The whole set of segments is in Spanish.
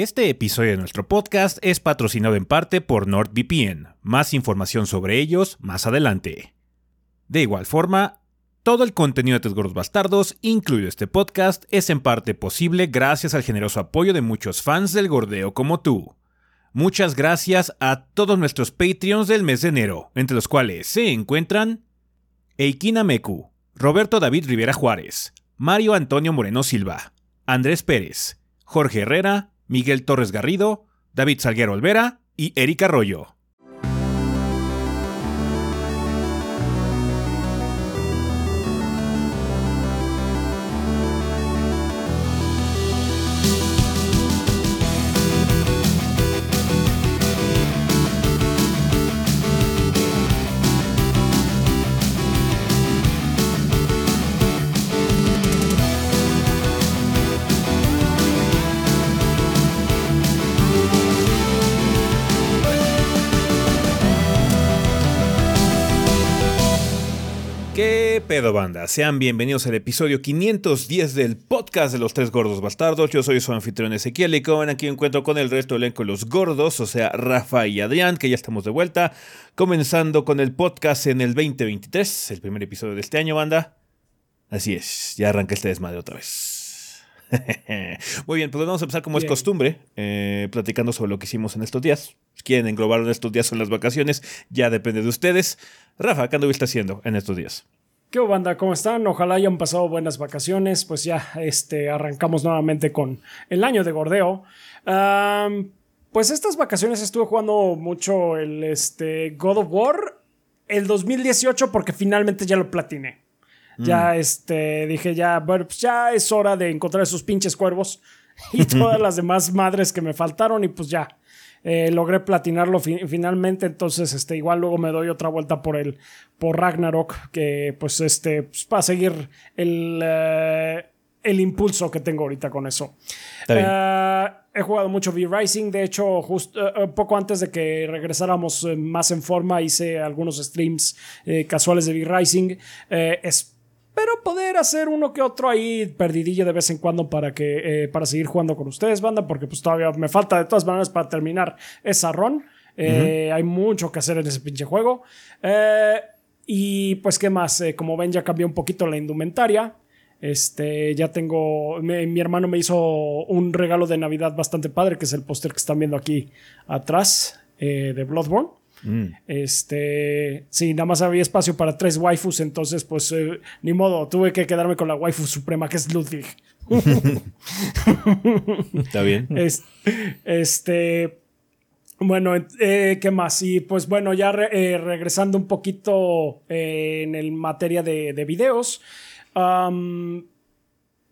Este episodio de nuestro podcast es patrocinado en parte por NordVPN. Más información sobre ellos más adelante. De igual forma, todo el contenido de Tres Gordos Bastardos, incluido este podcast, es en parte posible gracias al generoso apoyo de muchos fans del gordeo como tú. Muchas gracias a todos nuestros Patreons del mes de enero, entre los cuales se encuentran Eikina Meku, Roberto David Rivera Juárez, Mario Antonio Moreno Silva, Andrés Pérez, Jorge Herrera, Miguel Torres Garrido, David Salguero Olvera y Erika Arroyo. Pedo banda? Sean bienvenidos al episodio 510 del podcast de los tres gordos bastardos. Yo soy su anfitrión Ezequiel y como ven aquí encuentro con el resto del elenco de los gordos, o sea, Rafa y Adrián, que ya estamos de vuelta, comenzando con el podcast en el 2023, el primer episodio de este año, banda. Así es, ya arranca este desmadre otra vez. Muy bien, pues vamos a empezar como es costumbre, eh, platicando sobre lo que hicimos en estos días. Si quieren englobar en estos días en las vacaciones, ya depende de ustedes. Rafa, ¿qué anduviste haciendo en estos días? ¿Qué banda? ¿Cómo están? Ojalá hayan pasado buenas vacaciones. Pues ya este, arrancamos nuevamente con el año de gordeo. Um, pues estas vacaciones estuve jugando mucho el este, God of War, el 2018, porque finalmente ya lo platiné. Ya este, dije, ya, bueno, pues ya es hora de encontrar esos pinches cuervos y todas las demás madres que me faltaron y pues ya. Eh, logré platinarlo fi finalmente, entonces este, igual luego me doy otra vuelta por el por Ragnarok, que pues este, pues, para seguir el, uh, el impulso que tengo ahorita con eso. Uh, he jugado mucho V-Rising, de hecho, justo uh, poco antes de que regresáramos más en forma, hice algunos streams casuales de V-Rising. Espero poder hacer uno que otro ahí perdidillo de vez en cuando para que eh, para seguir jugando con ustedes, banda, porque pues todavía me falta de todas maneras para terminar esa run. Eh, uh -huh. Hay mucho que hacer en ese pinche juego. Eh, y pues, ¿qué más? como ven, ya cambió un poquito la indumentaria. Este, ya tengo. Me, mi hermano me hizo un regalo de Navidad bastante padre, que es el póster que están viendo aquí atrás de Bloodborne. Mm. Este, sí, nada más había espacio para tres waifus, entonces pues eh, ni modo, tuve que quedarme con la waifu suprema que es Ludwig. Está bien. Es, este, bueno, eh, ¿qué más? Y pues bueno, ya re, eh, regresando un poquito en el materia de, de videos. Um,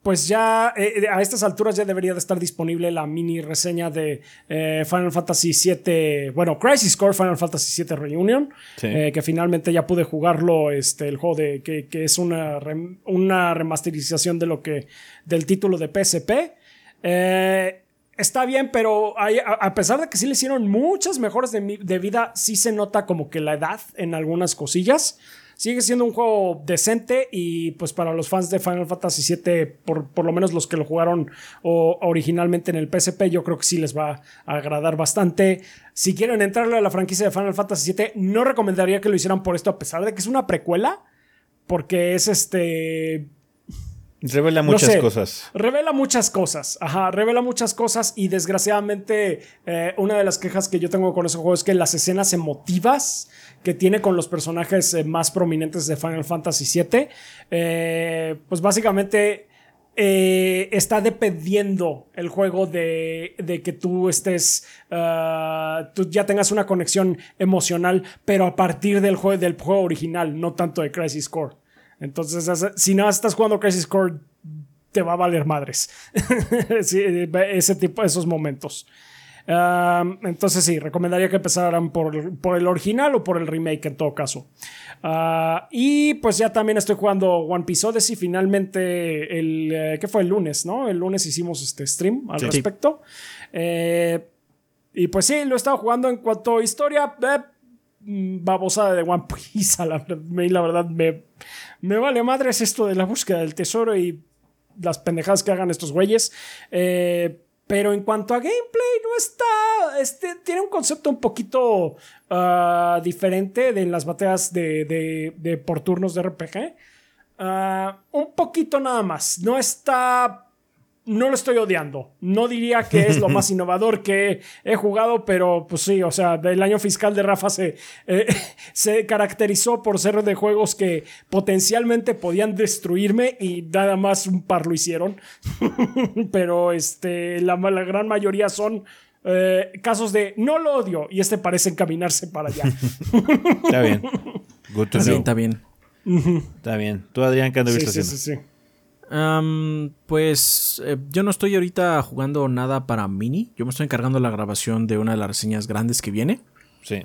pues ya eh, a estas alturas ya debería de estar disponible la mini reseña de eh, Final Fantasy VII, bueno, Crisis Core Final Fantasy VII Reunion, sí. eh, que finalmente ya pude jugarlo, este, el juego de, que, que es una, rem, una remasterización de lo que, del título de PSP. Eh, está bien, pero hay, a, a, pesar de que sí le hicieron muchas mejoras de, de vida, sí se nota como que la edad en algunas cosillas sigue siendo un juego decente y pues para los fans de Final Fantasy VII, por, por lo menos los que lo jugaron o, originalmente en el PSP, yo creo que sí les va a agradar bastante. Si quieren entrarle a la franquicia de Final Fantasy VII, no recomendaría que lo hicieran por esto, a pesar de que es una precuela, porque es este... Revela muchas no sé, cosas. Revela muchas cosas. Ajá, revela muchas cosas. Y desgraciadamente, eh, una de las quejas que yo tengo con ese juego es que las escenas emotivas que tiene con los personajes eh, más prominentes de Final Fantasy VII, eh, pues básicamente está dependiendo el juego de, de que tú estés, uh, tú ya tengas una conexión emocional, pero a partir del juego, del juego original, no tanto de Crisis Core. Entonces, si no estás jugando Crisis Core, te va a valer madres. sí, ese tipo, esos momentos. Entonces sí, recomendaría que empezaran por, por, el original o por el remake en todo caso. Uh, y pues ya también estoy jugando One Piece Odyssey. Finalmente, el, eh, ¿qué fue el lunes? ¿No? El lunes hicimos este stream al sí. respecto. Eh, y pues sí, lo he estado jugando en cuanto a historia. Eh, babosada de One Piece. La, la verdad, me, me vale madres esto de la búsqueda del tesoro y las pendejadas que hagan estos güeyes. Eh, Pero en cuanto a gameplay, no está. Este, tiene un concepto un poquito ah, diferente de las batallas de, de, por turnos de RPG. Ah, un poquito nada más. No está no lo estoy odiando. No diría que es lo más innovador que he jugado, pero pues sí, o sea, el año fiscal de Rafa se, eh, se caracterizó por ser de juegos que potencialmente podían destruirme y nada más un par lo hicieron. pero este, la, la, gran mayoría son eh, casos de no lo odio y este parece encaminarse para allá. está bien. está bien. Está bien. Tú, Adrián, ¿qué andas sí, sí, sí, sí pues eh, yo no estoy ahorita jugando nada para Mini. Yo me estoy encargando de la grabación de una de las reseñas grandes que viene. Sí.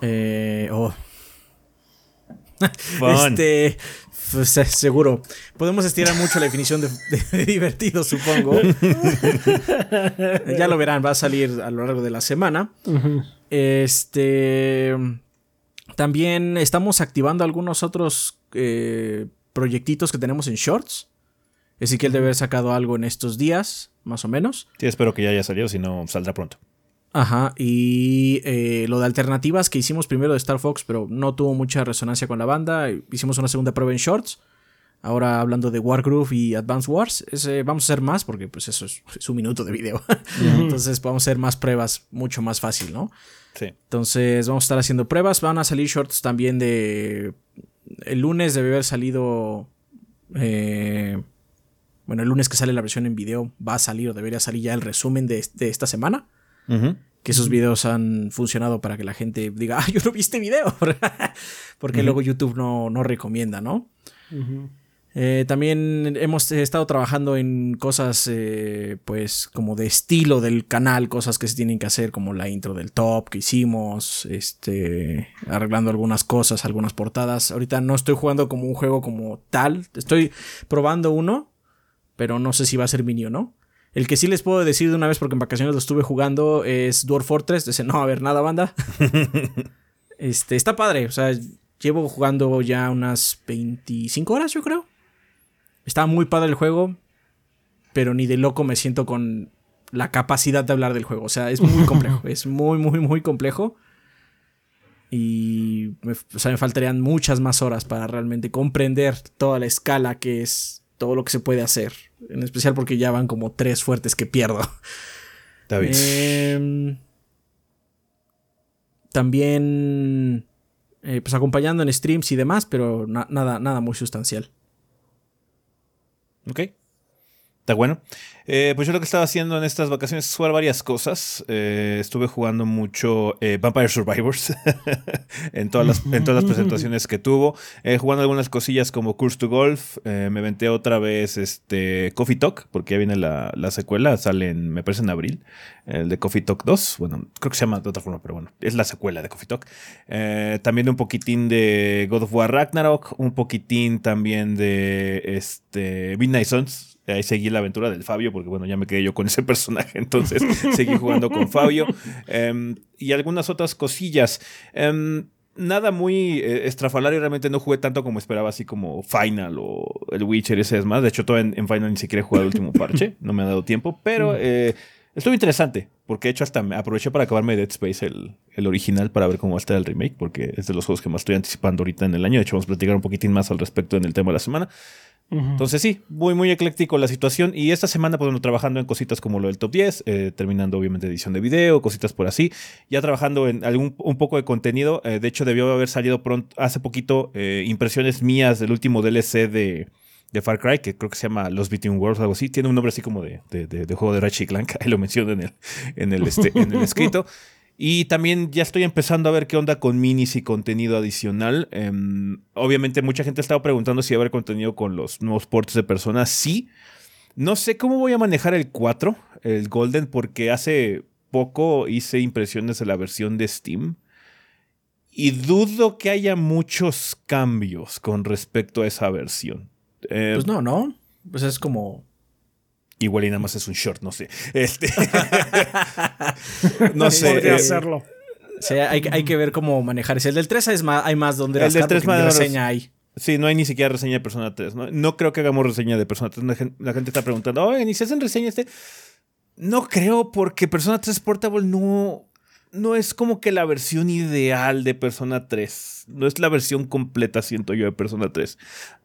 eh, oh. este, pues, seguro. Podemos estirar mucho la definición de, divertido, supongo. ya lo verán, va a salir a lo largo de la semana. Este. También estamos activando algunos otros eh, proyectitos que tenemos en Shorts. Ezequiel debe haber sacado algo en estos días, más o menos. Sí, espero que ya haya salido, si no, saldrá pronto. Ajá, y eh, lo de alternativas que hicimos primero de Star Fox, pero no tuvo mucha resonancia con la banda. Hicimos una segunda prueba en Shorts. Ahora hablando de Wargroove y Advance Wars, vamos a hacer más porque pues eso es, un minuto de video. Entonces vamos a hacer más pruebas mucho más fácil, ¿no? Sí. Entonces vamos a estar haciendo pruebas. Van a salir shorts también de... El lunes debe haber salido... Eh, bueno, el lunes que sale la versión en video va a salir o debería salir ya el resumen de, esta semana. Que esos videos han funcionado para que la gente diga, ah, yo no vi este video. Porque luego YouTube no, no recomienda, ¿no? Eh, también hemos estado trabajando en cosas, eh, pues, como de estilo del canal, cosas que se tienen que hacer, como la intro del top que hicimos, este, arreglando algunas cosas, algunas portadas. Ahorita no estoy jugando como un juego como tal, estoy probando uno, pero no sé si va a ser mini o no. El que sí les puedo decir de una vez, porque en vacaciones lo estuve jugando, es Dwarf Fortress. Dice, no, a ver, nada, banda. este, está padre. O sea, llevo jugando ya unas 25 horas, yo creo. Está muy padre el juego, pero ni de loco me siento con la capacidad de hablar del juego. O sea, es muy complejo. es muy, muy, muy complejo. Y me, o sea, me faltarían muchas más horas para realmente comprender toda la escala que es todo lo que se puede hacer. En especial porque ya van como tres fuertes que pierdo. Está bien. Em, también, eh, pues acompañando en streams y demás, pero nada, nada muy sustancial. Ok. Está bueno. Eh, pues yo lo que estaba haciendo en estas vacaciones es jugar varias cosas. Eh, estuve jugando mucho eh, Vampire Survivors en, todas las, en todas las presentaciones que tuvo. jugando algunas cosillas como Curse to Golf. me venté otra vez este Coffee Talk, porque ya viene la, la, secuela. Sale en, me parece en abril. El de Coffee Talk 2. Bueno, creo que se llama de otra forma, pero bueno, es la secuela de Coffee Talk. también un poquitín de God of War Ragnarok. Un poquitín también de este, Midnight Suns ahí seguí la aventura del Fabio, porque bueno, ya me quedé yo con ese personaje, entonces seguí jugando con Fabio. Em, y algunas otras cosillas. Em, nada muy eh, estrafalario, realmente no jugué tanto como esperaba, así como Final o el Witcher, ese es más. De hecho, todo en, Final ni siquiera he jugado el último parche, no me ha dado tiempo, pero eh, estuvo interesante, porque de hecho hasta me aproveché para acabarme Dead Space, el, el, original, para ver cómo va a estar el remake, porque es de los juegos que más estoy anticipando ahorita en el año. De hecho, vamos a platicar un poquitín más al respecto en el tema de la semana. Entonces sí, muy muy ecléctico la situación. Y esta semana pues trabajando en cositas como lo del top 10, eh, terminando obviamente edición de video, cositas por así, ya trabajando en algún un poco de contenido, eh, de hecho debió haber salido pronto hace poquito eh, impresiones mías del último DLC de, de Far Cry, que creo que se llama Los Between Worlds o algo así, tiene un nombre así como de, de, juego de Ratchet Clank, ahí lo menciono en el, en el, este, en el escrito. Y también ya estoy empezando a ver qué onda con minis y contenido adicional. Em, obviamente mucha gente ha estado preguntando si va a haber contenido con los nuevos portes de personas. Sí. No sé cómo voy a manejar el 4, el Golden, porque hace poco hice impresiones de la versión de Steam. Y dudo que haya muchos cambios con respecto a esa versión. Em, pues no, ¿no? Pues es como Igual y nada más es un short, no sé. Este. no sé. Podría eh, hacerlo. Sí, hay, hay, que ver cómo manejar ese. El del 3 es más, hay más donde el del 3 más reseña hay. Sí, no hay ni siquiera reseña de Persona 3. No, no creo que hagamos reseña de Persona 3. La gente, está preguntando, oye, ¿ni se hacen reseña este? No creo, porque Persona 3 Portable no, no es como que la versión ideal de Persona 3. No es la versión completa, siento yo, de Persona 3.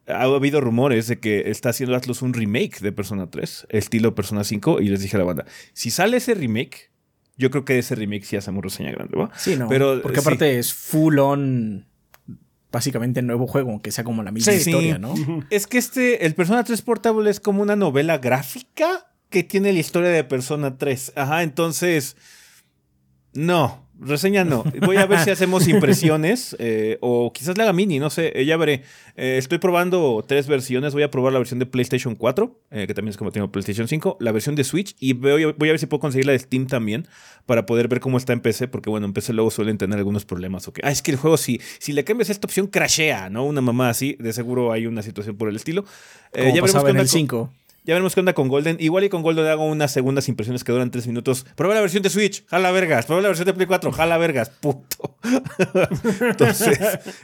Ha habido rumores de que está haciendo Atlus un remake de Persona 3, estilo Persona 5, y les dije a la banda, si sale ese remake, yo creo que ese remake sí hacemos reseña grande, ¿va? Sí, no. Pero, porque aparte es full on básicamente nuevo juego, aunque sea como la misma historia, ¿no? Es que este, el Persona 3 Portable es como una novela gráfica que tiene la historia de Persona 3. Ajá, entonces. No, reseña no. Voy a ver si hacemos impresiones eh, o quizás la haga mini, no sé, eh, ya veré. Eh, estoy probando tres versiones. Voy a probar la versión de PlayStation 4, que también es como tengo PlayStation 5, la versión de Switch y voy, a ver si puedo conseguir la de Steam también para poder ver cómo está en PC, porque bueno, en PC luego suelen tener algunos problemas. Okay. Ah, es que el juego, si, si le cambias esta opción, crashea, ¿no? Una mamá así, de seguro hay una situación por el estilo. ya veremos en el 5. Ya veremos qué onda con Golden. Igual y con Golden hago unas segundas impresiones que duran tres minutos. Prueba la versión de Switch, jala vergas. Prueba la versión de Play 4, jala vergas. Puto. Entonces,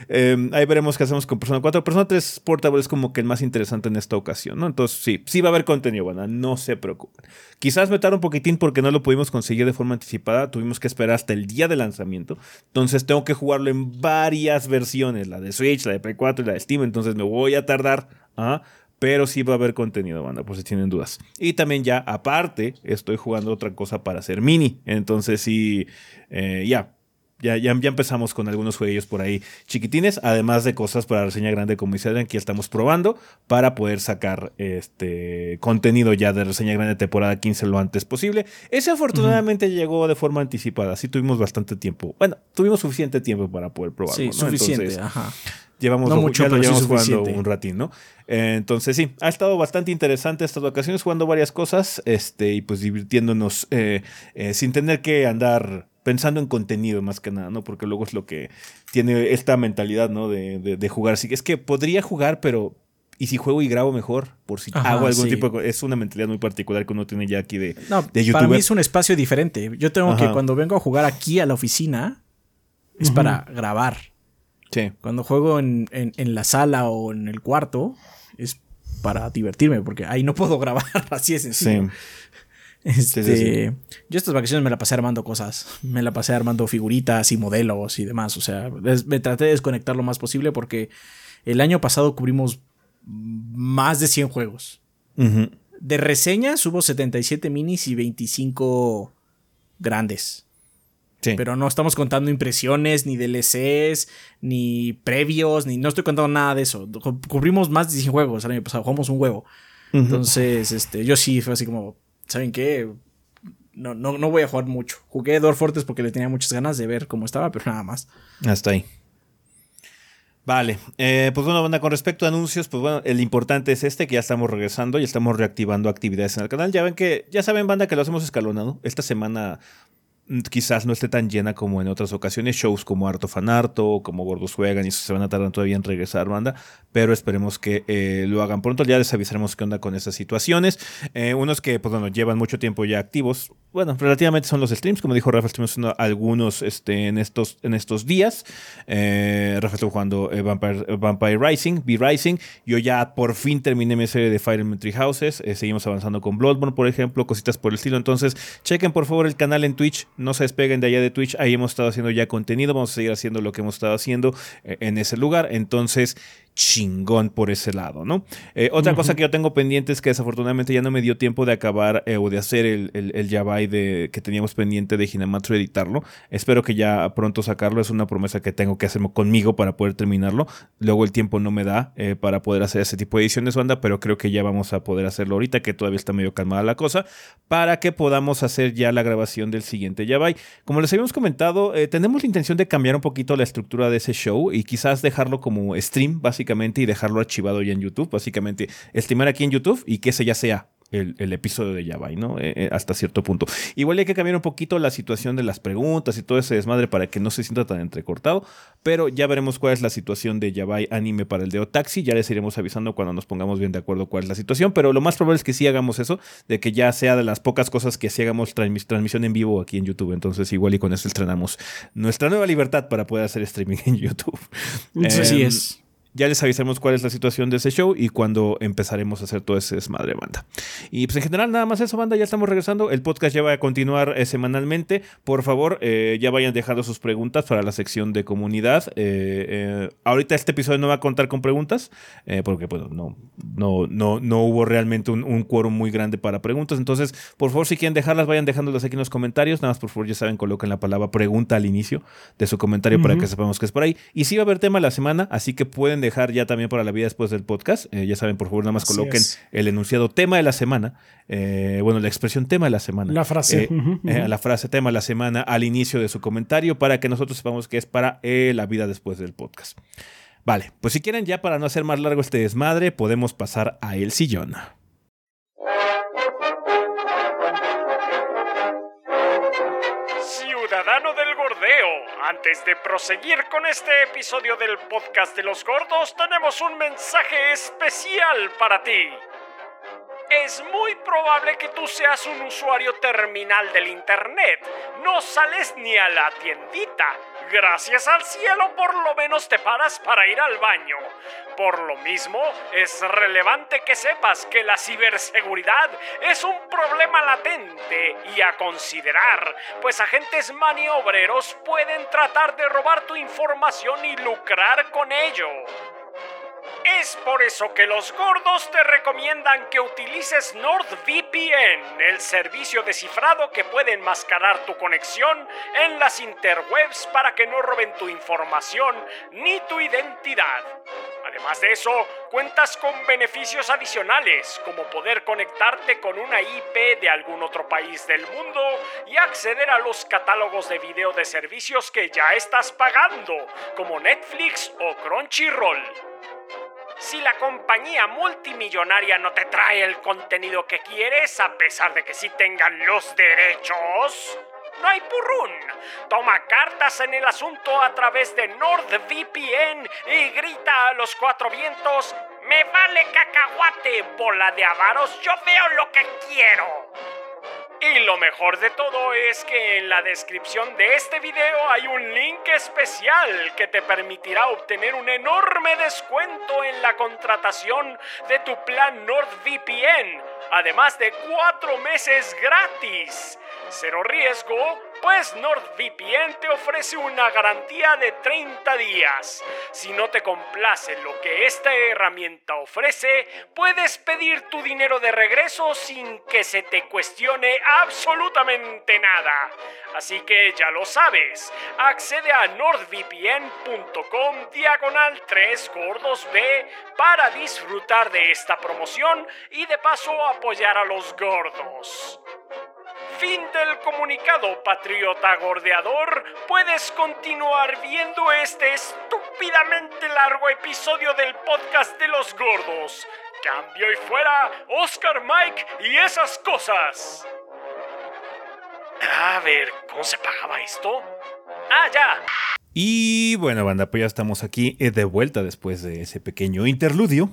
em, ahí veremos qué hacemos con Persona 4. Persona 3 Portable es como que el más interesante en esta ocasión, ¿no? Entonces, sí, sí va a haber contenido, bueno, no se preocupen. Quizás me un poquitín porque no lo pudimos conseguir de forma anticipada. Tuvimos que esperar hasta el día de lanzamiento. Entonces, tengo que jugarlo en varias versiones: la de Switch, la de Play 4 y la de Steam. Entonces, me voy a tardar. ¿ah? Pero sí va a haber contenido, banda, por si tienen dudas. Y también ya, aparte, estoy jugando otra cosa para hacer mini. Entonces sí, eh, ya, ya, ya, empezamos con algunos jueguillos por ahí chiquitines, además de cosas para reseña grande como dice que estamos probando para poder sacar este contenido ya de reseña grande temporada 15 lo antes posible. Ese afortunadamente llegó de forma anticipada, sí tuvimos bastante tiempo. Bueno, tuvimos suficiente tiempo para poder probarlo. Sí, suficiente, ajá. Llevamos, no mucho, lo llevamos jugando un ratín, ¿no? Eh, entonces sí, ha estado bastante interesante estas vacaciones jugando varias cosas este, y pues divirtiéndonos eh, eh, sin tener que andar pensando en contenido más que nada, ¿no? Porque luego es lo que tiene esta mentalidad, ¿no? De, de, jugar. Así que es que podría jugar, pero ¿y si juego y grabo mejor? Por si hago algún tipo de... Es una mentalidad muy particular que uno tiene ya aquí de, no, de Para mí es un espacio diferente. Yo tengo que cuando vengo a jugar aquí a la oficina, es para grabar. Cuando juego en, la sala o en el cuarto, es para divertirme, porque ahí no puedo grabar, así es sencillo. Este, Yo estas vacaciones me la pasé armando cosas. Me la pasé armando figuritas y modelos y demás. O sea, me traté de desconectar lo más posible porque el año pasado cubrimos más de 100 juegos. De reseñas hubo 77 minis y 25 grandes. Pero no estamos contando impresiones, ni DLCs, ni previos, ni no estoy contando nada de eso. Cubrimos más de 100 juegos el año pasado, jugamos un huevo. Entonces, este, yo sí fue así como, ¿saben qué? No, no, no voy a jugar mucho. Jugué Dwarf Fortress porque le tenía muchas ganas de ver cómo estaba, pero nada más. Hasta ahí. Vale, eh, pues bueno, banda, con respecto a anuncios, pues bueno, el importante es este, que ya estamos regresando y estamos reactivando actividades en el canal. Ya ven que, ya saben, banda, que lo hacemos escalonado. Esta semana quizás no esté tan llena como en otras ocasiones. Shows como Harto Fanarto, como Gordos Juegan, y eso se van a tardar todavía en regresar, banda. Pero esperemos que eh, lo hagan pronto. Ya les avisaremos qué onda con esas situaciones. Eh, unos que, pues bueno, llevan mucho tiempo ya activos. Bueno, relativamente son los streams. Como dijo Rafa, estuvimos haciendo algunos este, en, estos, en estos días. Eh, Rafa jugando eh, Vampire, Rising, B-Rising. Yo ya por fin terminé mi serie de Fire Emblem Three Houses. seguimos avanzando con Bloodborne, por ejemplo, cositas por el estilo. Entonces, chequen por favor el canal en Twitch no se despeguen de allá de Twitch, ahí hemos estado haciendo ya contenido, vamos a seguir haciendo lo que hemos estado haciendo eh, en ese lugar, entonces chingón por ese lado, ¿no? Eh, otra cosa que yo tengo pendiente es que desafortunadamente ya no me dio tiempo de acabar eh, o de hacer el, el, el de, que teníamos pendiente de Hinamatsu editarlo. Espero que ya pronto sacarlo, es una promesa que tengo que hacer conmigo para poder terminarlo. Luego el tiempo no me da para poder hacer ese tipo de ediciones, banda, pero creo que ya vamos a poder hacerlo ahorita, que todavía está medio calmada la cosa, para que podamos hacer ya la grabación del siguiente Yabai. Como les habíamos comentado, eh, tenemos la intención de cambiar un poquito la estructura de ese show y quizás dejarlo como stream, básicamente, y dejarlo archivado ya en YouTube. Básicamente, streamar aquí en YouTube y que ese ya sea el, episodio de Yabai, ¿no? Eh, eh, hasta cierto punto. Igual hay que cambiar un poquito la situación de las preguntas y todo ese desmadre para que no se sienta tan entrecortado, pero ya veremos cuál es la situación de Yabai anime para el de Otaxi, ya les iremos avisando cuando nos pongamos bien de acuerdo cuál es la situación, pero lo más probable es que sí hagamos eso, de que ya sea de las pocas cosas que sí hagamos transmisión en vivo aquí en YouTube, entonces igual y con eso estrenamos nuestra nueva libertad para poder hacer streaming en YouTube. Así em, es. Ya les avisaremos cuál es la situación de ese show y cuándo empezaremos a hacer todo ese desmadre, banda. Y pues en general, nada más eso, banda. Ya estamos regresando. El podcast ya va a continuar eh, semanalmente. Por favor, eh, ya vayan dejando sus preguntas para la sección de comunidad. Eh, ahorita este episodio no va a contar con preguntas, porque bueno, no, no, no, no hubo realmente un, un quórum muy grande para preguntas. Entonces, por favor, si quieren dejarlas, vayan dejándolas aquí en los comentarios. Nada más, por favor, ya saben, coloquen la palabra pregunta al inicio de su comentario para que sepamos que es por ahí. Y sí va a haber tema la semana, así que pueden dejar ya también para la vida después del podcast. Eh, ya saben, por favor, nada más coloquen el enunciado tema de la semana. Eh, bueno, la expresión tema de la semana. La frase. Eh, la frase tema de la semana al inicio de su comentario para que nosotros sepamos que es para la vida después del podcast. Vale, pues si quieren ya para no hacer más largo este desmadre, podemos pasar a el sillón. Antes de proseguir con este episodio del podcast de los gordos, tenemos un mensaje especial para ti. Es muy probable que tú seas un usuario terminal del Internet. No sales ni a la tiendita. Gracias al cielo por lo menos te paras para ir al baño. Por lo mismo, es relevante que sepas que la ciberseguridad es un problema latente y a considerar, pues agentes maniobreros pueden tratar de robar tu información y lucrar con ello. Es por eso que los gordos te recomiendan que utilices NordVPN, el servicio de cifrado que puede enmascarar tu conexión en las interwebs para que no roben tu información ni tu identidad. Además de eso, cuentas con beneficios adicionales, como poder conectarte con una IP de algún otro país del mundo y acceder a los catálogos de video de servicios que ya estás pagando, como Netflix o Crunchyroll. Si la compañía multimillonaria no te trae el contenido que quieres, a pesar de que sí tengan los derechos, no hay purrún. Toma cartas en el asunto a través de NordVPN y grita a los cuatro vientos, me vale cacahuate, bola de avaros, yo veo lo que quiero. Y lo mejor de todo es que en la descripción de este video hay un link especial que te permitirá obtener un enorme descuento en la contratación de tu plan NordVPN, además de cuatro meses gratis. Cero riesgo, pues NordVPN te ofrece una garantía de 30 días. Si no te complace lo que esta herramienta ofrece, puedes pedir tu dinero de regreso sin que se te cuestione absolutamente nada. Así que ya lo sabes, accede a nordvpn.com diagonal 3 gordos B para disfrutar de esta promoción y de paso apoyar a los gordos. Fin del comunicado, patriota gordeador. Puedes continuar viendo este estúpidamente largo episodio del podcast de los gordos. Cambio y fuera, Oscar Mike y esas cosas. A ver, ¿cómo se pagaba esto? Ah, ya. Y bueno, banda, pues ya estamos aquí eh, de vuelta después de ese pequeño interludio.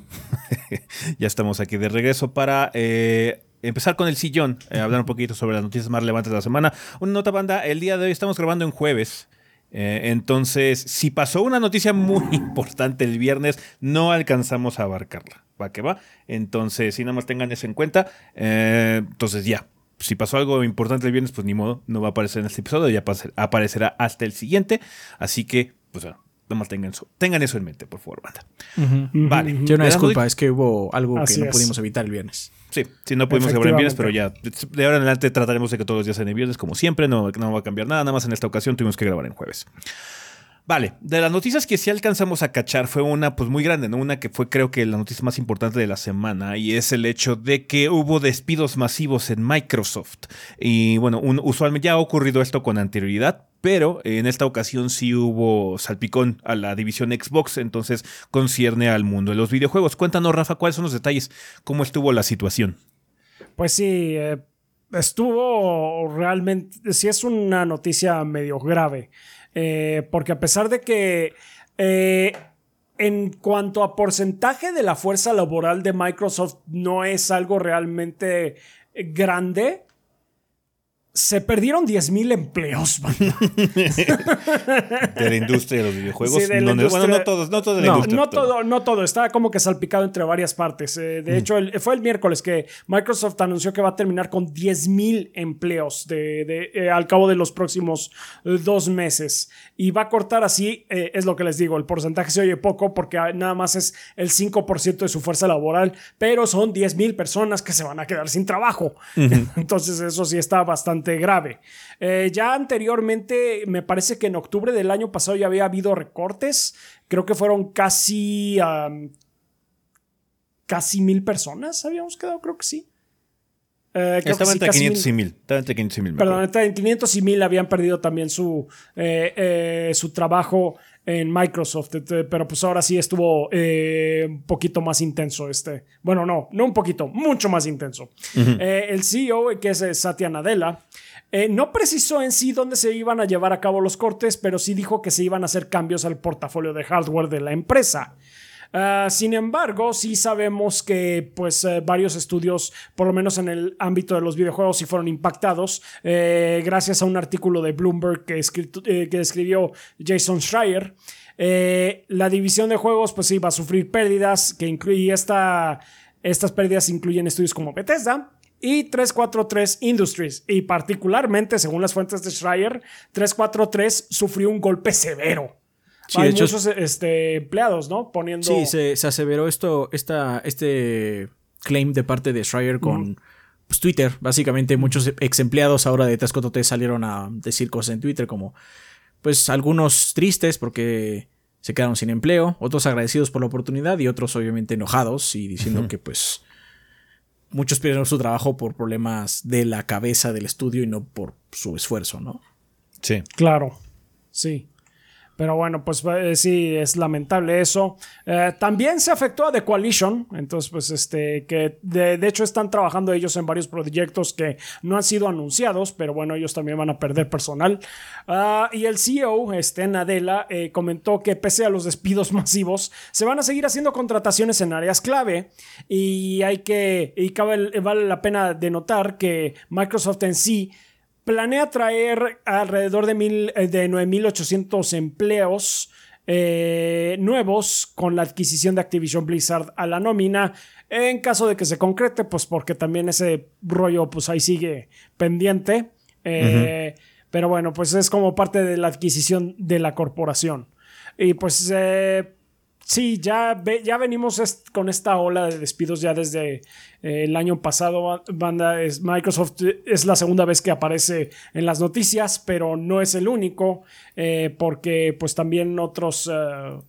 ya estamos aquí de regreso para eh, empezar con el sillón, eh, hablar un poquito sobre las noticias más relevantes de la semana. Una nota, banda, el día de hoy estamos grabando en jueves. Eh, entonces, si pasó una noticia muy importante el viernes, no alcanzamos a abarcarla. ¿Va que va? Entonces, si nada más tengan eso en cuenta, eh, entonces ya. Si pasó algo importante el viernes, pues ni modo, no va a aparecer en este episodio, ya aparecerá hasta el siguiente. Así que, pues bueno, más tengan eso, tengan eso en mente, por favor, banda. vale. Yo una disculpa, es que hubo algo que no pudimos evitar el viernes. Sí, sí, no pudimos grabar el viernes, pero ya de ahora en adelante trataremos de que todos los días sean el viernes, como siempre, no, no va a cambiar nada, nada más en esta ocasión tuvimos que grabar en jueves. Vale, de las noticias que sí alcanzamos a cachar fue una pues muy grande, ¿no? Una que fue creo que la noticia más importante de la semana y es el hecho de que hubo despidos masivos en Microsoft. Y bueno, usualmente ya ha ocurrido esto con anterioridad, pero en esta ocasión sí hubo salpicón a la división Xbox, entonces concierne al mundo de los videojuegos. Cuéntanos, Rafa, cuáles son los detalles, cómo estuvo la situación. Pues sí, eh, estuvo realmente, sí es una noticia medio grave. Eh, porque a pesar de que eh, en cuanto a porcentaje de la fuerza laboral de Microsoft no es algo realmente grande, se perdieron 10.000 empleos. de la industria de los videojuegos. Sí, de la donde- industria- Bueno, no todos, no todo de la No, industria. no todo, no todo, está como que salpicado entre varias partes. Eh, de hecho, el- fue el miércoles que Microsoft anunció que va a terminar con 10.000 empleos de, de, eh, al cabo de los próximos eh, dos meses. Y va a cortar así, es lo que les digo, el porcentaje se oye poco porque ah, nada más es el 5% de su fuerza laboral, pero son 10.000 personas que se van a quedar sin trabajo. Entonces eso sí está bastante grave. Eh, ya anteriormente, me parece que en octubre del año pasado ya había habido recortes. Creo que fueron casi. casi mil personas habíamos quedado, creo que sí. Eh, Estaba sí, entre casi 500 mil. y 1000. Estaba entre 500 y 1000. me Perdón, entre 500 y 1000 habían perdido también su, eh, eh, su trabajo en Microsoft, Este, pero pues ahora sí estuvo eh, un poquito más intenso este. Bueno, no, no un poquito, mucho más intenso. Eh, el CEO, que es eh, Satya Nadella, eh, no precisó en sí dónde se iban a llevar a cabo los cortes, pero sí dijo que se iban a hacer cambios al portafolio de hardware de la empresa. Ah, sin embargo, sí sabemos que pues eh, varios estudios, por lo menos en el ámbito de los videojuegos, sí fueron impactados eh, gracias a un artículo de Bloomberg que, eh, escribió Jason Schreier. La división de juegos pues sí va a sufrir pérdidas que incluye esta, estas pérdidas incluyen estudios como Bethesda, y 343 Industries. Y particularmente, según las fuentes de Schreier, 343 sufrió un golpe severo. Sí, Hay de hecho- muchos este, empleados, ¿no? Poniendo. Sí, se, se aseveró esto, esta, este claim de parte de Schreier con pues, Twitter. Básicamente, muchos ex empleados ahora de 343 salieron a decir cosas en Twitter, como pues algunos tristes porque se quedaron sin empleo, otros agradecidos por la oportunidad y otros obviamente enojados y diciendo que pues muchos perdieron su trabajo por problemas de la cabeza del estudio y no por su esfuerzo, ¿no? Sí. Claro, sí. Pero bueno, pues eh, sí, es lamentable eso. Eh, también se afectó a The Coalition, entonces pues este, que de, hecho están trabajando ellos en varios proyectos que no han sido anunciados, pero bueno, ellos también van a perder personal. Ah, y el CEO, este, Nadella, eh, comentó que pese a los despidos masivos, se van a seguir haciendo contrataciones en áreas clave y hay que, y cabe- vale la pena denotar que Microsoft en sí planea traer alrededor de, mil, eh, de 9.800 empleos eh, nuevos con la adquisición de Activision Blizzard a la nómina. En caso de que se concrete, pues porque también ese rollo pues ahí sigue pendiente. Eh, Pero bueno, pues es como parte de la adquisición de la corporación. Y pues eh, sí, ya, ya venimos con esta ola de despidos ya desde eh, el año pasado. Banda, es, Microsoft es la segunda vez que aparece en las noticias, pero no es el único, eh, porque pues también otros, eh,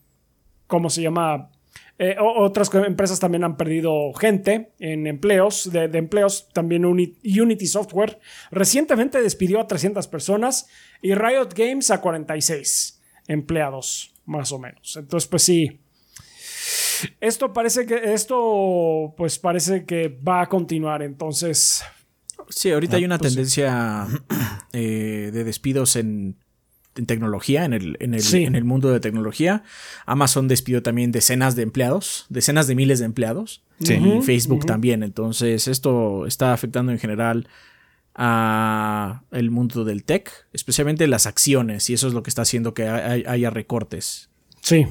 ¿cómo se llama? Eh, otras empresas también han perdido gente en empleos, de, empleos, también Uni- Unity Software. Recientemente despidió a 300 personas y Riot Games a 46 empleados, más o menos. Entonces, pues sí. Esto parece que, esto pues parece que va a continuar, entonces... Sí, ahorita hay una pues sí. tendencia eh, de despidos en, en tecnología, en el, en, el, Sí. en el mundo de tecnología. Amazon despidió también decenas de empleados, decenas de miles de empleados. Sí. Y Facebook también. Entonces, esto está afectando en general a el mundo del tech, especialmente las acciones, y eso es lo que está haciendo que hay- haya recortes. Sí.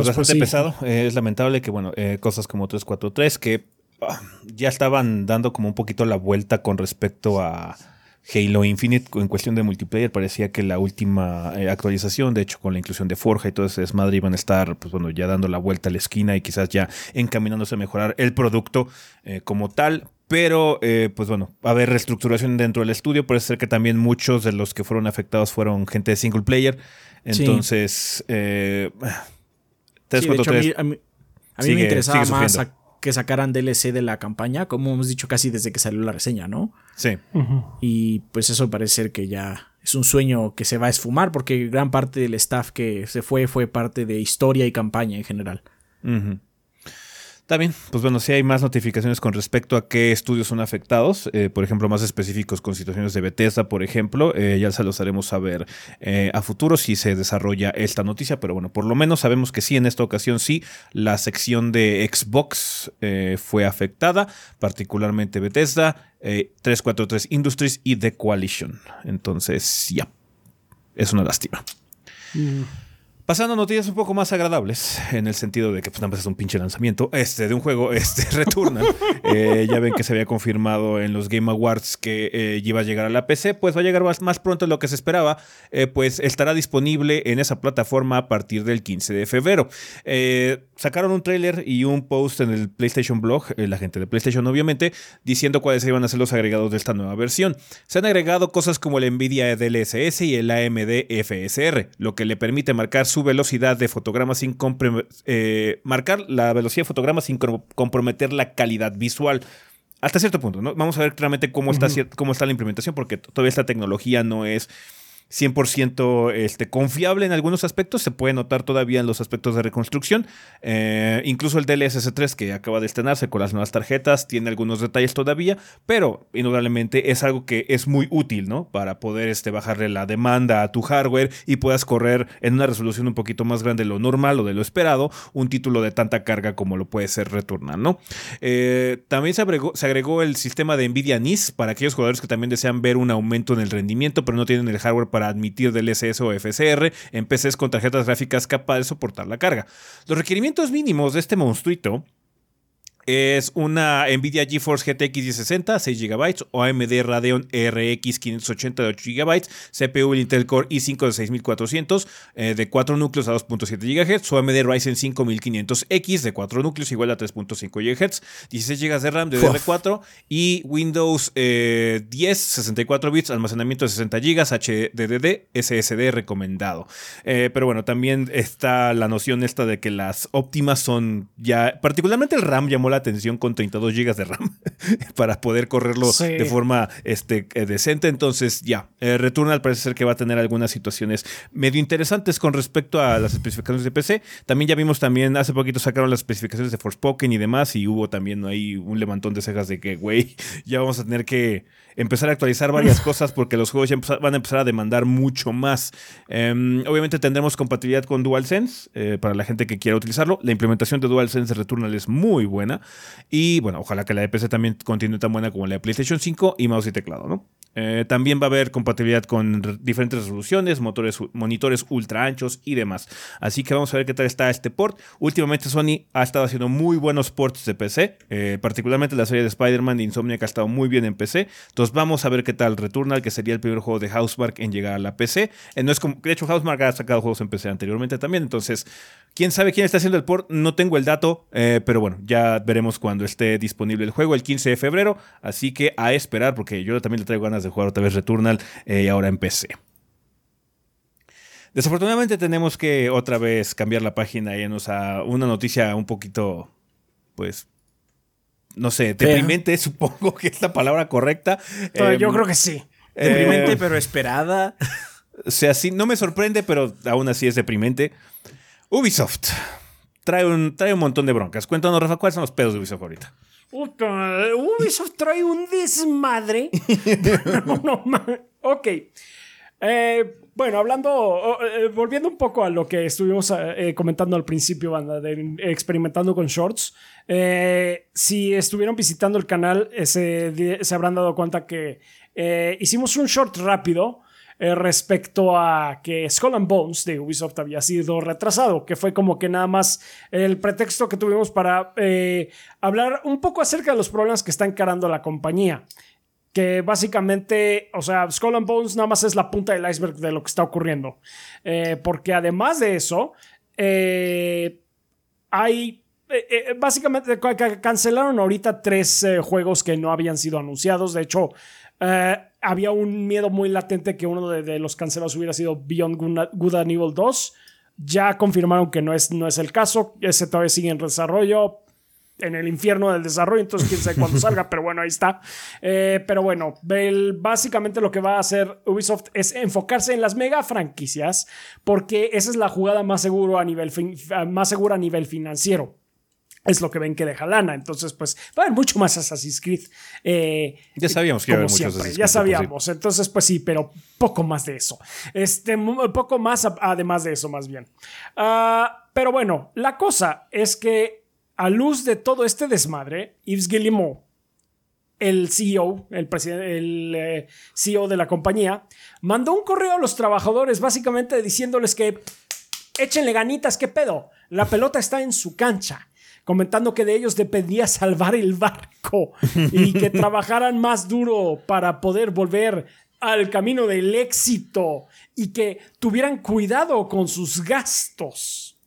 Entonces, bastante pues, sí. pesado. Eh, es lamentable que, bueno, eh, cosas como 343 que ah, ya estaban dando como un poquito la vuelta con respecto a Halo Infinite en cuestión de multiplayer. Parecía que la última eh, actualización, de hecho, con la inclusión de Forja y todo ese desmadre, iban a estar, pues bueno, ya dando la vuelta a la esquina y quizás ya encaminándose a mejorar el producto como tal. Pero, eh, pues bueno, va a haber reestructuración dentro del estudio. Parece ser que también muchos de los que fueron afectados fueron gente de single player. Sí. Entonces, eh, Sí, de hecho, a 343 mí, a mí- a mí sigue- me interesaba más a- que sacaran DLC de la campaña, como hemos dicho casi desde que salió la reseña, ¿no? Sí. Y pues eso parece ser que ya es un sueño que se va a esfumar porque gran parte del staff que se fue fue parte de historia y campaña en general. Ujú. Está bien, pues bueno, sí hay más notificaciones con respecto a qué estudios son afectados, eh, por ejemplo, más específicos con situaciones de Bethesda, por ejemplo, eh, ya se los haremos saber eh, a futuro si se desarrolla esta noticia, pero bueno, por lo menos sabemos que sí, en esta ocasión sí, la sección de Xbox fue afectada, particularmente Bethesda, 343 Industries y The Coalition. Entonces, ya, es una lástima. Mm. Pasando a noticias un poco más agradables, en el sentido de que pues nada más es un pinche lanzamiento este, de un juego, este Returnal. Eh, ya ven que se había confirmado en los Game Awards que eh, iba a llegar a la PC, pues va a llegar más, pronto de lo que se esperaba, eh, pues estará disponible en esa plataforma a partir del 15 de febrero. sacaron un trailer y un post en el PlayStation Blog, la gente de PlayStation obviamente, diciendo cuáles iban a ser los agregados de esta nueva versión. Se han agregado cosas como el Nvidia DLSS y el AMD FSR, lo que le permite marcar velocidad de fotograma sin eh, marcar la velocidad de fotograma sin comprometer la calidad visual. Hasta cierto punto, ¿no? Vamos a ver claramente cómo está, cómo está la implementación, porque todavía esta tecnología no es 100% este, confiable en algunos aspectos, se puede notar todavía en los aspectos de reconstrucción. Eh, incluso el DLSS 3 que acaba de estrenarse con las nuevas tarjetas tiene algunos detalles todavía, pero indudablemente es algo que es muy útil, ¿no? Para poder este, bajarle la demanda a tu hardware y puedas correr en una resolución un poquito más grande de lo normal o de lo esperado un título de tanta carga como lo puede ser Returnal, ¿no? Eh, también se agregó, se agregó el sistema de NVIDIA NIS para aquellos jugadores que también desean ver un aumento en el rendimiento, pero no tienen el hardware para admitir DLSS o FSR en PCs con tarjetas gráficas capaces de soportar la carga. Los requerimientos mínimos de este monstruito es una Nvidia GeForce GTX 1060, 6 GB, o AMD Radeon RX 580 de 8 GB, CPU Intel Core i5 de 6400 eh, de 4 núcleos a 2.7 GHz, o AMD Ryzen 5500X de 4 núcleos igual a 3.5 GHz, 16 GB de RAM de DDR4 y Windows 10 64 bits, almacenamiento de 60 GB, HDD, SSD recomendado. Eh, pero bueno, también está la noción esta de que las óptimas son ya, particularmente el RAM llamó la atención con 32 GB de RAM para poder correrlo de forma este, eh, decente. Entonces, ya, eh, Returnal parece ser que va a tener algunas situaciones medio interesantes con respecto a las especificaciones de PC. También ya vimos también, hace poquito sacaron las especificaciones de Forspoken y demás, y hubo también ahí un levantón de cejas de que, güey, ya vamos a tener que empezar a actualizar varias cosas porque los juegos ya van a empezar a demandar mucho más. Em, obviamente tendremos compatibilidad con DualSense eh, para la gente que quiera utilizarlo. La implementación de DualSense Returnal es muy buena. Y bueno, ojalá que la de PC también continúe tan buena como la de PlayStation 5 y mouse y teclado, ¿no? Eh, también va a haber compatibilidad con diferentes resoluciones, motores, monitores ultra anchos y demás. Así que vamos a ver qué tal está este port. Últimamente Sony ha estado haciendo muy buenos ports de PC, eh, particularmente la serie de Spider-Man de Insomniac ha estado muy bien en PC. Entonces vamos a ver qué tal Returnal, que sería el primer juego de Housemark en llegar a la PC. Eh, no es como, de hecho, Housemark ha sacado juegos en PC anteriormente también, entonces quién sabe quién está haciendo el port, no tengo el dato, pero bueno, ya veremos cuando esté disponible el juego el 15 de febrero. Así que a esperar, porque yo también le traigo ganas de de jugar otra vez Returnal eh, y ahora en PC. Desafortunadamente tenemos que otra vez cambiar la página y irnos a una noticia un poquito, pues, no sé, deprimente, supongo que es la palabra correcta. yo em, creo que sí. Deprimente, eh, pero esperada. O sea, sí, no me sorprende, pero aún así es deprimente. Ubisoft trae un, trae un montón de broncas. Cuéntanos, Rafa, ¿cuáles son los pedos de Ubisoft ahorita? Puta, Ubisoft trae un desmadre. no, ok. Eh, bueno, hablando, eh, volviendo un poco a lo que estuvimos eh, comentando al principio, banda, de experimentando con shorts. si estuvieron visitando el canal, se, se habrán dado cuenta que hicimos un short rápido eh, respecto a que Skull and Bones de Ubisoft había sido retrasado, que fue como que nada más el pretexto que tuvimos para eh, hablar un poco acerca de los problemas que está encarando la compañía. Que básicamente, o sea, Skull and Bones nada más es la punta del iceberg de lo que está ocurriendo. Eh, porque además de eso, hay básicamente cancelaron ahorita tres juegos que no habían sido anunciados. De hecho, había un miedo muy latente que uno de, los cancelados hubiera sido Beyond Good and Evil 2. Ya confirmaron que no es, no es el caso. Ese todavía sigue en desarrollo. En el infierno del desarrollo, entonces quién sabe cuándo salga, pero bueno, ahí está. Eh, pero bueno, básicamente lo que va a hacer Ubisoft es enfocarse en las mega franquicias, porque esa es la jugada más, seguro a nivel más segura a nivel financiero. Es lo que ven que deja lana. Entonces, pues va a haber mucho más Assassin's Creed. Eh, Ya sabíamos que iba a haber muchos Assassin's ya Creed, por sabíamos. Entonces, pues sí, pero poco más de eso. Este, poco más además de eso, más bien. Ah, pero bueno, la cosa es que a luz de todo este desmadre, Yves Guillemot, el CEO, el, presidente, el eh, CEO de la compañía, mandó un correo a los trabajadores básicamente diciéndoles que échenle ganitas, ¿qué pedo? La pelota está en su cancha. Comentando que de ellos dependía salvar el barco y que trabajaran más duro para poder volver al camino del éxito y que tuvieran cuidado con sus gastos.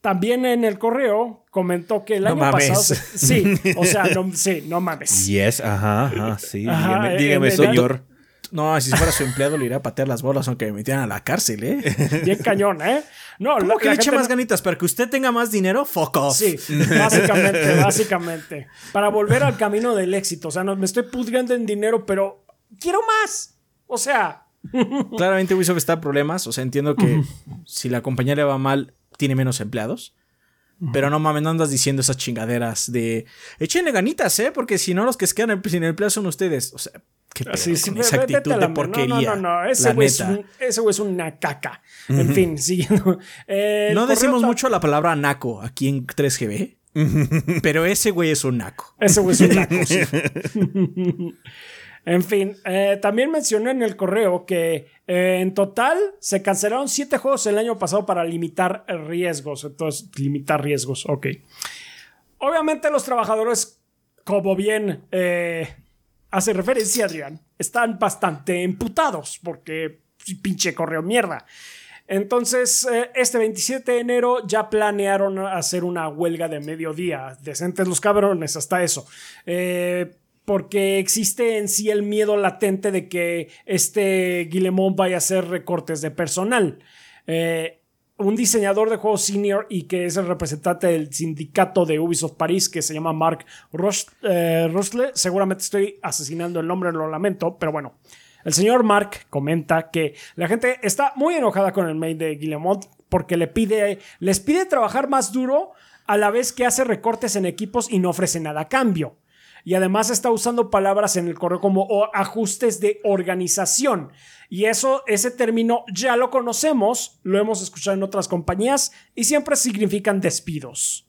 También en el correo comentó que el No año mames. pasado. Sí, o sea, no, sí, no mames. Yes, ajá, ajá, sí. Ajá, dígame, dígame, señor. No, si fuera su empleado le iría a patear las bolas aunque me metieran a la cárcel, ¿eh? Bien cañón, ¿eh? No, ¿Cómo la- que le eche más no- ganitas para que usted tenga más dinero? Fuck off. Sí, básicamente, básicamente. Para volver al camino del éxito. O sea, no, me estoy pudriendo en dinero, pero quiero más. O sea, Claramente Ubisoft está en problemas. O sea, entiendo que si la compañía le va mal, tiene menos empleados. Pero no mames, no andas diciendo esas chingaderas de échenle ganitas, ¿eh? Porque si no, los que se quedan sin empleo son ustedes. O sea, qué pedo sí, sí, con esa actitud la de porquería. No, no, no, ese güey es, un- ese güey es una caca. En fin, siguiendo. Eh, No decimos mucho la palabra naco aquí en 3GB. pero ese güey es un naco. Ese güey es un naco, sí. En fin, eh, también mencioné en el correo que eh, en total se cancelaron siete juegos el año pasado para limitar riesgos. Entonces, limitar riesgos, ok. Obviamente los trabajadores, como bien eh, hace referencia Adrián, están bastante emputados porque pinche correo mierda. Entonces, eh, este 27 de enero ya planearon hacer una huelga de mediodía. Decentes los cabrones, hasta eso. Eh, porque existe en sí el miedo latente de que este Guillemot vaya a hacer recortes de personal. Eh, un diseñador de juegos senior y que es el representante del sindicato de Ubisoft París, que se llama Marc Roch- eh. Seguramente estoy asesinando el nombre, lo lamento, pero bueno. El señor Mark comenta que la gente está muy enojada con el mail de Guillemot porque le pide, les pide trabajar más duro a la vez que hace recortes en equipos y no ofrece nada a cambio. Y además está usando palabras en el correo como ajustes de organización. Y eso, ese término ya lo conocemos, lo hemos escuchado en otras compañías y siempre significan despidos.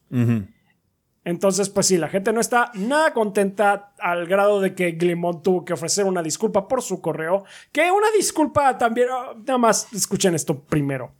Entonces, pues sí, la gente no está nada contenta al grado de que Glimont tuvo que ofrecer una disculpa por su correo. Que una disculpa también, oh, nada más escuchen esto primero.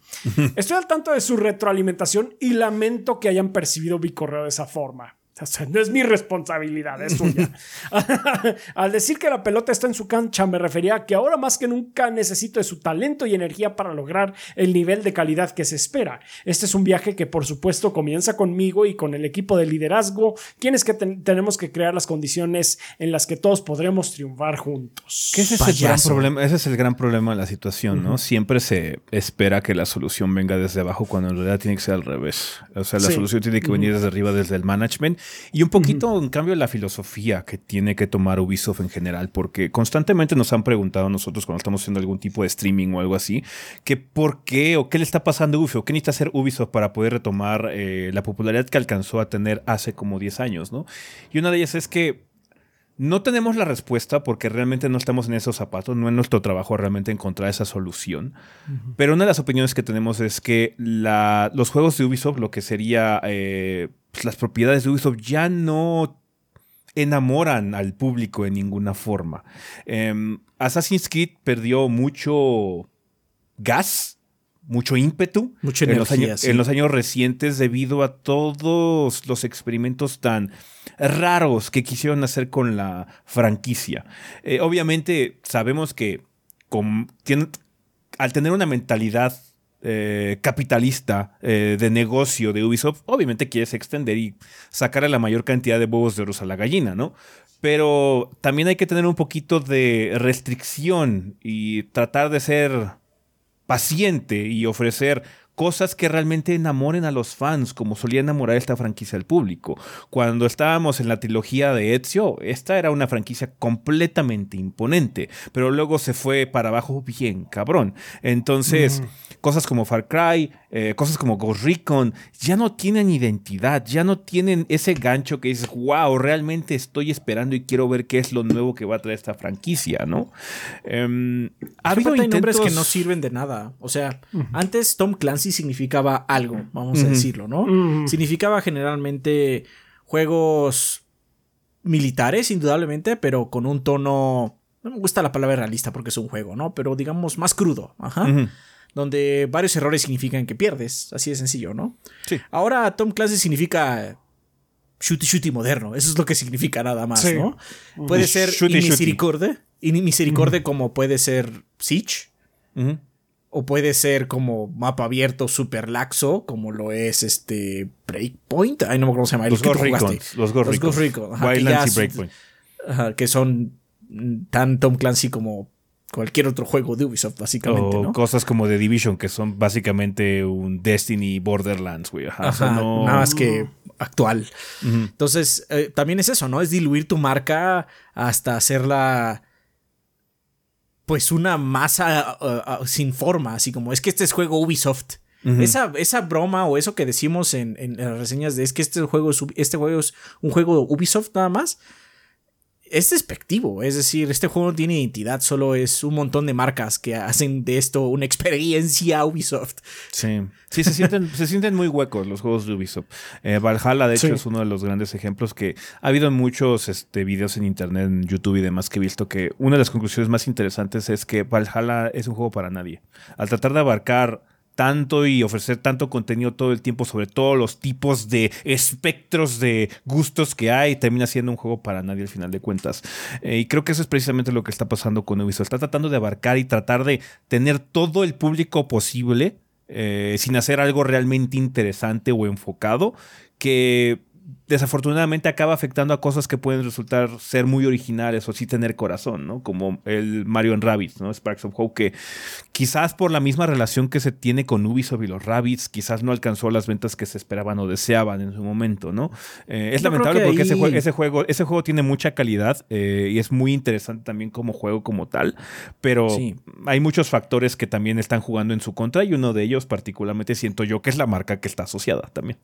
Estoy al tanto de su retroalimentación y lamento que hayan percibido mi correo de esa forma. O sea, no es mi responsabilidad, es suya. Al decir que la pelota está en su cancha, me refería a que ahora más que nunca necesito de su talento y energía para lograr el nivel de calidad que se espera. Este es un viaje que, por supuesto, comienza conmigo y con el equipo de liderazgo, quienes que ten- tenemos que crear las condiciones en las que todos podremos triunfar juntos. Ese es, el gran problema, ese es el gran problema de la situación, ¿no? Siempre se espera que la solución venga desde abajo cuando en realidad tiene que ser al revés. O sea, la Sí. solución tiene que venir desde arriba, desde el management. Y un poquito, en cambio, la filosofía que tiene que tomar Ubisoft en general, porque constantemente nos han preguntado nosotros cuando estamos haciendo algún tipo de streaming o algo así, que por qué o qué le está pasando a Ubisoft, qué necesita hacer Ubisoft para poder retomar eh, la popularidad que alcanzó a tener hace como 10 años, ¿no? Y una de ellas es que no tenemos la respuesta porque realmente no estamos en esos zapatos, no es nuestro trabajo realmente encontrar esa solución. Pero una de las opiniones que tenemos es que la- los juegos de Ubisoft, lo que sería eh, pues, las propiedades de Ubisoft, ya no enamoran al público de ninguna forma. Em, Assassin's Creed perdió mucho gas, mucho ímpetu Mucha en, los años, sí. en los años recientes debido a todos los experimentos tan raros que quisieron hacer con la franquicia. Eh, obviamente sabemos que con- al tener una mentalidad eh, capitalista eh, de negocio de Ubisoft, obviamente quieres extender y sacarle la mayor cantidad de huevos de oro a la gallina, ¿no? Pero también hay que tener un poquito de restricción y tratar de ser paciente y ofrecer cosas que realmente enamoren a los fans, como solía enamorar esta franquicia al público. Cuando estábamos en la trilogía de Ezio, esta era una franquicia completamente imponente, pero luego se fue para abajo bien cabrón. Entonces, cosas como Far Cry, eh, cosas como Ghost Recon, ya no tienen identidad, ya no tienen ese gancho que dices, wow, realmente estoy esperando y quiero ver qué es lo nuevo que va a traer esta franquicia, ¿no? Em, ha habido nombres que no sirven de nada. O sea, antes Tom Clancy significaba algo, vamos a decirlo, ¿no? Significaba generalmente juegos militares, indudablemente, pero con un tono. No me gusta la palabra realista porque es un juego, ¿no? Pero digamos más crudo. Ajá donde varios errores significan que pierdes, así de sencillo, ¿no? Sí. Ahora Tom Clancy significa shooty shooty moderno, eso es lo que significa nada más, ¿no? Puede ser misericordia, y misericordia como puede ser Siege, o puede ser como mapa abierto super laxo, como lo es este Breakpoint, ay no me acuerdo cómo se llama, los Ghost los Ghost Los y Breakpoint. que son tan Tom Clancy como cualquier otro juego de Ubisoft, básicamente. O cosas como The Division, que son básicamente un Destiny Borderlands, güey. Nada más que actual. Entonces, eh, también es eso, ¿no? Es diluir tu marca hasta hacerla. Pues una masa uh, uh, sin forma, así como es que este es juego Ubisoft. esa, esa, broma o eso que decimos en, en, las reseñas de es que este juego este juego es un juego Ubisoft nada más es despectivo. Es decir, este juego no tiene identidad, solo es un montón de marcas que hacen de esto una experiencia Ubisoft. Sí, sí, se sienten, se sienten muy huecos los juegos de Ubisoft. Eh, Valhalla, de hecho, es uno de los grandes ejemplos que ha habido muchos este, videos en internet, en YouTube y demás que he visto que una de las conclusiones más interesantes es que Valhalla es un juego para nadie. Al tratar de abarcar tanto y ofrecer tanto contenido todo el tiempo sobre todos los tipos de espectros de gustos que hay, termina siendo un juego para nadie al final de cuentas. Eh, y creo que eso es precisamente lo que está pasando con Ubisoft. Está tratando de abarcar y tratar de tener todo el público posible eh, sin hacer algo realmente interesante o enfocado que desafortunadamente acaba afectando a cosas que pueden resultar ser muy originales o sí tener corazón, ¿no? Como el Mario and Rabbids, ¿no? Sparks of Hope, que quizás por la misma relación que se tiene con Ubisoft y los Rabbids, quizás no alcanzó las ventas que se esperaban o deseaban en su momento, ¿no? Eh, es lamentable porque ese, juego, ese, juego, ese juego tiene mucha calidad eh, y es muy interesante también como juego como tal, pero hay muchos factores que también están jugando en su contra y uno de ellos particularmente siento yo que es la marca que está asociada también.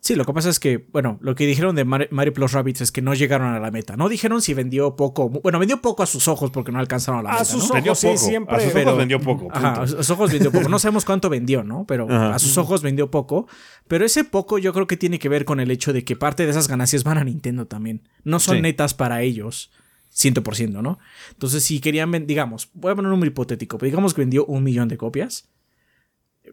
Sí, lo que pasa es que, bueno, lo que dijeron de Mario Plus Rabbits es que no llegaron a la meta. No dijeron si vendió poco. Bueno, vendió poco a sus ojos porque no alcanzaron a la meta. A sus ojos, sí, siempre. A sus ojos vendió poco. Ajá, a sus ojos vendió poco. No sabemos cuánto vendió, ¿no? Pero a sus ojos vendió poco. Pero ese poco yo creo que tiene que ver con el hecho de que parte de esas ganancias van a Nintendo también. No son netas para ellos. 100%, ¿no? Entonces, si querían, digamos, voy a poner un número hipotético, pero digamos que vendió un millón de copias,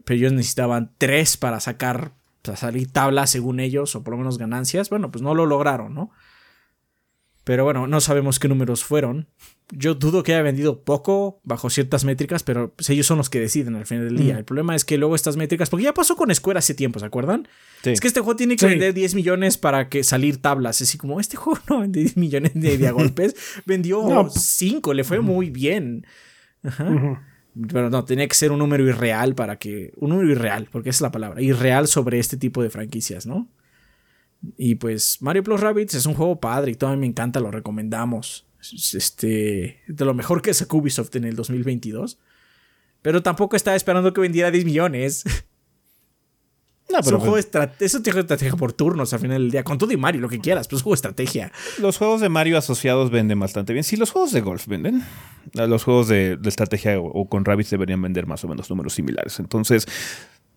pero ellos necesitaban tres para sacar salir tabla según ellos, o por lo menos ganancias. Bueno, pues no lo lograron, ¿no? Pero bueno, no sabemos qué números fueron. Yo dudo que haya vendido poco bajo ciertas métricas, pero pues, ellos son los que deciden al final del día. El problema es que luego estas métricas, porque ya pasó con Square hace tiempo, ¿se acuerdan? Es que este juego tiene que vender 10 millones para que salir tablas. Así como este juego no vende 10 millones de, golpes, vendió 5, le fue muy bien. Ajá. Pero no, tenía que ser un número irreal para que. Un número irreal, porque esa es la palabra. Irreal sobre este tipo de franquicias, ¿no? Y pues Mario Plus Rabbits es un juego padre y todavía me encanta, lo recomendamos. Este. De lo mejor que sacó Ubisoft en el 2022. Pero tampoco estaba esperando que vendiera 10 millones. No, pero es un juego de estrategia. Estrategia por turnos al final del día. Con todo y Mario, lo que quieras, pero es un juego de estrategia. Los juegos de Mario asociados venden bastante bien. Sí, los juegos de golf venden. Los juegos de, estrategia o, con Rabbids deberían vender más o menos números similares. Entonces,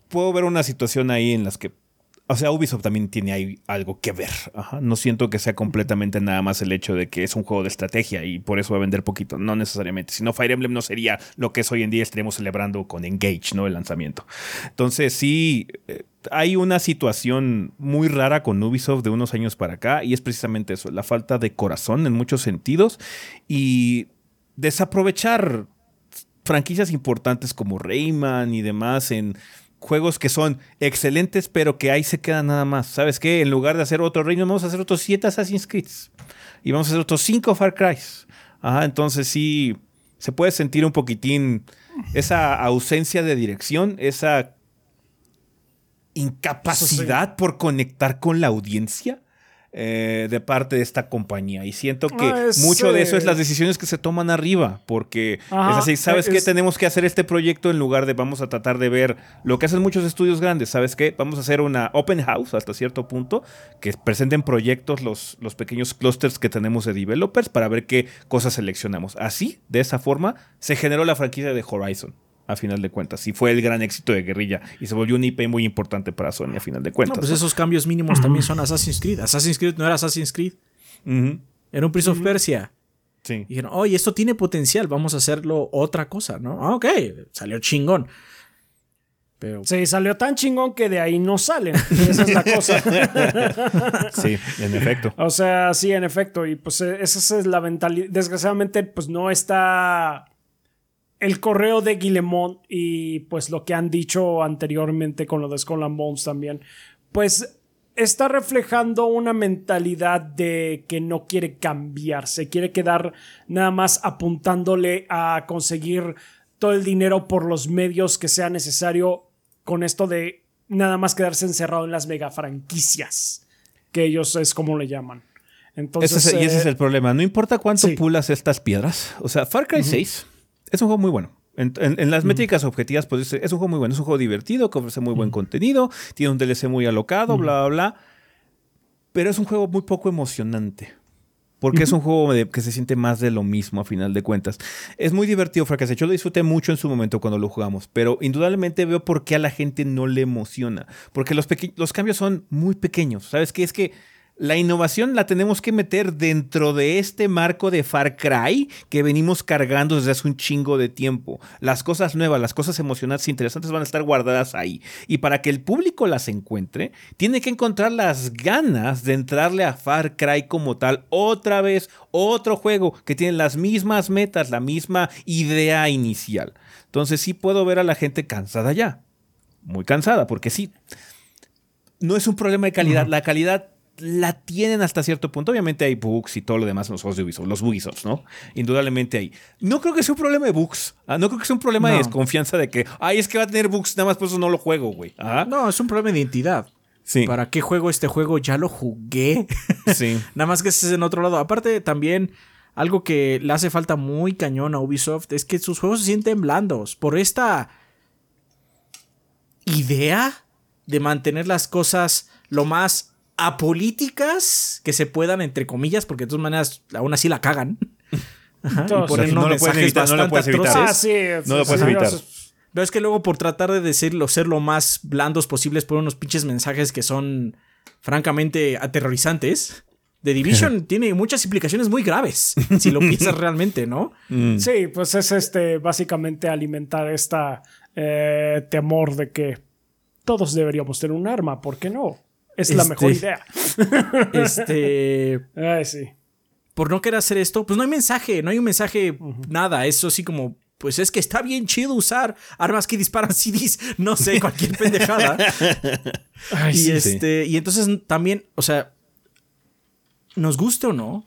puedo ver una situación ahí en las que o sea, Ubisoft también tiene ahí algo que ver. No siento que sea completamente nada más el hecho de que es un juego de estrategia y por eso va a vender poquito. No necesariamente. Si no, Fire Emblem no sería lo que es hoy en día. Estaríamos celebrando con Engage, ¿no? El lanzamiento. Entonces, sí, eh, hay una situación muy rara con Ubisoft de unos años para acá y es precisamente eso, la falta de corazón en muchos sentidos y desaprovechar franquicias importantes como Rayman y demás en juegos que son excelentes, pero que ahí se quedan nada más. ¿Sabes qué? En lugar de hacer otro reino, vamos a hacer otros 7 Assassin's Creed. Y vamos a hacer otros 5 Far Cry. Ajá, entonces sí, se puede sentir un poquitín esa ausencia de dirección, esa incapacidad por conectar con la audiencia. Eh, de parte de esta compañía. Y siento que Ah, mucho de eso es eh, las decisiones que se toman arriba, porque Ajá, es así, ¿sabes es- qué? Tenemos que hacer este proyecto en lugar de vamos a tratar de ver lo que hacen muchos estudios grandes, ¿sabes qué? Vamos a hacer una open house hasta cierto punto, que presenten proyectos los, los pequeños clusters que tenemos de developers para ver qué cosas seleccionamos. Así, de esa forma, se generó la franquicia de Horizon. A final de cuentas, y fue el gran éxito de Guerrilla y se volvió un IP muy importante para Sony a final de No, cuentas. pues ¿no? esos cambios mínimos también son Assassin's Creed. Assassin's Creed no era Assassin's Creed, era un Prince of Persia. Sí. Y dijeron, oye, esto tiene potencial, vamos a hacerlo otra cosa, ¿no? Ah, ok, salió chingón. Pero Sí, salió tan chingón que de ahí no salen. Esa es la cosa. Sí, en efecto. O sea, sí, en efecto. Y pues eh, esa es la mentalidad. Desgraciadamente, pues no está el correo de Guillemot y pues lo que han dicho anteriormente con lo de Skull and Bones también. Pues está reflejando una mentalidad de que no quiere cambiar. Se quiere quedar nada más apuntándole a conseguir todo el dinero por los medios que sea necesario con esto de nada más quedarse encerrado en las mega franquicias que ellos es como le llaman. Entonces, Ese es- y ese es eh, el problema. No importa cuánto sí. pulas estas piedras. O sea, Far Cry 6 es un juego muy bueno. En, en- en las métricas objetivas, pues es un juego muy bueno. Es un juego divertido, que ofrece muy buen contenido. Tiene un DLC muy alocado, bla, bla, bla. Pero es un juego muy poco emocionante. Porque es un juego de- que se siente más de lo mismo a final de cuentas. Es muy divertido, 6. Yo lo disfruté mucho en su momento cuando lo jugamos. Pero indudablemente veo por qué a la gente no le emociona. Porque los, los cambios son muy pequeños. ¿Sabes qué? Es que la innovación la tenemos que meter dentro de este marco de Far Cry que venimos cargando desde hace un chingo de tiempo. Las cosas nuevas, las cosas emocionantes e interesantes van a estar guardadas ahí. Y para que el público las encuentre, tiene que encontrar las ganas de entrarle a Far Cry como tal. Otra vez, otro juego que tiene las mismas metas, la misma idea inicial. Entonces sí puedo ver a la gente cansada ya. Muy cansada, porque sí, no es un problema de calidad. La calidad la tienen hasta cierto punto. Obviamente hay bugs y todo lo demás en los juegos de Ubisoft, los Ubisoft, ¿no? Indudablemente hay. No creo que sea un problema de bugs. Ah, No creo que sea un problema de desconfianza de que, ay, es que va a tener bugs, nada más por eso no lo juego, güey. Ah, no, es un problema de identidad. Sí. ¿Para qué juego este juego? Ya lo jugué. Sí. Nada más que es en otro lado. Aparte, también algo que le hace falta muy cañón a Ubisoft es que sus juegos se sienten blandos. Por esta idea de mantener las cosas lo más apolíticas que se puedan, entre comillas, porque de todas maneras aún así la cagan. Ajá, y No unos lo evitar, no lo bastante puedes evitar. Ah, sí. No lo puedes sí, evitar. Pero es que luego por tratar de decirlo, ser lo más blandos posibles por unos pinches mensajes que son francamente aterrorizantes. The Division tiene muchas implicaciones muy graves, si lo piensas realmente, ¿no? Mm. Sí, pues es este básicamente alimentar esta eh, temor de que todos deberíamos tener un arma, ¿por qué no? Es la Este- mejor idea. Este, Ay, sí. por no querer hacer esto, pues no hay mensaje, no hay un mensaje, nada, eso así como, pues es que está bien chido usar armas que disparan CDs, no sé, cualquier pendejada. Ay, y sí. este, y entonces también, o sea, nos guste o no,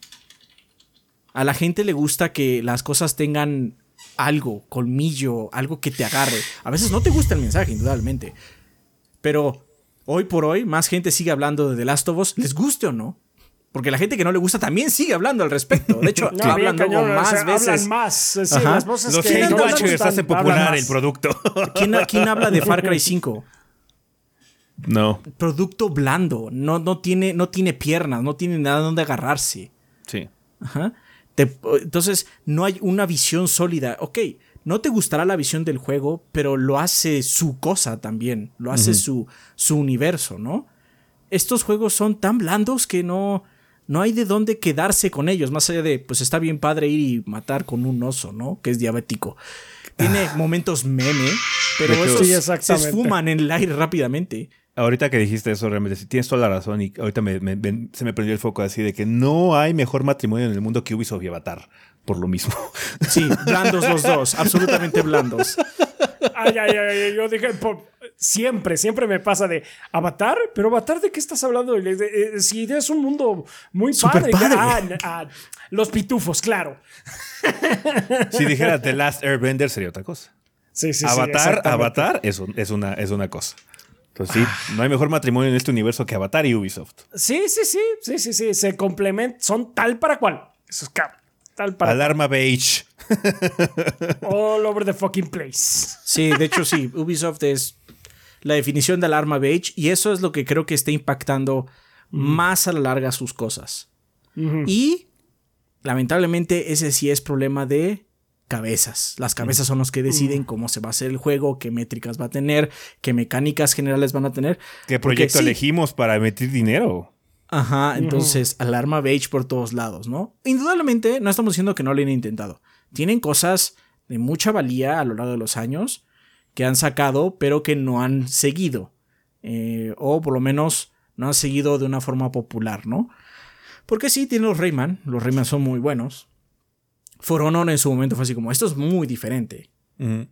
a la gente le gusta que las cosas tengan algo, colmillo, algo que te agarre. A veces no te gusta el mensaje, indudablemente. Pero hoy por hoy, más gente sigue hablando de The Last of Us, les guste o no. Porque la gente que no le gusta también sigue hablando al respecto. De hecho, No, hablan luego cañón, o más sea, veces. Hablan más. Sí, las voces Los que no hacen popular el producto. ¿Quién, quién habla de Far Cry 5? no. Producto blando. No, no, tiene, no tiene piernas, no tiene nada donde agarrarse. Sí. Ajá. Te- entonces, no hay una visión sólida. Ok, no te gustará la visión del juego, pero lo hace su cosa también. Lo hace su, su universo, ¿no? Estos juegos son tan blandos que no, no hay de dónde quedarse con ellos. Más allá de, pues está bien padre ir y matar con un oso, ¿no? Que es diabético. Tiene momentos meme, pero esos Sí, se esfuman en el aire rápidamente. Ahorita que dijiste eso, realmente sí, tienes toda la razón y ahorita me- me- me- se me prendió el foco así de que no hay mejor matrimonio en el mundo que Ubisoft y Avatar, por lo mismo. Sí, blandos los dos, absolutamente blandos. Ay, ay, ay, ay, yo dije, por- siempre, siempre me pasa de Avatar, pero Avatar, ¿de qué estás hablando? Eh, si es un mundo muy padre. padre. Ah, ah, los pitufos, claro. Si dijeras The Last Airbender sería otra cosa. Sí, sí, sí, Avatar, exactamente. Avatar es, un- es, una, es una cosa. Entonces sí, no hay mejor matrimonio en este universo que Avatar y Ubisoft. Sí, sí, sí, sí, sí, sí, se complementan, son tal para cual. Eso es cabrón. Tal para Alarma beige. all over the fucking place. Sí, de hecho sí, Ubisoft es la definición de alarma beige y eso es lo que creo que está impactando más a la larga sus cosas. Y lamentablemente ese sí es problema de cabezas. Las cabezas son los que deciden cómo se va a hacer el juego, qué métricas va a tener, qué mecánicas generales van a tener. ¿Qué Porque proyecto sí, elegimos para emitir dinero? Ajá, entonces alarma beige por todos lados, ¿no? Indudablemente no estamos diciendo que no lo hayan intentado. Tienen cosas de mucha valía a lo largo de los años que han sacado, pero que no han seguido. Eh, o por lo menos no han seguido de una forma popular, ¿no? Porque sí, tienen los Rayman, los Rayman son muy buenos. For Honor en su momento fue así como, esto es muy diferente. Ujú.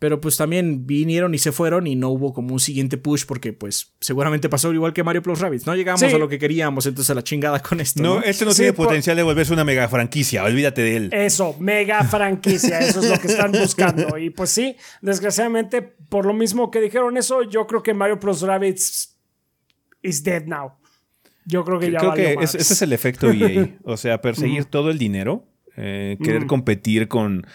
Pero pues también vinieron y se fueron y no hubo como un siguiente push porque pues seguramente pasó igual que Mario Plus Rabbids. No llegamos Sí. a lo que queríamos, entonces a la chingada con esto. No, No, este no Sí, tiene por- potencial de volverse una mega franquicia, olvídate de él. Eso, mega franquicia, eso es lo que están buscando. Y pues sí, desgraciadamente, por lo mismo que dijeron eso, yo creo que Mario Bros. Rabbids is dead now. Yo creo que ya Creo que es- ese es el efecto EA. O sea, perseguir todo el dinero, eh, querer competir con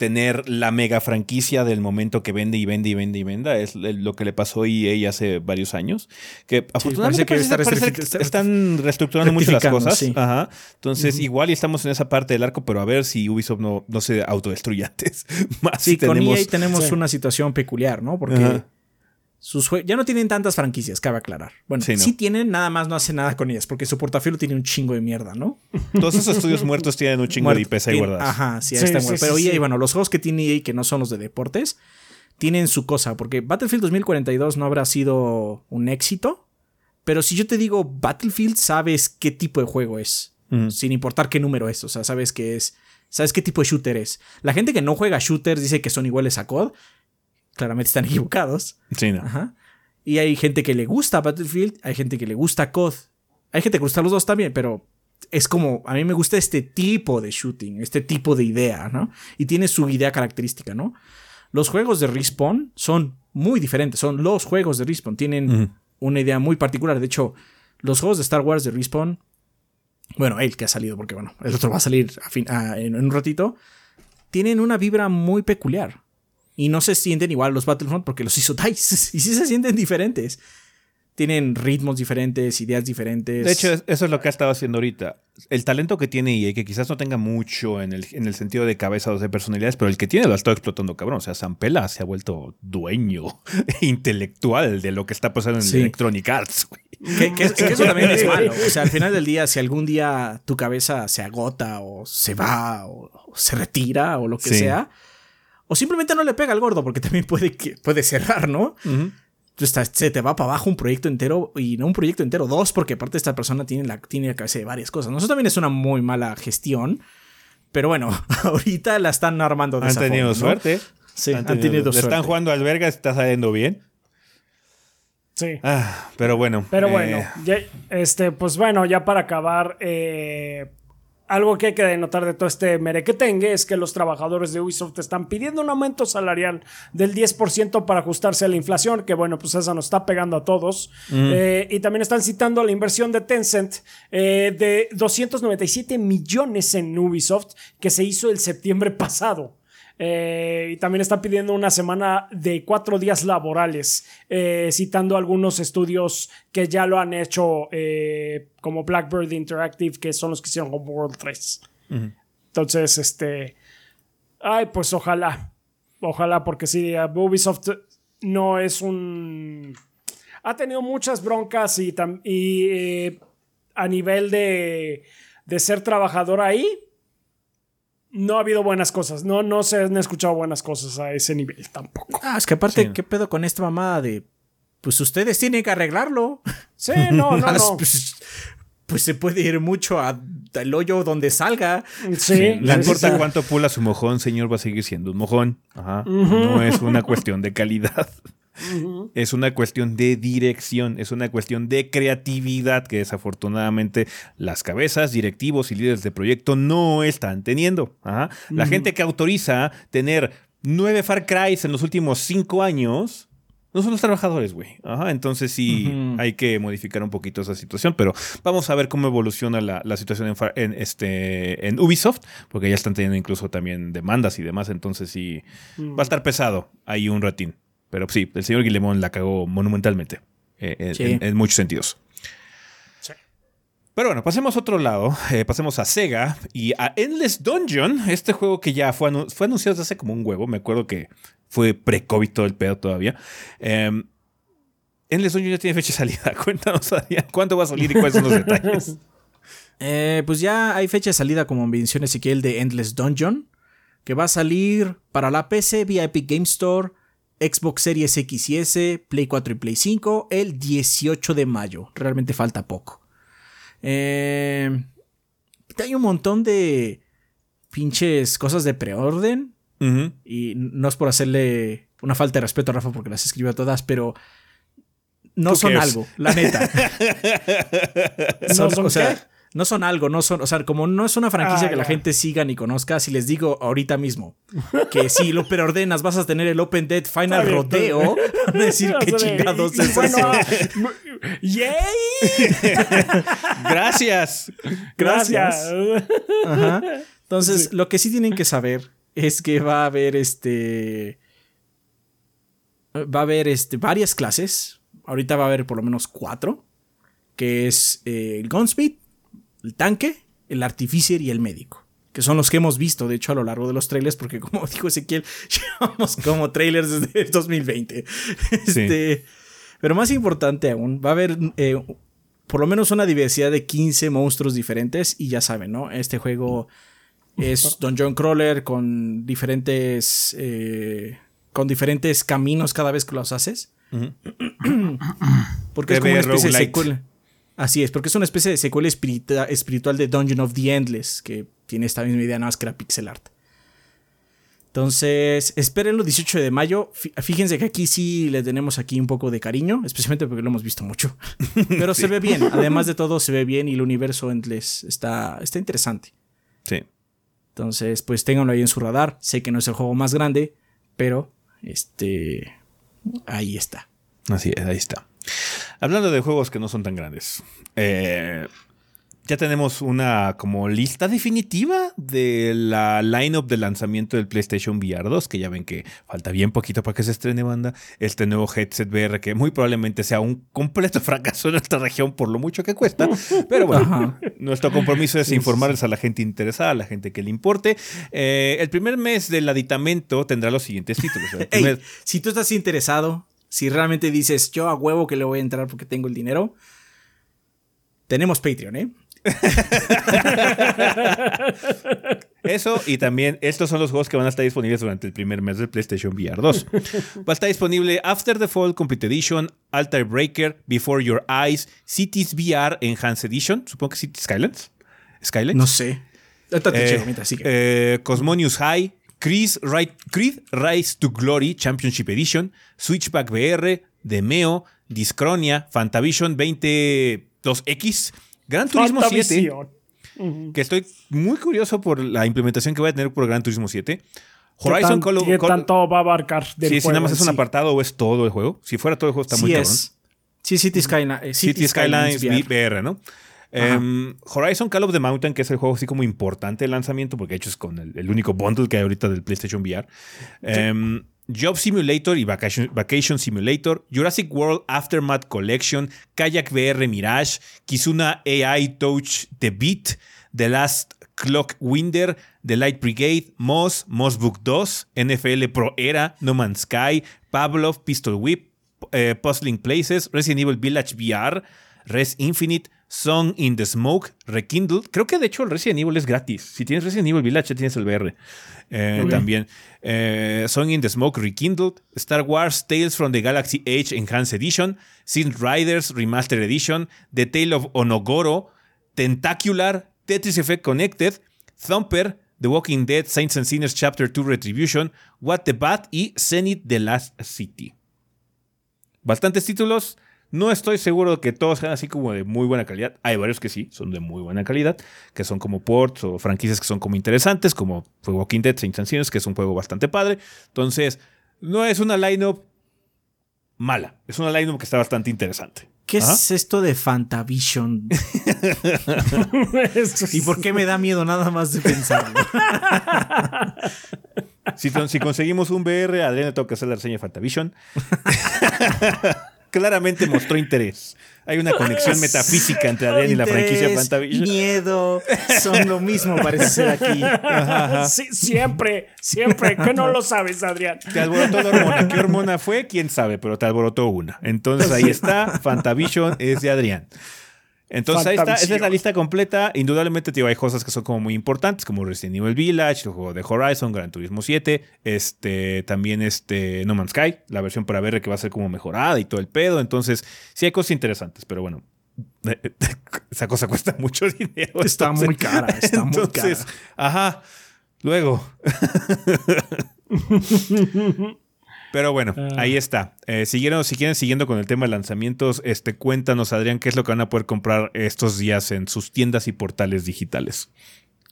tener la mega franquicia del momento que vende y vende y vende y venda. Es lo que le pasó a EA hace varios años. Que afortunadamente parece que parece- que están reestructurando mucho las cosas. sí. Ajá. Entonces, igual y estamos en esa parte del arco, pero a ver si Ubisoft no, no se autodestruye antes. Más Sí, si con tenemos- EA tenemos Sí. una situación peculiar, ¿no? Porque Ajá. Sus jue- ya no tienen tantas franquicias, cabe aclarar. Bueno, Sí, sí, no. tienen, nada más no hacen nada con ellas, porque su portafolio tiene un chingo de mierda, ¿no? Todos esos estudios muertos tienen un chingo de. IPs ahí guardadas. Ajá, sí, ahí Sí, está sí, muerto. sí, Pero EA, sí. bueno, los juegos que tiene EA que no son los de deportes, tienen su cosa, porque Battlefield 2042 no habrá sido un éxito, pero si yo te digo Battlefield, sabes qué tipo de juego es, sin importar qué número es, o sea, sabes qué es, sabes qué tipo de shooter es. La gente que no juega shooters dice que son iguales a COD, claramente están equivocados. Sí, no. Ajá. Y hay gente que le gusta Battlefield, hay gente que le gusta COD. Hay gente que le gusta los dos también, pero es como, a mí me gusta este tipo de shooting, este tipo de idea, ¿no? Y tiene su idea característica, ¿no? Los juegos de Respawn son muy diferentes, son los juegos de Respawn, tienen una idea muy particular. De hecho, los juegos de Star Wars de Respawn, bueno, el que ha salido, porque bueno, el otro va a salir a fin- a- en, en un ratito, tienen una vibra muy peculiar. Y no se sienten igual los Battlefront porque los hizo DICE. Y sí se sienten diferentes. Tienen ritmos diferentes, ideas diferentes. De hecho, es- eso es lo que ha estado haciendo ahorita. El talento que tiene EA, que quizás no tenga mucho en el, en el sentido de cabeza o de personalidades, pero el que tiene lo ha estado explotando cabrón. O sea, Zampella se ha vuelto dueño intelectual de lo que está pasando en Sí. Electronic Arts. Que, que- que eso también es malo. O sea, al final del día, si algún día tu cabeza se agota o se va o, o se retira o lo que Sí. sea, o simplemente no le pega al gordo porque también puede, que, puede cerrar, ¿no? Estás- se te va para abajo un proyecto entero y no un proyecto entero, dos, porque aparte esta persona tiene la, tiene la cabeza de varias cosas. ¿no? Eso también es una muy mala gestión. Pero bueno, ahorita la están armando de Han esa tenido forma, ¿no? suerte. Sí, han tenido Le suerte. están jugando al verga, está saliendo bien. Sí. Ah, pero bueno. Pero eh, bueno, ya- este, pues bueno, ya para acabar, eh, algo que hay que denotar de todo este merequetengue es que los trabajadores de Ubisoft están pidiendo un aumento salarial del 10% para ajustarse a la inflación, que bueno, pues esa nos está pegando a todos. Eh, y también están citando la inversión de Tencent eh, de 297 millones en Ubisoft que se hizo el septiembre pasado. Eh, y también está pidiendo una semana de cuatro días laborales, eh, citando algunos estudios que ya lo han hecho, eh, como Blackbird Interactive, que son los que hicieron Homeworld 3. Entonces, este. Ay, pues ojalá. Ojalá, porque sí, Ubisoft no es un. Ha tenido muchas broncas y, y a nivel de, de ser trabajador ahí, no ha habido buenas cosas. No, no se han escuchado buenas cosas a ese nivel tampoco. Ah, es que aparte, Sí. ¿qué pedo con esta mamada de. Pues ustedes tienen que arreglarlo. Sí, no, no, no. Pues, pues se puede ir mucho a- al hoyo donde salga. Sí, No sí, importa sí. cuánto pula su mojón, señor, va a seguir siendo un mojón. Ajá. No es una cuestión de calidad. Es una cuestión de dirección, es una cuestión de creatividad que desafortunadamente las cabezas, directivos y líderes de proyecto no están teniendo. Ajá. La gente que autoriza tener nueve Far Cry en los últimos cinco años no son los trabajadores, güey. Entonces sí hay que modificar un poquito esa situación, pero vamos a ver cómo evoluciona la, la situación en, Far- en, este, en Ubisoft, porque ya están teniendo incluso también demandas y demás, entonces sí Mm. va a estar pesado ahí un ratín. Pero sí, el señor Guillemón la cagó monumentalmente, eh, en- Sí. en, en muchos sentidos. Sí. Pero bueno, pasemos a otro lado, eh, pasemos a Sega y a Endless Dungeon, este juego que ya fue, anu- fue anunciado desde hace como un huevo, me acuerdo que fue pre-COVID todo el pedo todavía. Eh, Endless Dungeon ya tiene fecha de salida, cuéntanos Adrián, cuándo va a salir y cuáles son los detalles. Eh, pues ya hay fecha de salida, como mencioné Ezequiel, de Endless Dungeon, que va a salir para la PC vía Epic Game Store, Xbox Series X y S, Play 4 y Play 5 el 18 de mayo. Realmente falta poco. Eh, hay un montón de pinches cosas de preorden. Y no es por hacerle una falta de respeto a Rafa porque las escribió todas, pero no son cares? algo, la neta. ¿No son o sea? No son algo, no son, o sea, como no es una franquicia Ah, que la gente siga ni conozca, si les digo ahorita mismo que si lo preordenas vas a tener el Open Dead Final Rodeo, van a decir qué chingados y- y es bueno, eso. ¡Yay! Gracias. Gracias. Ajá. Entonces, lo que sí tienen que saber es que va a haber este. Va a haber este, varias clases. Ahorita va a haber por lo menos cuatro. Que es eh, el Gunsmith, el tanque, el artificer y el médico. Que son los que hemos visto, de hecho, a lo largo de los trailers, porque como dijo Ezequiel, llevamos como trailers desde el 2020. Este, Pero más importante aún, va a haber eh, por lo menos una diversidad de 15 monstruos diferentes. Y ya saben, ¿no? Este juego es Dungeon Crawler con diferentes. eh, con diferentes caminos cada vez que los haces. Porque es como una especie de secuela. Así es, porque es una especie de secuela espirita- espiritual de Dungeon of the Endless, que tiene esta misma idea, nada más que era pixel art. Entonces, espérenlo 18 de mayo. Fí- Fíjense que aquí sí le tenemos aquí un poco de cariño, especialmente porque lo hemos visto mucho. Pero se ve bien, además de todo se ve bien y el universo Endless está, está interesante. Sí. Entonces, pues ténganlo ahí en su radar. Sé que no es el juego más grande, pero este ahí está. Así es, ahí está. Hablando de juegos que no son tan grandes. eh, ya tenemos una como lista definitiva de la lineup de lanzamiento del PlayStation VR 2, que ya ven que falta bien poquito para que se estrene banda. Este nuevo headset VR que muy probablemente sea un completo fracaso en nuestra región por lo mucho que cuesta. Pero bueno, Ajá. nuestro compromiso es informarles a la gente interesada, a la gente que le importe. Eh, el primer mes del aditamento tendrá los siguientes títulos. Ey, si tú estás interesado, si realmente dices yo a huevo que le voy a entrar porque tengo el dinero, tenemos Patreon, ¿eh? Eso y también estos son los juegos que van a estar disponibles durante el primer mes del PlayStation VR 2. Va a estar disponible After the Fall Complete Edition, Altar Breaker, Before Your Eyes, Cities VR Enhanced Edition, supongo que Cities Skylands. Skylands. No sé. Eh, checo, mientras sigue. eh, Cosmonius High, Creed, Ri- Creed Rise to Glory Championship Edition, Switchback VR, Demeo, Discronia, Fantavision 22X, Gran Turismo 7 Fantavisión. Ujú. que estoy muy curioso por la implementación que va a tener por Gran Turismo 7. ¿Qué Horizon tan- Call of ¿Qué Call- tanto va a abarcar del Sí, si nada juego más es un sí? apartado o es todo el juego. Si fuera todo el juego está muy sí cabrón. es. Sí, City Skyline. eh, City Skylines VR. VR, ¿no? Em, Horizon Call of the Mountain, que es el juego así como importante de lanzamiento, porque de hecho es con el, el único bundle que hay ahorita del PlayStation VR. Em, Job Simulator y Vacation, Vacation Simulator, Jurassic World Aftermath Collection, Kayak VR Mirage, Kizuna AI Touch The Beat, The Last Clock Winder, The Light Brigade, Moss, Moss Book 2, NFL Pro Era, No Man's Sky, Pavlov, Pistol Whip, eh, Puzzling Places, Resident Evil Village VR, Res Infinite, Song in the Smoke, Rekindled. Creo que de hecho el Resident Evil es gratis. Si tienes Resident Evil Village, tienes el VR. Eh. También. Eh, Song in the Smoke, Rekindled. Star Wars Tales from the Galaxy Age Enhanced Edition. Synth Riders Remastered Edition. The Tale of Onogoro. Tentacular. Tetris Effect Connected. Thumper. The Walking Dead Saints and Sinners Chapter 2 Retribution. What the Bat y Zenith The Last City. Bastantes títulos. No estoy seguro que todos sean así como de muy buena calidad. Hay varios que sí, son de muy buena calidad, que son como ports o franquicias que son como interesantes, como fue Walking Dead, Saints and Sinners, que es un juego bastante padre. Entonces, no es una lineup mala. Es una line que está bastante interesante. ¿Qué Ajá. es esto de Fantavision? ¿Y por qué me da miedo nada más de pensarlo? Si, si conseguimos un VR, Adrián le toca hacer la reseña de Fantavision. Claramente mostró interés. Hay una conexión metafísica entre Adrián y la franquicia Fantavision. Miedo, son lo mismo, parece ser aquí. Sí, siempre, siempre. Que no lo sabes, Adrián. Te alborotó la hormona. ¿Qué hormona fue? ¿Quién sabe? Pero te alborotó una. Entonces ahí está. Fantavision es de Adrián. Entonces ahí está. Esa es la lista completa. Indudablemente, tío, hay cosas que son como muy importantes, como Resident Evil Village, el juego de Horizon, Gran Turismo 7, este, también este No Man's Sky, la versión para VR que va a ser como mejorada y todo el pedo. Entonces, sí hay cosas interesantes, pero bueno. Esa cosa cuesta mucho dinero. Está entonces- muy cara, está muy cara. Ajá. Luego. Pero bueno, Ah. ahí está. Eh, siguieron, si quieren siguiendo con el tema de lanzamientos, este, cuéntanos, Adrián, qué es lo que van a poder comprar estos días en sus tiendas y portales digitales.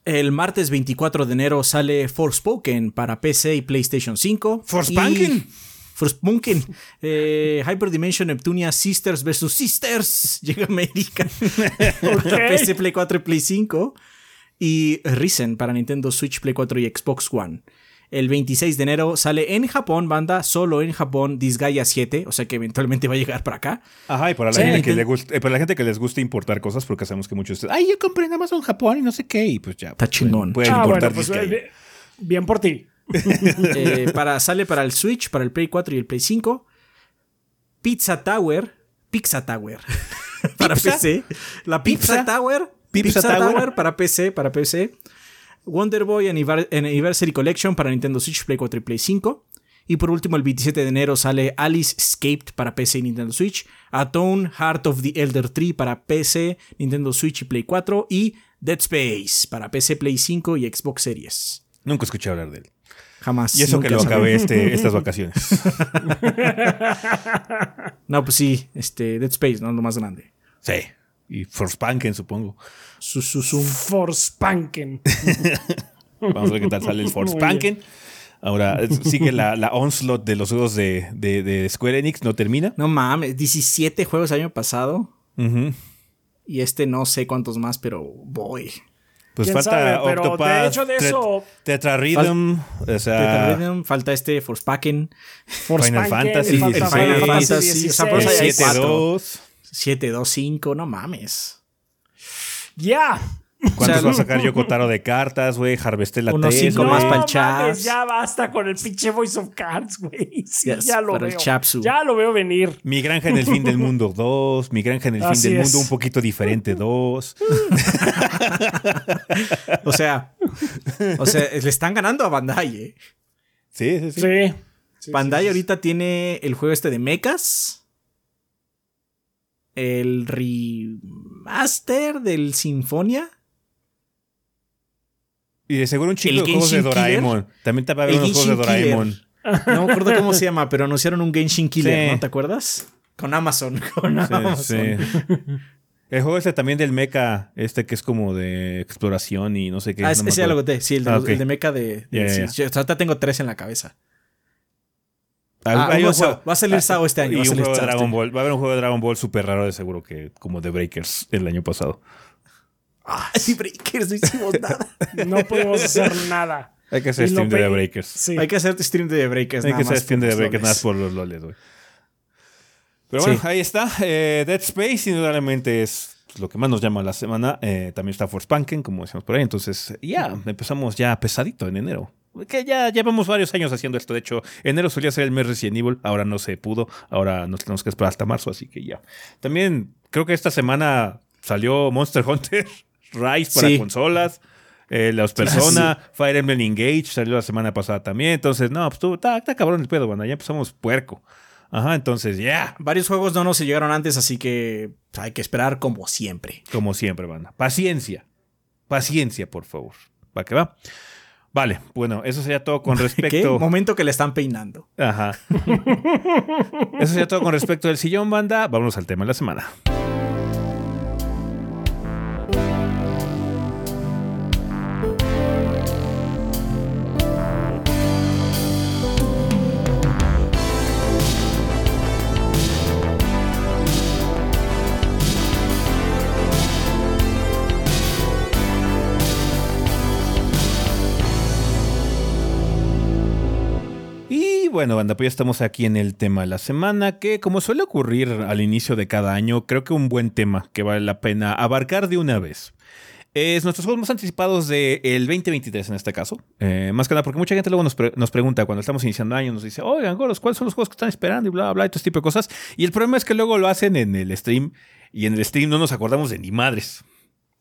El martes 24 de enero sale Forspoken para PC y PlayStation 5. ¿Forspoken? Forspoken. Eh, Hyperdimension Neptunia Sisters vs. Sisters. Llega a América. PC, Play 4 y Play 5. Y Risen para Nintendo Switch, Play 4 y Xbox One. El 26 de enero sale en Japón, banda, solo en Japón, Disgaea 7, o sea que eventualmente va a llegar para acá. Ajá, y para la, Sí, gente, que le gusta, eh, para la gente que les gusta importar cosas, porque sabemos que muchos ay, yo compré en Amazon Japón y no sé qué, y pues ya. Está pueden- chingón. Pueden Ah, importar bueno, pues eh, bien por ti. Eh, para, sale para el Switch, para el Play 4 y el Play 5. Pizza Tower. Pizza Tower. para ¿Pizza? PC. La Pizza, ¿Pizza? Tower. ¿Pizza Pizza, Tower? Tower? para PC. Para PC. Wonder Boy Anniver- Anniversary Collection para Nintendo Switch, Play 4 y Play 5. Y por último, el 27 de enero sale Alice Escaped para PC y Nintendo Switch. Atone Heart of the Elder Tree para PC, Nintendo Switch y Play 4. Y Dead Space para PC, Play 5 y Xbox Series. Nunca escuché hablar de él. Jamás. Y eso que lo acabé este, estas vacaciones. No, pues sí, este, Dead Space, ¿no? Lo más grande. Sí. Y Forspanken, supongo. Su, su, su. Forspanken. Vamos a ver qué tal sale el Forspanken. Ahora sigue la, la onslaught de los juegos de, de- de Square Enix, no termina. No mames, 17 juegos el año pasado. Ujú. Y este no sé cuántos más, pero voy. Pues ¿Quién falta sabe? Pero de Octopath, hecho de eso- Tetra Rhythm, o sea, Tetra Rhythm, falta este Forspaken. Forspanken, Fantasy, el Final Final Fantasy Fantasy, o 16. sea, por eso hay el cuatro. 7-2. 725, no mames. Ya. ¿Cuántos O sea, va a sacar Yoko Taro de cartas, güey? Harvestella Unos 3, cinco más No para el Chaps. mames, ya basta con el pinche Voice of Cards, güey. Sí, Yes, ya lo para el veo. Chapsu. Ya lo veo venir. Mi granja en el fin del mundo 2, Mi granja en el fin del es. mundo un poquito diferente 2. O sea, o sea, le están ganando a Bandai, eh. Sí, sí, sí. Sí. Sí, Bandai sí, sí. ahorita tiene el juego este de mechas. El remaster del Sinfonia. Y de seguro un chico El de juegos de Genshin Killer. Doraemon. También te va a haber unos juegos de Killer. Doraemon. No me acuerdo cómo se llama, pero anunciaron un Genshin Killer, Sí. ¿no? ¿Te acuerdas? Con Amazon. Con Sí, Amazon. sí. El juego este también del mecha, este que es como de exploración y no sé qué. Ah, no ese ya lo conté. Sí, el de, Ah, el de mecha de. de- yo ahorita tengo tres en la cabeza. Ah, hay uno un Sao. juego- Va a salir ah, Sao este año, Y va a un salir juego de Sao Dragon año. Ball. Va a haber un juego de Dragon Ball súper raro de seguro que como de Breakers el año pasado. Ah, sí, Breakers, no hicimos nada. No podemos hacer nada. Hay que hacer stream de The Breakers. Sí. Hay que hacer stream de Breakers. Hay nada que hacer stream de The Breakers nada más por los loles, güey. Pero bueno, ahí está. Eh, Dead Space, indudablemente es lo que más nos llama la semana. Eh, también está Forspanken, como decíamos por ahí. Entonces, ya, empezamos ya pesadito en enero. Que ya llevamos varios años haciendo esto. De hecho, enero solía ser el mes Resident Evil. Ahora no se pudo. Ahora nos tenemos que esperar hasta marzo. Así que ya. También creo que esta semana salió Monster Hunter Rise para Sí. consolas. Eh, los Persona, Fire Emblem Engage salió la semana pasada también. Entonces, no, pues tú, está, cabrón el pedo, banda. Ya empezamos puerco. Ajá, entonces, ya. Varios juegos no nos llegaron antes, así que hay que esperar como siempre. Como siempre, banda. Paciencia. Paciencia, por favor. ¿Va que va? Vale, bueno, eso sería todo con ¿Qué? respecto. Momento que le están peinando. Ajá. Eso sería todo con respecto del sillón, banda. Vámonos al tema de la semana. Bueno, banda, pues ya estamos aquí en el tema de la semana, que como suele ocurrir al inicio de cada año, creo que un buen tema que vale la pena abarcar de una vez. Es nuestros juegos más anticipados del 2023 en este caso. Eh, más que nada porque mucha gente luego nos, pre- nos pregunta cuando estamos iniciando año, nos dice, oigan, gordos, ¿cuáles son los juegos que están esperando? Y bla, bla, y todo este tipo de cosas. Y el problema es que luego lo hacen en el stream y en el stream no nos acordamos de ni madres.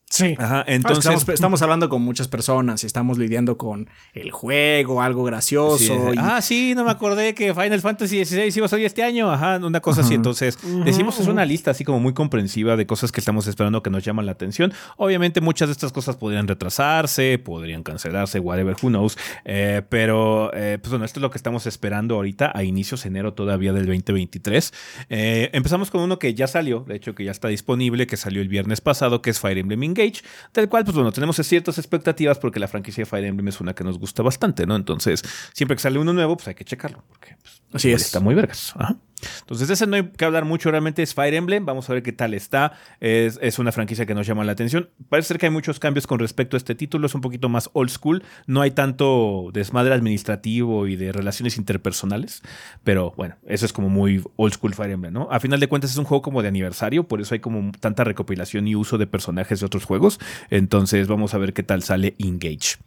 Sí. Ajá, que entonces... estamos, estamos hablando con muchas personas y estamos lidiando con el juego, algo gracioso. Sí, y- Ah, sí, no me acordé que Final Fantasy XVI iba a salir este año. Ajá, una cosa así. Entonces, decimos es una lista así como muy comprensiva de cosas que estamos esperando que nos llaman la atención. Obviamente, muchas de estas cosas podrían retrasarse, podrían cancelarse, whatever, who knows. Eh, pero, eh, pues bueno, esto es lo que estamos esperando ahorita a inicios de enero todavía del 2023. Eh, empezamos con uno que ya salió, de hecho, que ya está disponible, que salió el viernes pasado, que es Fire Emblem Engage, del cual, pues bueno, tenemos ciertas expectativas porque la franquicia de Fire Emblem es una que nos gusta bastante, ¿no? Entonces, siempre que sale uno nuevo, pues hay que checarlo, porque pues, Así es. está muy vergas. Ajá. Entonces, de ese no hay que hablar mucho, realmente es Fire Emblem. Vamos a ver qué tal está. Es, es una franquicia que nos llama la atención. Parece ser que hay muchos cambios con respecto a este título. Es un poquito más old school. No hay tanto desmadre administrativo y de relaciones interpersonales. Pero bueno, eso es como muy old school Fire Emblem, ¿no? A final de cuentas, es un juego como de aniversario. Por eso hay como tanta recopilación y uso de personajes de otros juegos. Entonces, vamos a ver qué tal sale Engage.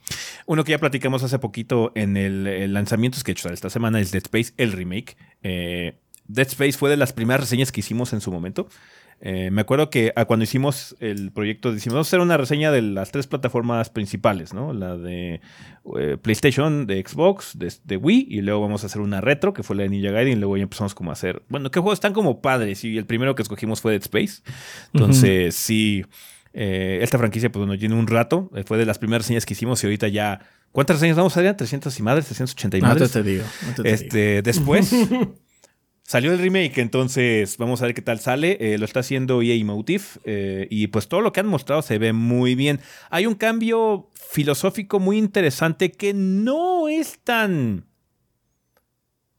Uno que ya platicamos hace poquito en el, el lanzamiento, es que de hecho esta semana, es Dead Space, el remake. Eh, Dead Space fue de las primeras reseñas que hicimos en su momento. Eh, me acuerdo que ah, cuando hicimos el proyecto, decimos, vamos a hacer una reseña de las tres plataformas principales, ¿no? La de eh, PlayStation, de Xbox, de, de Wii, y luego vamos a hacer una retro, que fue la de Ninja Gaiden, y luego ya empezamos como a hacer, bueno, ¿qué juegos están como padres? Y el primero que escogimos fue Dead Space. Entonces, sí, eh, esta franquicia, pues bueno, tiene un rato, fue de las primeras reseñas que hicimos y ahorita ya... ¿Cuántas reseñas vamos a hacer? ¿300 y madres? ¿380 y No te, madres? te digo. no te, te digo. Este, después salió el remake, entonces vamos a ver qué tal sale. Eh, lo está haciendo EA Motive eh, y pues todo lo que han mostrado se ve muy bien. Hay un cambio filosófico muy interesante que no es tan,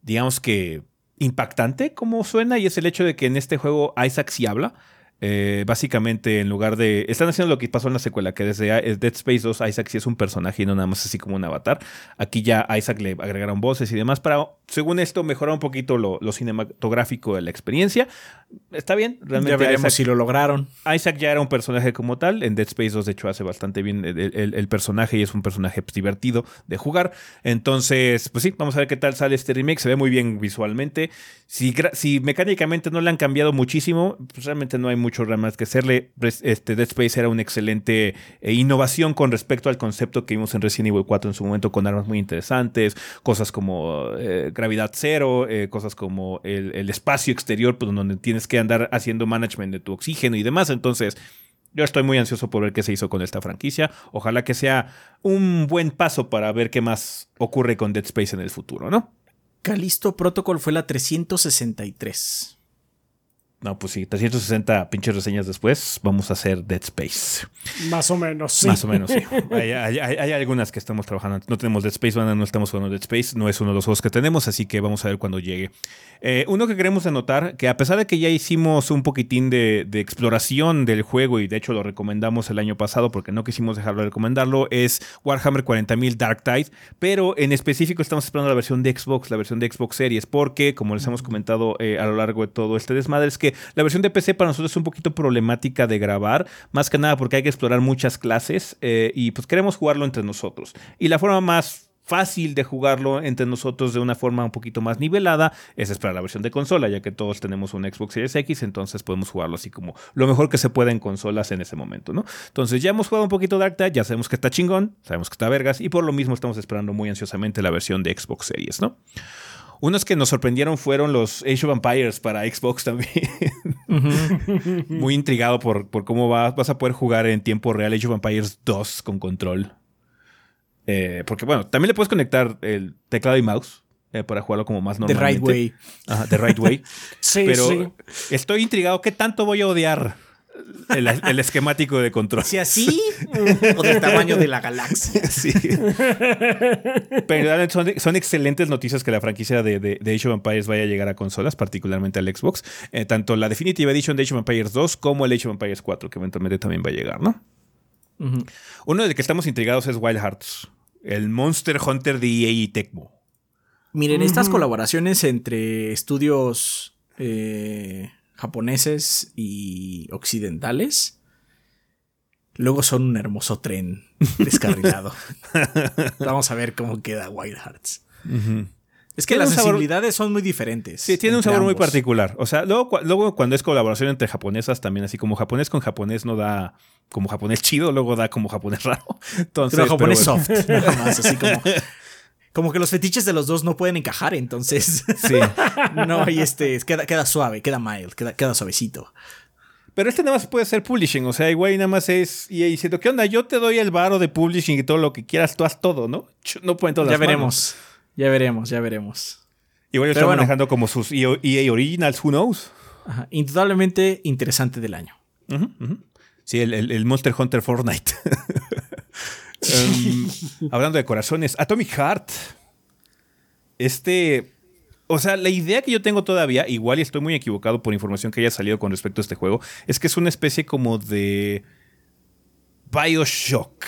digamos que impactante como suena y es el hecho de que en este juego Isaac sí habla. Eh, básicamente, en lugar de. Están haciendo lo que pasó en la secuela, que desde eh, Dead Space 2 Isaac sí es un personaje y no nada más así como un avatar. Aquí ya a Isaac le agregaron voces y demás para, según esto, mejorar un poquito lo, lo cinematográfico de la experiencia. Está bien, realmente. ya veremos Isaac, si lo lograron. Isaac ya era un personaje como tal. En Dead Space 2, de hecho, hace bastante bien el, el- el personaje y es un personaje pues, divertido de jugar. Entonces, pues sí, vamos a ver qué tal sale este remake. Se ve muy bien visualmente. Si, si mecánicamente no le han cambiado muchísimo, pues realmente no hay mucho que hacerle. Res- Este Dead Space era una excelente eh, innovación con respecto al concepto que vimos en Resident Evil 4 en su momento, con armas muy interesantes, cosas como eh, gravedad cero, eh, cosas como el, el espacio exterior, pues, donde tienes que andar haciendo management de tu oxígeno y demás. Entonces, yo estoy muy ansioso por ver qué se hizo con esta franquicia. Ojalá que sea un buen paso para ver qué más ocurre con Dead Space en el futuro, ¿no? Callisto Protocol fue la 363. No, pues sí, 360 pinches reseñas después, vamos a hacer Dead Space. Más o menos, sí. Más o menos, sí. Hay, hay- algunas que estamos trabajando. No tenemos Dead Space, no estamos jugando Dead Space. No es uno de los juegos que tenemos, así que vamos a ver cuando llegue. Eh, uno que queremos anotar, que a pesar de que ya hicimos un poquitín de, de exploración del juego, y de hecho lo recomendamos el año pasado porque no quisimos dejarlo de recomendarlo, es Warhammer 40.000 Dark Tide. Pero en específico estamos esperando la versión de Xbox, la versión de Xbox Series, porque, como les hemos comentado eh, a lo largo de todo este desmadre, es que la versión de PC para nosotros es un poquito problemática de grabar, más que nada porque hay que explorar muchas clases eh, y pues queremos jugarlo entre nosotros. Y la forma más fácil de jugarlo entre nosotros de una forma un poquito más nivelada es esperar la versión de consola, ya que todos tenemos un Xbox Series X, entonces podemos jugarlo así como lo mejor que se pueda en consolas en ese momento, ¿no? Entonces ya hemos jugado un poquito Dark Tide, ya sabemos que está chingón, sabemos que está vergas y por lo mismo estamos esperando muy ansiosamente la versión de Xbox Series, ¿no? Unos que nos sorprendieron fueron los Age of Empires para Xbox también. Muy intrigado por, por cómo va- vas a poder jugar en tiempo real Age of Empires 2 con control. Eh, porque bueno, también le puedes conectar el teclado y mouse eh, para jugarlo como más The normalmente. Right Way. Ajá, The Right Way. Sí, Pero sí. estoy intrigado. ¿Qué tanto voy a odiar el, el esquemático de control? Si así, o del tamaño de la galaxia. Sí. Pero son, son excelentes noticias que la franquicia de, de, de Age of Empires vaya a llegar a consolas, particularmente al Xbox. Eh, tanto la Definitive Edition de Age of Empires 2 como el Age of Empires 4, que eventualmente también va a llegar, ¿no? Ujú. Uno del que estamos intrigados es Wild Hearts, el Monster Hunter de EA y Tecmo. Miren, estas colaboraciones entre estudios eh, japoneses y occidentales luego son un hermoso tren descarrilado. Vamos a ver cómo queda Wild Hearts. Es que Tiene las sabor- sensibilidades son muy diferentes. Sí, tiene un sabor muy particular. O sea, luego, luego cuando es colaboración entre japonesas también, así como japonés con japonés no da como japonés chido, luego da como japonés raro. Entonces, Pero japonés pero bueno. soft, nada más, así como. Como que los fetiches de los dos no pueden encajar, entonces. Sí. no, y este. Queda, queda suave, queda mild, queda, queda suavecito. Pero este nada más puede ser publishing. O sea, igual y nada más es EA diciendo, ¿qué onda? Yo te doy el varo de publishing y todo lo que quieras, tú haz todo, ¿no? No pueden todas Ya las manos. veremos. Ya veremos, ya veremos. Igual están bueno. manejando como sus EA EA Originals, who knows. Ajá, Indudablemente interesante del año. Sí, el, el- el Monster Hunter Fortnite. Em, hablando de corazones, Atomic Heart. Este. O sea, la idea que yo tengo todavía, igual y estoy muy equivocado por información que haya salido con respecto a este juego, es que es una especie como de. Bioshock.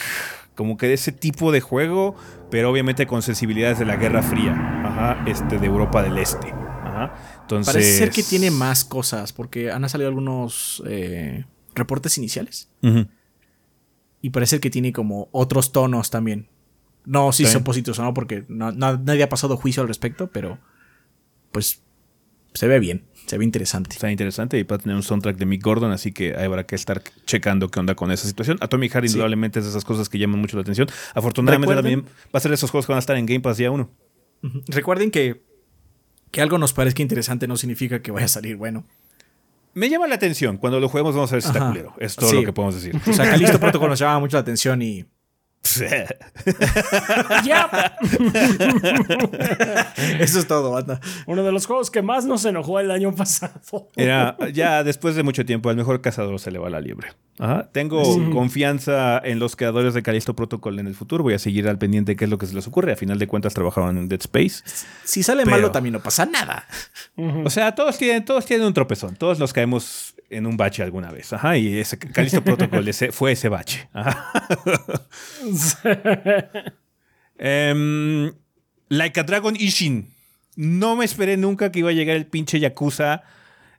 Como que de ese tipo de juego, pero obviamente con sensibilidades de la Guerra Fría. Ajá, este, de Europa del Este. Ajá. Entonces. Parece ser que tiene más cosas, porque han salido algunos eh, reportes iniciales. Ujú. Y parece que tiene como otros tonos también. No si Sí. son positivos o no, porque no- no- nadie ha pasado juicio al respecto, pero pues se ve bien, se ve interesante. Está interesante y va a tener un soundtrack de Mick Gordon, así que habrá que estar checando qué onda con esa situación. Atomic Heart Sí. indudablemente es de esas cosas que llaman mucho la atención. Afortunadamente también va a ser de esos juegos que van a estar en Game Pass día uno. Recuerden que, que algo nos parezca interesante no significa que vaya a salir bueno. Me llama la atención. Cuando lo juguemos vamos a ver si está culero. Es todo Sí. lo que podemos decir. O sea, Calisto Protocol nos llamaba mucho la atención y Ya, eso es todo, banda. uno de los juegos que más nos enojó el año pasado. Era ya después de mucho tiempo, al mejor cazador se le va la liebre. Ajá. Tengo confianza en los creadores de Callisto Protocol en el futuro. Voy a seguir al pendiente de qué es lo que se les ocurre. A final de cuentas trabajaban en Dead Space. Si sale Pero- malo también no pasa nada. O sea, todos tienen, todos tienen un tropezón. Todos nos caemos en un bache alguna vez. Ajá. Y ese Callisto Protocol ese, fue ese bache. Ajá. Em, like a Dragon Ishin. No me esperé nunca que iba a llegar el pinche Yakuza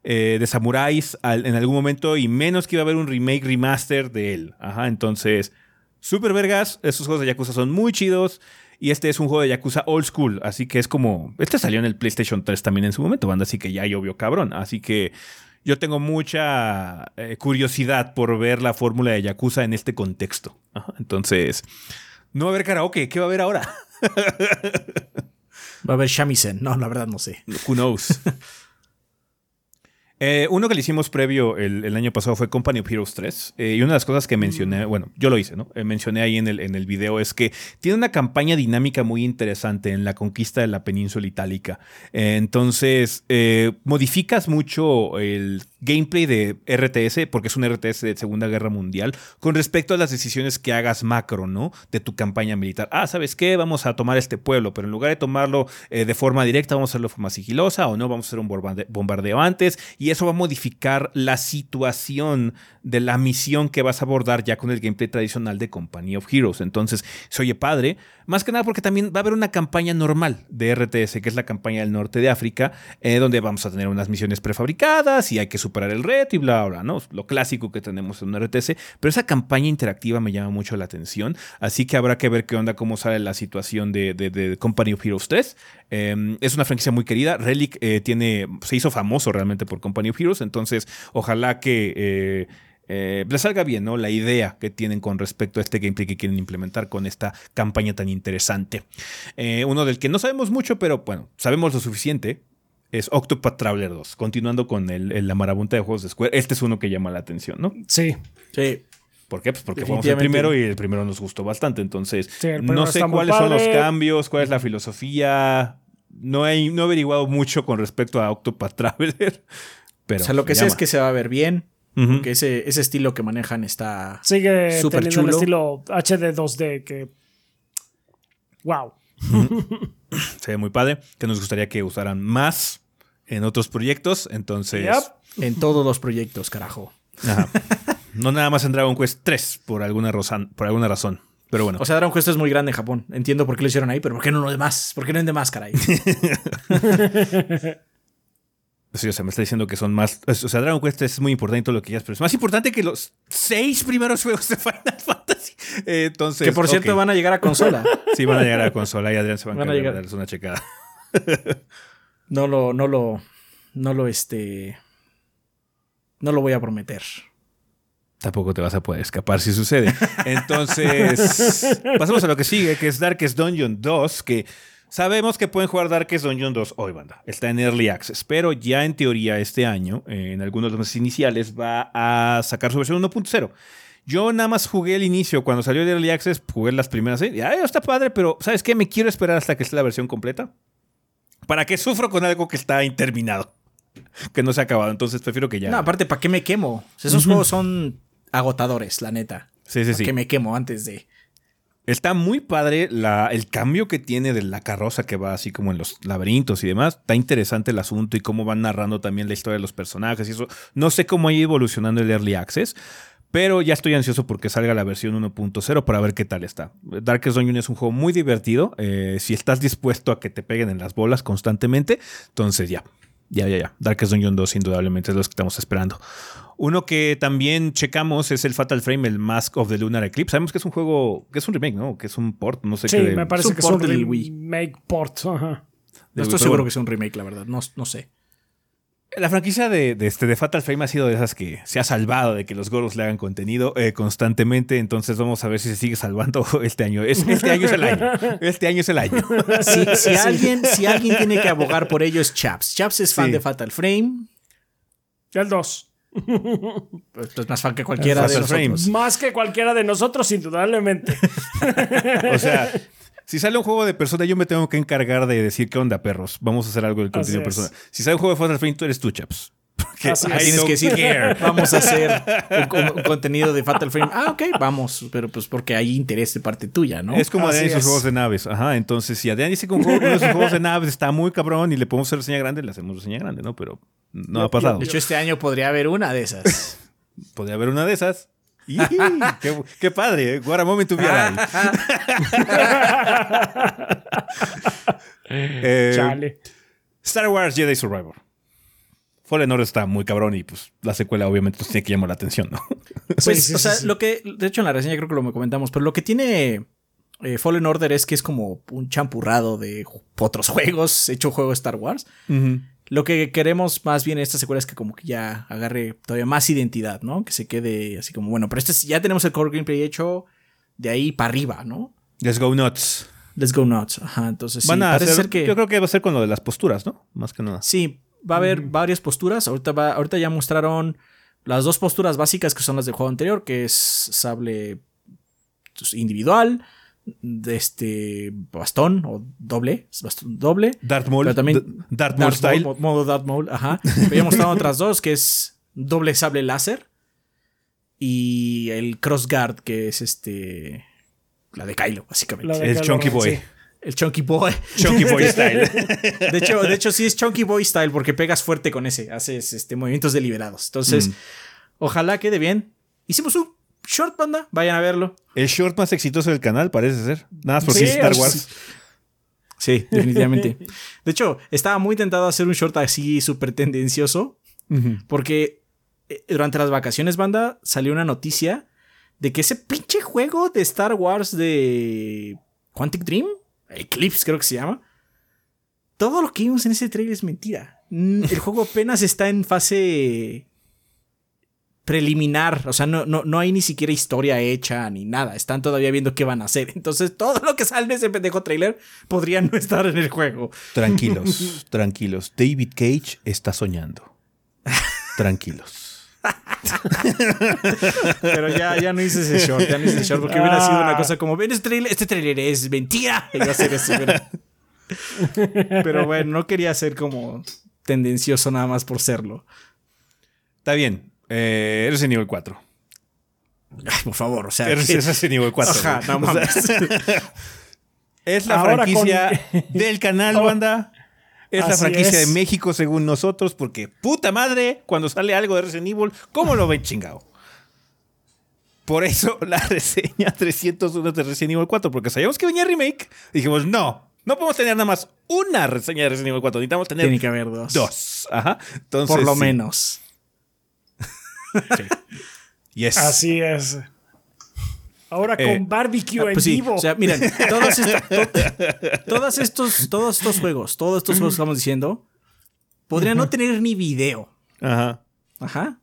eh, de samuráis al- en algún momento y menos que iba a haber un remake remaster de él. Ajá, entonces, super vergas. Estos juegos de Yakuza son muy chidos. Y este es un juego de Yakuza old school. Así que es como. Este salió en el PlayStation 3 también en su momento, banda. Así que ya llovió cabrón. Así que yo tengo mucha eh, curiosidad por ver la fórmula de Yakuza en este contexto. Ajá, entonces, no va a haber karaoke. ¿Qué va a haber ahora? Va a haber Shamisen. No, la verdad no sé. Who knows? Eh, uno que le hicimos previo el, el año pasado fue Company of Heroes 3. eh, y una de las cosas que mencioné, bueno, yo lo hice, ¿no? Eh, mencioné ahí en el, en el video es que tiene una campaña dinámica muy interesante en la conquista de la península itálica. Entonces, modificas mucho el gameplay de RTS, porque es un RTS de Segunda Guerra Mundial, con respecto a las decisiones que hagas macro, ¿no? De tu campaña militar. Ah, ¿sabes qué? Vamos a tomar este pueblo, pero en lugar de tomarlo eh, de forma directa, vamos a hacerlo de forma sigilosa o no, vamos a hacer un bombardeo, antes. Y eso va a modificar la situación de la misión que vas a abordar ya con el gameplay tradicional de Company of Heroes. Entonces, se oye padre. Más que nada porque también va a haber una campaña normal de RTS, que es la campaña del norte de África, eh, donde vamos a tener unas misiones prefabricadas y hay que superar el reto y bla, bla, bla, ¿no? Lo clásico que tenemos en un RTS. Pero esa campaña interactiva me llama mucho la atención. Así que habrá que ver qué onda, cómo sale la situación de, de- de Company of Heroes 3. Eh, es una franquicia muy querida. Relic eh, tiene, se hizo famoso realmente por Company of Heroes. Entonces, ojalá que. eh, eh, les salga bien, ¿no? La idea que tienen con respecto a este gameplay que quieren implementar con esta campaña tan interesante. Eh, uno del que no sabemos mucho, pero bueno, sabemos lo suficiente. Es Octopath Traveler 2. Continuando con el, el- la marabunta de juegos de Square. Este es uno que llama la atención, ¿no? Sí. Sí. ¿Por qué? Pues porque jugamos el primero y el primero nos gustó bastante. Entonces, Sí, no sé cuáles son los cambios, cuál es la filosofía. No he, no he averiguado mucho con respecto a Octopath Traveler. Pero o sea, lo que sé es que se va a ver bien. Que ese, ese estilo que manejan está. Sigue Súper teniendo el chulo. estilo HD 2D que. ¡Wow! Se ve muy padre. Que nos gustaría que usaran más en otros proyectos. Entonces, Yep. En todos los proyectos, carajo. ajá. no nada más en Dragon Quest 3 por alguna, razón, por alguna razón. Pero bueno. O sea, Dragon Quest es muy grande en Japón. Entiendo por qué lo hicieron ahí, pero ¿por qué no lo demás? ¿Por qué no en demás, caray? Sí, o sea, me está diciendo que son más. O sea, Dragon Quest es muy importante y todo lo que ya pero es más importante que los seis primeros juegos de Final Fantasy. Eh, entonces. que por cierto van a llegar a consola. Sí, van a llegar a la consola y Adrián se van, Van a a llegar. darles una checada. No lo, no lo, no lo, este. No lo voy a prometer. Tampoco te vas a poder escapar si sucede. Entonces, pasemos a lo que sigue, que es Darkest Dungeon 2, que sabemos que pueden jugar Darkest Dungeon 2 hoy, banda. Está en Early Access, pero ya en teoría este año, eh, en algunos de los meses iniciales, va a sacar su versión 1.0. Yo nada más jugué el inicio, cuando salió el Early Access, jugué las primeras, y "Ay, está padre, pero ¿sabes qué? Me quiero esperar hasta que esté la versión completa. ¿Para qué sufro con algo que está interminado? Que no se ha acabado, entonces prefiero que ya... No, aparte, ¿para qué me quemo? Esos juegos son agotadores, la neta. sí, sí, ¿Para sí. qué me quemo antes de. Está muy padre la, el cambio que tiene de la carroza que va así como en los laberintos y demás. Está interesante el asunto y cómo van narrando también la historia de los personajes y eso. No sé cómo ha ido evolucionando el Early Access, pero ya estoy ansioso porque salga la versión 1.0 para ver qué tal está. Darkest Dungeon es un juego muy divertido. eh, si estás dispuesto a que te peguen en las bolas constantemente, entonces ya. Ya, ya, ya. Darkest Dungeon 2 indudablemente es lo que estamos esperando. Uno que también checamos es el Fatal Frame, el Mask of the Lunar Eclipse. Sabemos que es un juego, que es un remake, ¿no? Que es un port, no sé Sí, qué. de- me parece que es un remake port. Ajá. No estoy seguro bueno. que sea un remake, la verdad. No, no sé. La franquicia de, de este, de Fatal Frame ha sido de esas que se ha salvado de que los goros le hagan contenido eh, constantemente. Entonces vamos a ver si se sigue salvando este año. Es- este año es el año. Este año es el año. Si, si alguien, si alguien tiene que abogar por ello es Chaps. Chaps es fan Sí. de Fatal Frame. El 2. Pues es más fan que cualquiera de nosotros. Frame. Más que cualquiera de nosotros, indudablemente. O sea, si sale un juego de persona, yo me tengo que encargar de decir qué onda, perros. Vamos a hacer algo del contenido de persona. Si sale un juego de Fatal Frame, tú eres tú, chaps. Porque Así es. Tienes que decir, care. vamos a hacer un, con- un contenido de Fatal Frame. Ah, ok, vamos. Pero pues porque hay interés de parte tuya, ¿no? Es como Adrián y sus juegos de naves. Ajá, entonces si Adrián dice que un juego, uno de sus juegos de naves está muy cabrón y le podemos hacer reseña grande, le hacemos reseña grande, ¿no? Pero no ha pasado. De hecho, este año podría haber una de esas. Podría haber una de esas. Qué, qué padre! ¿eh? What a moment to be alive. Eh, Chale. Star Wars Jedi Survivor. Fallen Order está muy cabrón y pues la secuela obviamente nos tiene que llamar la atención, ¿no? Pues, Sí, sí, o sea, sí, sí. lo que, de hecho en la reseña creo que lo comentamos, pero lo que tiene eh, Fallen Order es que es como un champurrado de otros juegos, hecho juego de Star Wars. Lo que queremos más bien en esta secuela es que como que ya agarre todavía más identidad, ¿no? Que se quede así como, bueno, pero este es- ya tenemos el core gameplay hecho de ahí para arriba, ¿no? Let's go nuts. Let's go nuts. Ajá, entonces sí, Van a parece hacer, ser que... Yo creo que va a ser con lo de las posturas, ¿no? Más que nada. Sí, va a haber varias posturas. Ahorita, va, ahorita ya mostraron las dos posturas básicas que son las del juego anterior, que es sable pues, individual, de este bastón o doble, es bastón doble. Darth Maul. Pero también- Darth Maul Darth style. Maul, modo Darth Maul, ajá. Pero ya mostraron otras dos, que es doble sable láser y el crossguard, que es este la de Kylo, básicamente. De El Kylo Chunky Boy. sí. El Chunky Boy. Chunky Boy style. De hecho, de hecho, sí es Chunky Boy Style porque pegas fuerte con ese. Haces este, movimientos deliberados. Entonces, Mm. ojalá quede bien. Hicimos un short banda. Vayan a verlo. El short más exitoso del canal parece ser. Nada más porque Sí, es Star Wars. Sí, definitivamente. De hecho, estaba muy tentado a hacer un short así súper tendencioso. Porque eh, durante las vacaciones, banda, salió una noticia de que ese pinche juego de Star Wars de Quantic Dream, Eclipse creo que se llama, todo lo que vimos en ese trailer es mentira. El juego apenas está en fase preliminar, o sea, no, no, no hay ni siquiera historia hecha ni nada, están todavía viendo qué van a hacer. Entonces, todo lo que sale en ese pendejo trailer podría no estar en el juego. Tranquilos, tranquilos. David Cage está soñando. Tranquilos. Pero ya, ya no hice ese short, ya no hice ese short porque hubiera sido una cosa como, ven, este trailer, este trailer es mentira. Y iba a ser eso, Pero bueno, no quería ser como tendencioso nada más por serlo. Está bien. Eh, eres en nivel 4. Ay, por favor, o sea, nivel 4. Ajá, no mames. Es la Ahora franquicia del canal, banda. Es la franquicia es. de México según nosotros, porque puta madre, cuando sale algo de Resident Evil, ¿cómo lo ven chingado? Por eso la reseña 301 de Resident Evil 4, porque sabíamos que venía remake. Dijimos, no, no podemos tener nada más una reseña de Resident Evil 4. Necesitamos tener Tiene que haber dos. dos. Ajá. Entonces, Por lo sí. menos. Yes. Así es. Ahora Eh, con barbecue Ah, en pues sí, vivo. o sea, miren, todos, esta- to- todos estos, todos estos juegos, todos estos juegos que estamos diciendo, podrían no tener ni video. Ajá. Ajá.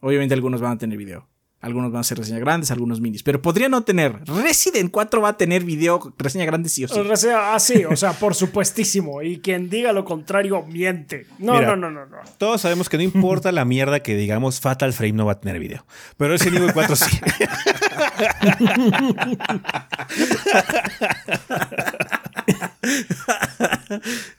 Obviamente algunos van a tener video. Algunos van a ser reseñas grandes, algunos minis. Pero podría no tener. Resident 4 va a tener video, reseña grande sí o sí. O sea, ah, sí, o sea, por supuestísimo. Y quien diga lo contrario miente. No, Mira. no, no, no, no. Todos sabemos que no importa la mierda que digamos, Fatal Frame no va a tener video. Pero Resident Evil 4 sí.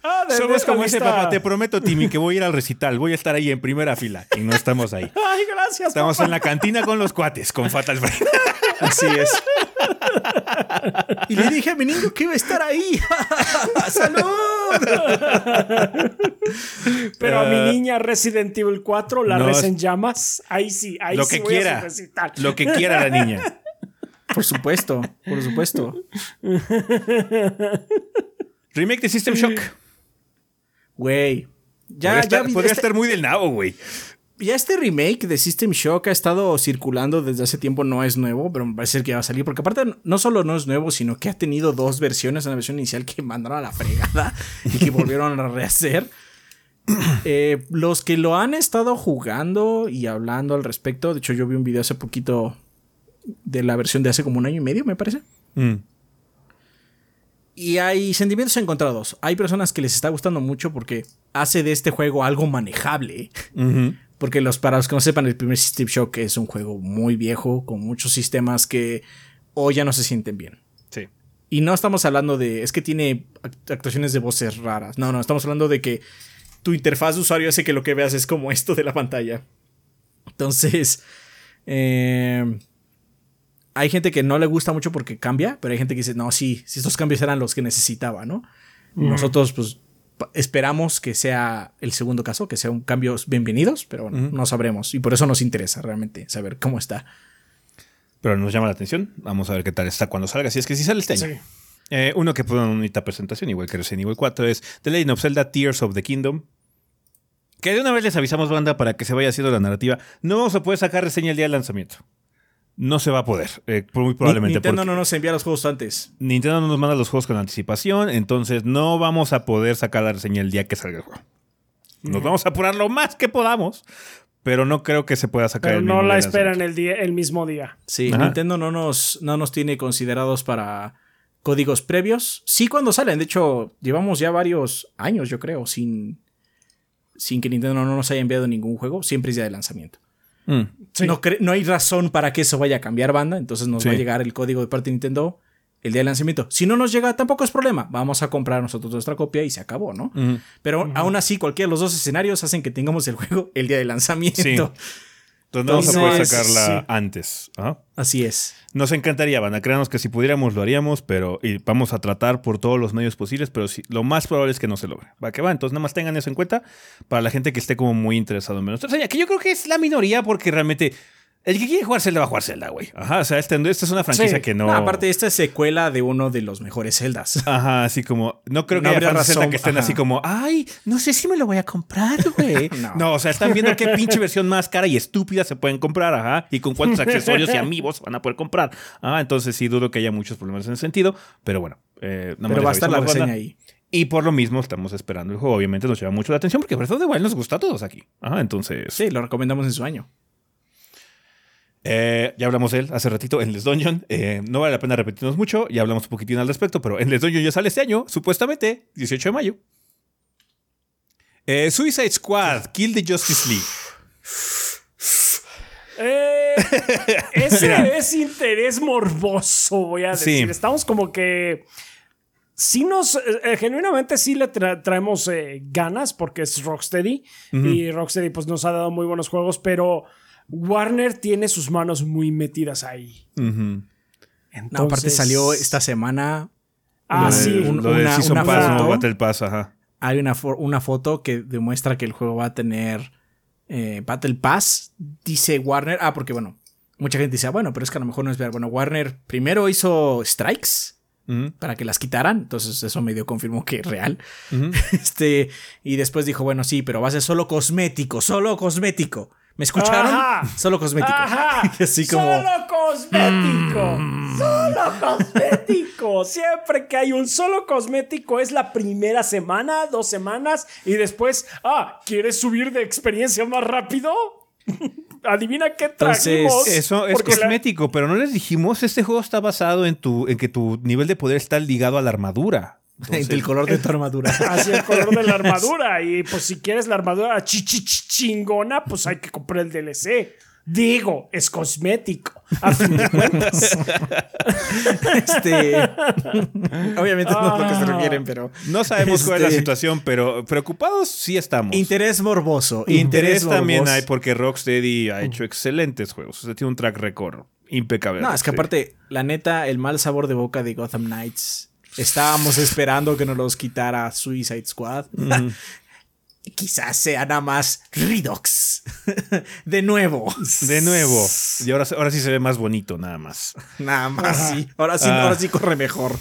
Ah, Somos como ese papá. Te prometo, Timmy, que voy a ir al recital. Voy a estar ahí en primera fila. Y no estamos ahí. Ay, gracias. Estamos papá. en la cantina con los cuates, con Fatal Frame. Así es. y le dije a mi niño que iba a estar ahí. ¡Salud! Pero a Ah. mi niña Resident Evil 4, la No, res es- en llamas, ahí sí, ahí Lo sí que voy a quiera. recital. Lo que quiera la niña. Por supuesto, por supuesto. Remake de System Shock. Güey. Ya, podría ya, estar, podría este, estar muy del nabo, güey. ya este remake de System Shock ha estado circulando desde hace tiempo, no es nuevo, pero me parece que va a salir. Porque aparte, no solo no es nuevo, sino que ha tenido dos versiones. Una versión inicial que mandaron a la fregada y que volvieron a rehacer. Eh, los que lo han estado jugando y hablando al respecto, de hecho, yo vi un video hace poquito de la versión de hace como un año y medio, me parece. Mm. Y hay sentimientos encontrados. Hay personas que les está gustando mucho porque hace de este juego algo manejable. Porque los, para los que no sepan, el primer System Shock es un juego muy viejo, con muchos sistemas que hoy ya no se sienten bien. Sí. Y no estamos hablando de, es que tiene act- actuaciones de voces raras. No, no, estamos hablando de que tu interfaz de usuario hace que lo que veas es como esto de la pantalla. Entonces, eh, hay gente que no le gusta mucho porque cambia, pero hay gente que dice, no, sí, si estos cambios eran los que necesitaba, ¿no? Nosotros, pues, esperamos que sea el segundo caso, que sea un cambios bienvenidos, pero bueno, no sabremos. Y por eso nos interesa realmente saber cómo está. Pero nos llama la atención. Vamos a ver qué tal está cuando salga. Si es que sí sale este año. Sí. Eh, uno que pone una bonita presentación, igual que Resident Evil 4, es The Legend of Zelda Tears of the Kingdom. Que de una vez les avisamos, banda, para que se vaya haciendo la narrativa. No vamos a poder sacar reseña el día del lanzamiento. No se va a poder, eh, muy probablemente. Nintendo porque no nos envía los juegos antes. Nintendo no nos manda los juegos con anticipación, entonces no vamos a poder sacar la reseña el día que salga el juego. Nos vamos a apurar lo más que podamos, pero no creo que se pueda sacar Pero el no mismo la esperan el, día, el mismo día. Sí, Ajá. Nintendo no nos, no nos tiene considerados para códigos previos. Sí, cuando salen. De hecho, llevamos ya varios años, yo creo, sin, sin que Nintendo no nos haya enviado ningún juego. Siempre es día de lanzamiento. Mm. Sí. No, hay razón para que eso vaya a cambiar banda. Entonces nos Sí. va a llegar el código de parte de Nintendo el día de lanzamiento. Si no nos llega, tampoco es problema. Vamos a comprar nosotros nuestra copia y se acabó, ¿no? Pero aún así, cualquiera de los dos escenarios hacen que tengamos el juego el día de lanzamiento. Sí. Entonces no vamos a poder Entonces, sacarla sí. antes. Ajá. Así es. Nos encantaría, van a créanos que si pudiéramos lo haríamos, pero y vamos a tratar por todos los medios posibles, pero sí, lo más probable es que no se logre. Va que va, entonces nada más tengan eso en cuenta para la gente que esté como muy interesado en menos. Entonces, que yo creo que es la minoría porque realmente el que quiere jugar Zelda va a jugar Zelda, güey. Ajá, o sea, esta, esta es una franquicia Sí. que no... No, aparte, esta es secuela de uno de los mejores celdas. Ajá, así como, no creo que No haya fans de Zelda razón, que estén ajá. así como, ay, no sé si me lo voy a comprar, güey. No. no. o sea, están viendo qué pinche versión más cara y estúpida se pueden comprar, ajá, y con cuántos accesorios y amigos van a poder comprar. Ah, entonces sí dudo que haya muchos problemas en ese sentido, pero bueno. eh, más Pero va a estar la reseña banda. ahí. Y por lo mismo estamos esperando el juego. Obviamente nos llama mucho la atención porque Breath of the Wild nos gusta a todos aquí. Ajá, entonces. Sí, lo recomendamos en su año. Eh, ya hablamos de él hace ratito en Les Dungeon. Eh, no vale la pena repetirnos mucho, ya hablamos un poquitín al respecto, pero en Les Dungeon ya sale este año, supuestamente, 18 de mayo. Eh, Suicide Squad, Kill the Justice League. Ese Mira. es interés morboso, voy a Sí. decir. Estamos como que. Sí nos. eh, genuinamente sí le tra- traemos eh, ganas porque es Rocksteady. Y Rocksteady pues nos ha dado muy buenos juegos, pero Warner tiene sus manos muy metidas ahí. Entonces- aparte salió esta semana. Ah, Lo de- sí. un- lo una- Season una Pass, no foto. Battle Pass, ajá. Hay una, fo- una foto que demuestra que el juego va a tener eh, Battle Pass. Dice Warner. Ah, porque bueno, mucha gente dice, ah, bueno, pero es que a lo mejor no es ver. Bueno, Warner primero hizo strikes para que las quitaran, entonces eso medio confirmó que es real. Este, y después dijo, bueno, sí, pero va a ser solo cosmético, solo cosmético. ¿Me escucharon? Ajá. Solo cosmético. Ajá. Así como. Solo cosmético. Solo cosmético. Siempre que hay un solo cosmético es la primera semana, dos semanas y después, ah, ¿quieres subir de experiencia más rápido? Adivina qué Entonces, trajimos. Eso es la- cosmético, pero no les dijimos, este juego está basado en tu, en que tu nivel de poder está ligado a la armadura. Entonces, el color de tu armadura. Así el color de la armadura. Y pues si quieres la armadura chi- chi- chi- chingona, pues hay que comprar el DLC. Digo, es cosmético. A fin de cuentas. Este. Obviamente no es lo que se Ah. refieren, pero. no sabemos cuál es la Este- situación, pero preocupados sí estamos. Interés morboso. Interés también morboso. hay porque Rocksteady ha hecho excelentes juegos. O sea, tiene un track record impecable. No, es que Sí. aparte, la neta, el mal sabor de boca de Gotham Knights. Estábamos esperando que nos los quitara Suicide Squad. Quizás sea nada más Redux. de nuevo. De nuevo. Y ahora, ahora sí se ve más bonito, nada más. Nada más, sí. Ahora sí, Ah. ahora sí corre mejor.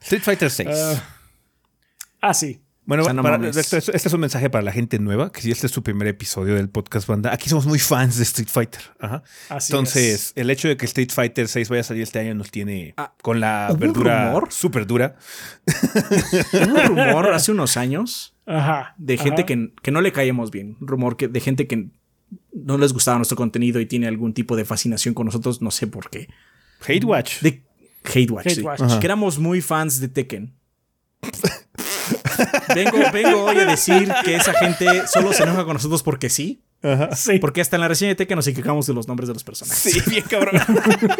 Street Fighter 6. Ah, sí. Bueno, O sea, no para- mames. este, este es un mensaje para la gente nueva, que si este es su primer episodio del podcast banda, aquí somos muy fans de Street Fighter. Ajá. Así Entonces, es. el hecho de que Street Fighter 6 vaya a salir este año nos tiene Ah, con la ¿hubo un verdura rumor? súper dura. Un rumor hace unos años Ajá. de gente Ajá. que, que no le caíamos bien. Un rumor que, de gente que no les gustaba nuestro contenido y tiene algún tipo de fascinación con nosotros, no sé por qué. Hate Watch. De Hate Watch. Hate sí. Watch. Que éramos muy fans de Tekken. vengo, vengo hoy a decir que esa gente solo se enoja con nosotros porque sí. Ajá. Sí. Porque hasta en la reseña de Tekken nos equivocamos de los nombres de los personajes. Sí, bien cabrón.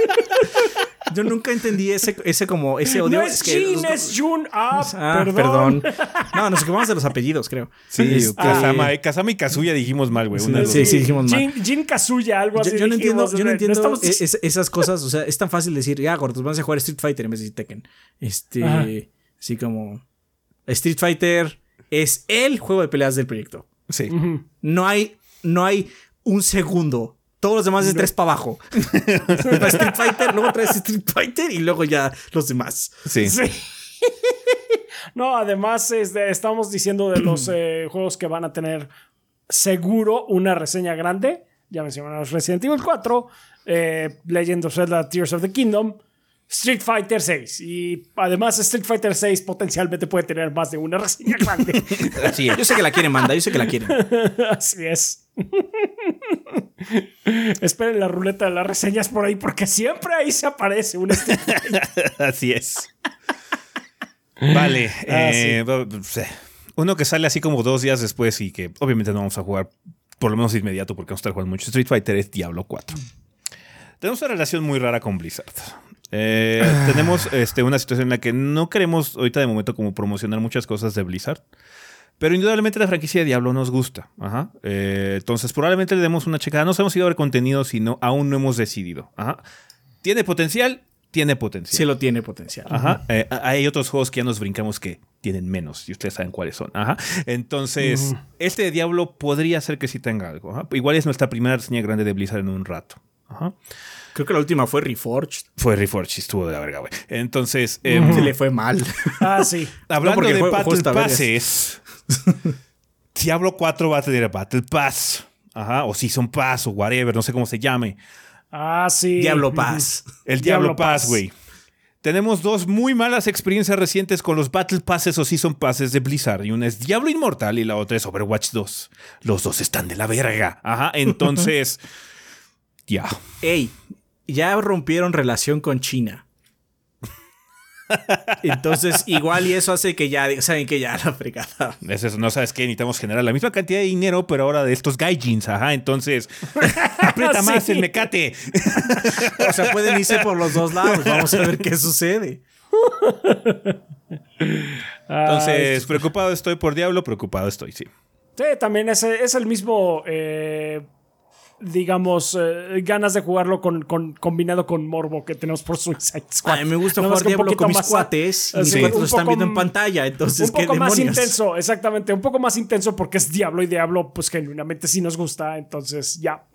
Yo nunca entendí ese, ese como ese odio. No es que Jin, los- es Jun. Ah, Ah, perdón. perdón. No, nos equivocamos de los apellidos, creo. Sí, Este- Kazama, eh, Kazama y Kazuya dijimos mal, güey. Sí, una sí, sí, dijimos mal. Jin, Jin Kazuya, algo Yo, así. yo no entiendo, dijimos, yo no entiendo estamos- es- es- esas cosas. O sea, es tan fácil decir, ya, gordos, vamos a jugar Street Fighter en vez de decir Tekken. Este, Ajá. así como Street Fighter es el juego de peleas del proyecto. Sí. No hay, no hay un segundo. Todos los demás es de tres para abajo. Street Fighter, luego traes Street Fighter y luego ya los demás. Sí. Sí. no, además este, estamos diciendo de los eh, juegos que van a tener seguro una reseña grande. Ya mencionamos Resident Evil 4, eh, Legend of Zelda Tears of the Kingdom, Street Fighter 6. Y además Street Fighter 6 potencialmente puede tener más de una reseña grande. Así es. Yo sé que la quieren, manda, yo sé que la quieren. Así es. Esperen la ruleta de las reseñas por ahí porque siempre ahí se aparece un Street Fighter. Así es. Vale. Ah, eh, bu- sí. Uno que sale así como dos días después y que obviamente no vamos a jugar por lo menos de inmediato porque vamos a estar jugando mucho Street Fighter es Diablo 4. Tenemos una relación muy rara con Blizzard. Eh, tenemos este, una situación en la que no queremos ahorita de momento como promocionar muchas cosas de Blizzard. Pero indudablemente la franquicia de Diablo nos gusta. Ajá. Eh, entonces probablemente le demos una checada. No hemos ido a ver contenido, sino aún no hemos decidido. Ajá. ¿Tiene potencial? Tiene potencial. Sí lo tiene potencial. Ajá. Eh, hay otros juegos que ya nos brincamos que tienen menos y ustedes saben cuáles son. Ajá. Entonces, este de Diablo podría ser que sí tenga algo. Ajá. Igual es nuestra primera reseña grande de Blizzard en un rato. Ajá. Creo que la última fue Reforged. Fue Reforged, y estuvo de la verga, güey. Entonces, em, Se le fue mal. Ah, sí. hablando de juego- Battle. Passes, Diablo 4 va a tener Battle Pass. Ajá. O Season Pass o whatever, no sé cómo se llame. Ah, sí. Diablo Paz. El Diablo, Diablo Pass, Pass. güey. Tenemos dos muy malas experiencias recientes con los Battle Passes o Season Passes de Blizzard. Y una es Diablo Inmortal y la otra es Overwatch 2. Los dos están de la verga. Ajá, entonces... ya. Ey, ya rompieron relación con China. Entonces, igual y eso hace que ya, saben que ya la fregada. Es eso, no sabes qué, necesitamos generar la misma cantidad de dinero, pero ahora de estos gaijins. Ajá, entonces... aprieta más Sí. el mecate. O sea, pueden irse por los dos lados. Vamos a ver qué sucede. Entonces, preocupado estoy por Diablo, preocupado estoy, sí. Sí, también es, es el mismo, eh, digamos, eh, ganas de jugarlo con, con- combinado con Morbo que tenemos por Suicide Squad. A mí me gusta Nada jugar Diablo con mis más- cuates. Y mis Sí, lo están poco viendo en pantalla. Entonces, un ¿qué poco más demonios? intenso, exactamente, un poco más intenso porque es Diablo y Diablo, pues genuinamente sí nos gusta, entonces ya.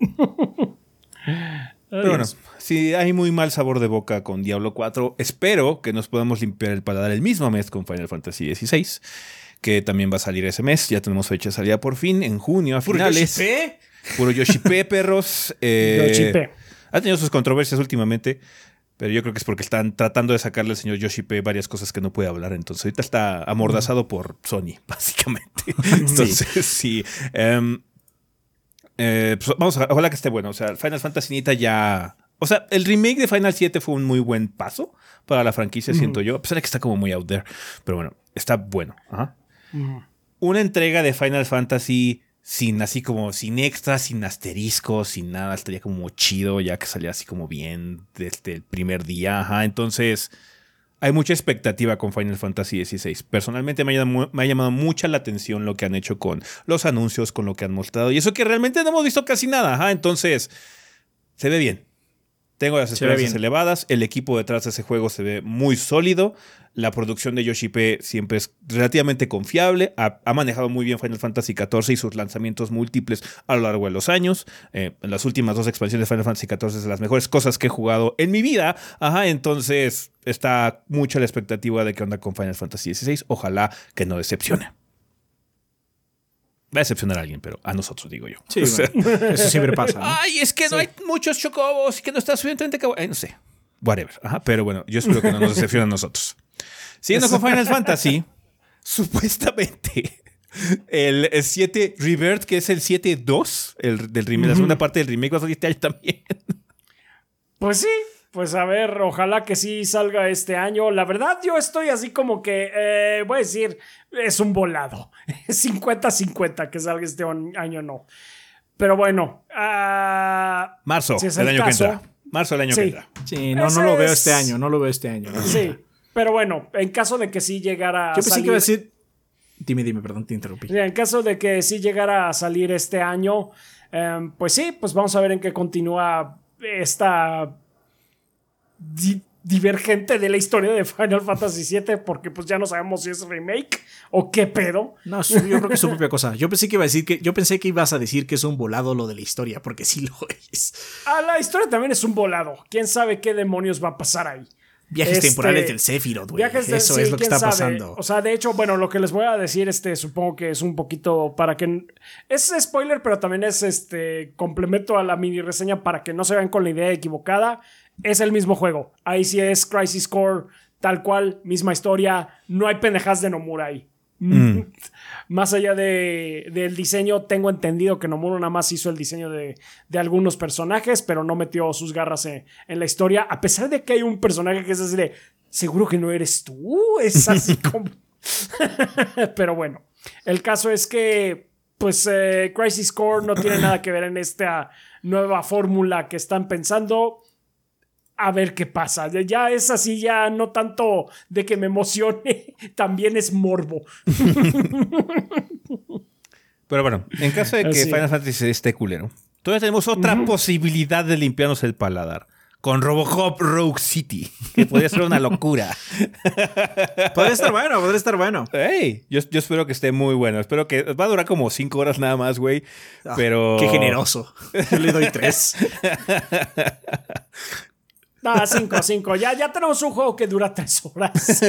Pero bueno, si hay muy mal sabor de boca con Diablo 4, espero que nos podamos limpiar el paladar el mismo mes con Final Fantasy XVI, que también va a salir ese mes. Ya tenemos fecha de salida por fin, en junio a finales. Puro Yoshipe, perros. Eh, Yoshipe. Ha tenido sus controversias últimamente, pero yo creo que es porque están tratando de sacarle al señor Yoshipe varias cosas que no puede hablar. Entonces ahorita está amordazado por Sony, básicamente. Entonces, sí. em, eh, pues vamos a ojalá que esté bueno. O sea, Final Fantasy Nita ya. O sea, el remake de Final 7 fue un muy buen paso para la franquicia, siento yo. A pesar de que está como muy out there. Pero bueno, está bueno. Ajá. Una entrega de Final Fantasy sin así como sin extras, sin asteriscos, sin nada, estaría como chido ya que salía así como bien desde el primer día. Ajá. Entonces, hay mucha expectativa con Final Fantasy XVI. Personalmente me ha, llamado, me ha, llamado, mucha la atención lo que han hecho con los anuncios, con lo que han mostrado. Y eso que realmente no hemos visto casi nada. Ajá. Entonces, se ve bien. Tengo las esperanzas elevadas. El equipo detrás de ese juego se ve muy sólido. La producción de Yoshi P siempre es relativamente confiable. Ha, ha, manejado muy bien Final Fantasy XIV y sus lanzamientos múltiples a lo largo de los años. Eh, las últimas dos expansiones de Final Fantasy XIV es de las mejores cosas que he jugado en mi vida. Ajá, entonces está mucha la expectativa de que onda con Final Fantasy XVI. Ojalá que no decepcione. Va a decepcionar a alguien, pero a nosotros, digo yo. Sí, o sea, bueno, eso siempre pasa. ¿no? Ay, es que sí. no hay muchos chocobos y que no está suficientemente cabrón. no sé. Whatever. Ajá, pero bueno, yo espero que no nos decepcione a nosotros. Siguiendo con Final Fantasy, supuestamente el 7 Revert, que es el 7-2 el, del remake, uh -huh. la segunda parte del remake, va a salir este año también. Pues sí, pues a ver, ojalá que sí salga este año. La verdad, yo estoy así como que, eh, voy a decir, es un volado. 50-50 que salga este año, no. Pero bueno. Uh, Marzo, si es el, el, año caso, que entra. Marzo del año sí. que entra. Sí, no, no lo veo este año, no lo veo este año. Sí, pero bueno, en caso de que sí llegara a Yo pensé salir, que iba a decir... Dime, dime, perdón, te interrumpí. En caso de que sí llegara a salir este año, eh, pues sí, pues vamos a ver en qué continúa esta di divergente de la historia de Final Fantasy VII, porque pues ya no sabemos si es remake o qué pedo. No, yo creo que es su propia cosa. Yo pensé que iba a decir que, yo pensé que ibas a decir que es un volado lo de la historia, porque sí lo es. Ah, la historia también es un volado. ¿Quién sabe qué demonios va a pasar ahí? Viajes este, temporales del Sephiroth, güey. Eso de, sí, es lo que está sabe? pasando. O sea, de hecho, bueno, lo que les voy a decir, este, supongo que es un poquito para que. Es spoiler, pero también es este complemento a la mini reseña para que no se vean con la idea equivocada. Es el mismo juego. Ahí sí es Crisis Core, tal cual, misma historia. No hay pendejas de Nomura ahí. Mm. Más allá de, del diseño, tengo entendido que Nomura nada más hizo el diseño de, de algunos personajes, pero no metió sus garras en, en, la historia. A pesar de que hay un personaje que es así de, seguro que no eres tú. Es así como... pero bueno, el caso es que, pues, eh, Crisis Core no tiene nada que ver en esta nueva fórmula que están pensando a ver qué pasa. Ya es así, ya no tanto de que me emocione, también es morbo. Pero bueno, en caso de que sí. Final Fantasy esté culero, todavía tenemos otra uh -huh. posibilidad de limpiarnos el paladar. Con Robocop Rogue City, que podría ser una locura. podría estar bueno, podría estar bueno. Hey, yo, yo, espero que esté muy bueno. Espero que va a durar como cinco horas nada más, güey. Oh, pero. Qué generoso. Yo le doy tres. Ah, 5, 5. Ya, ya tenemos un juego que dura 3 horas.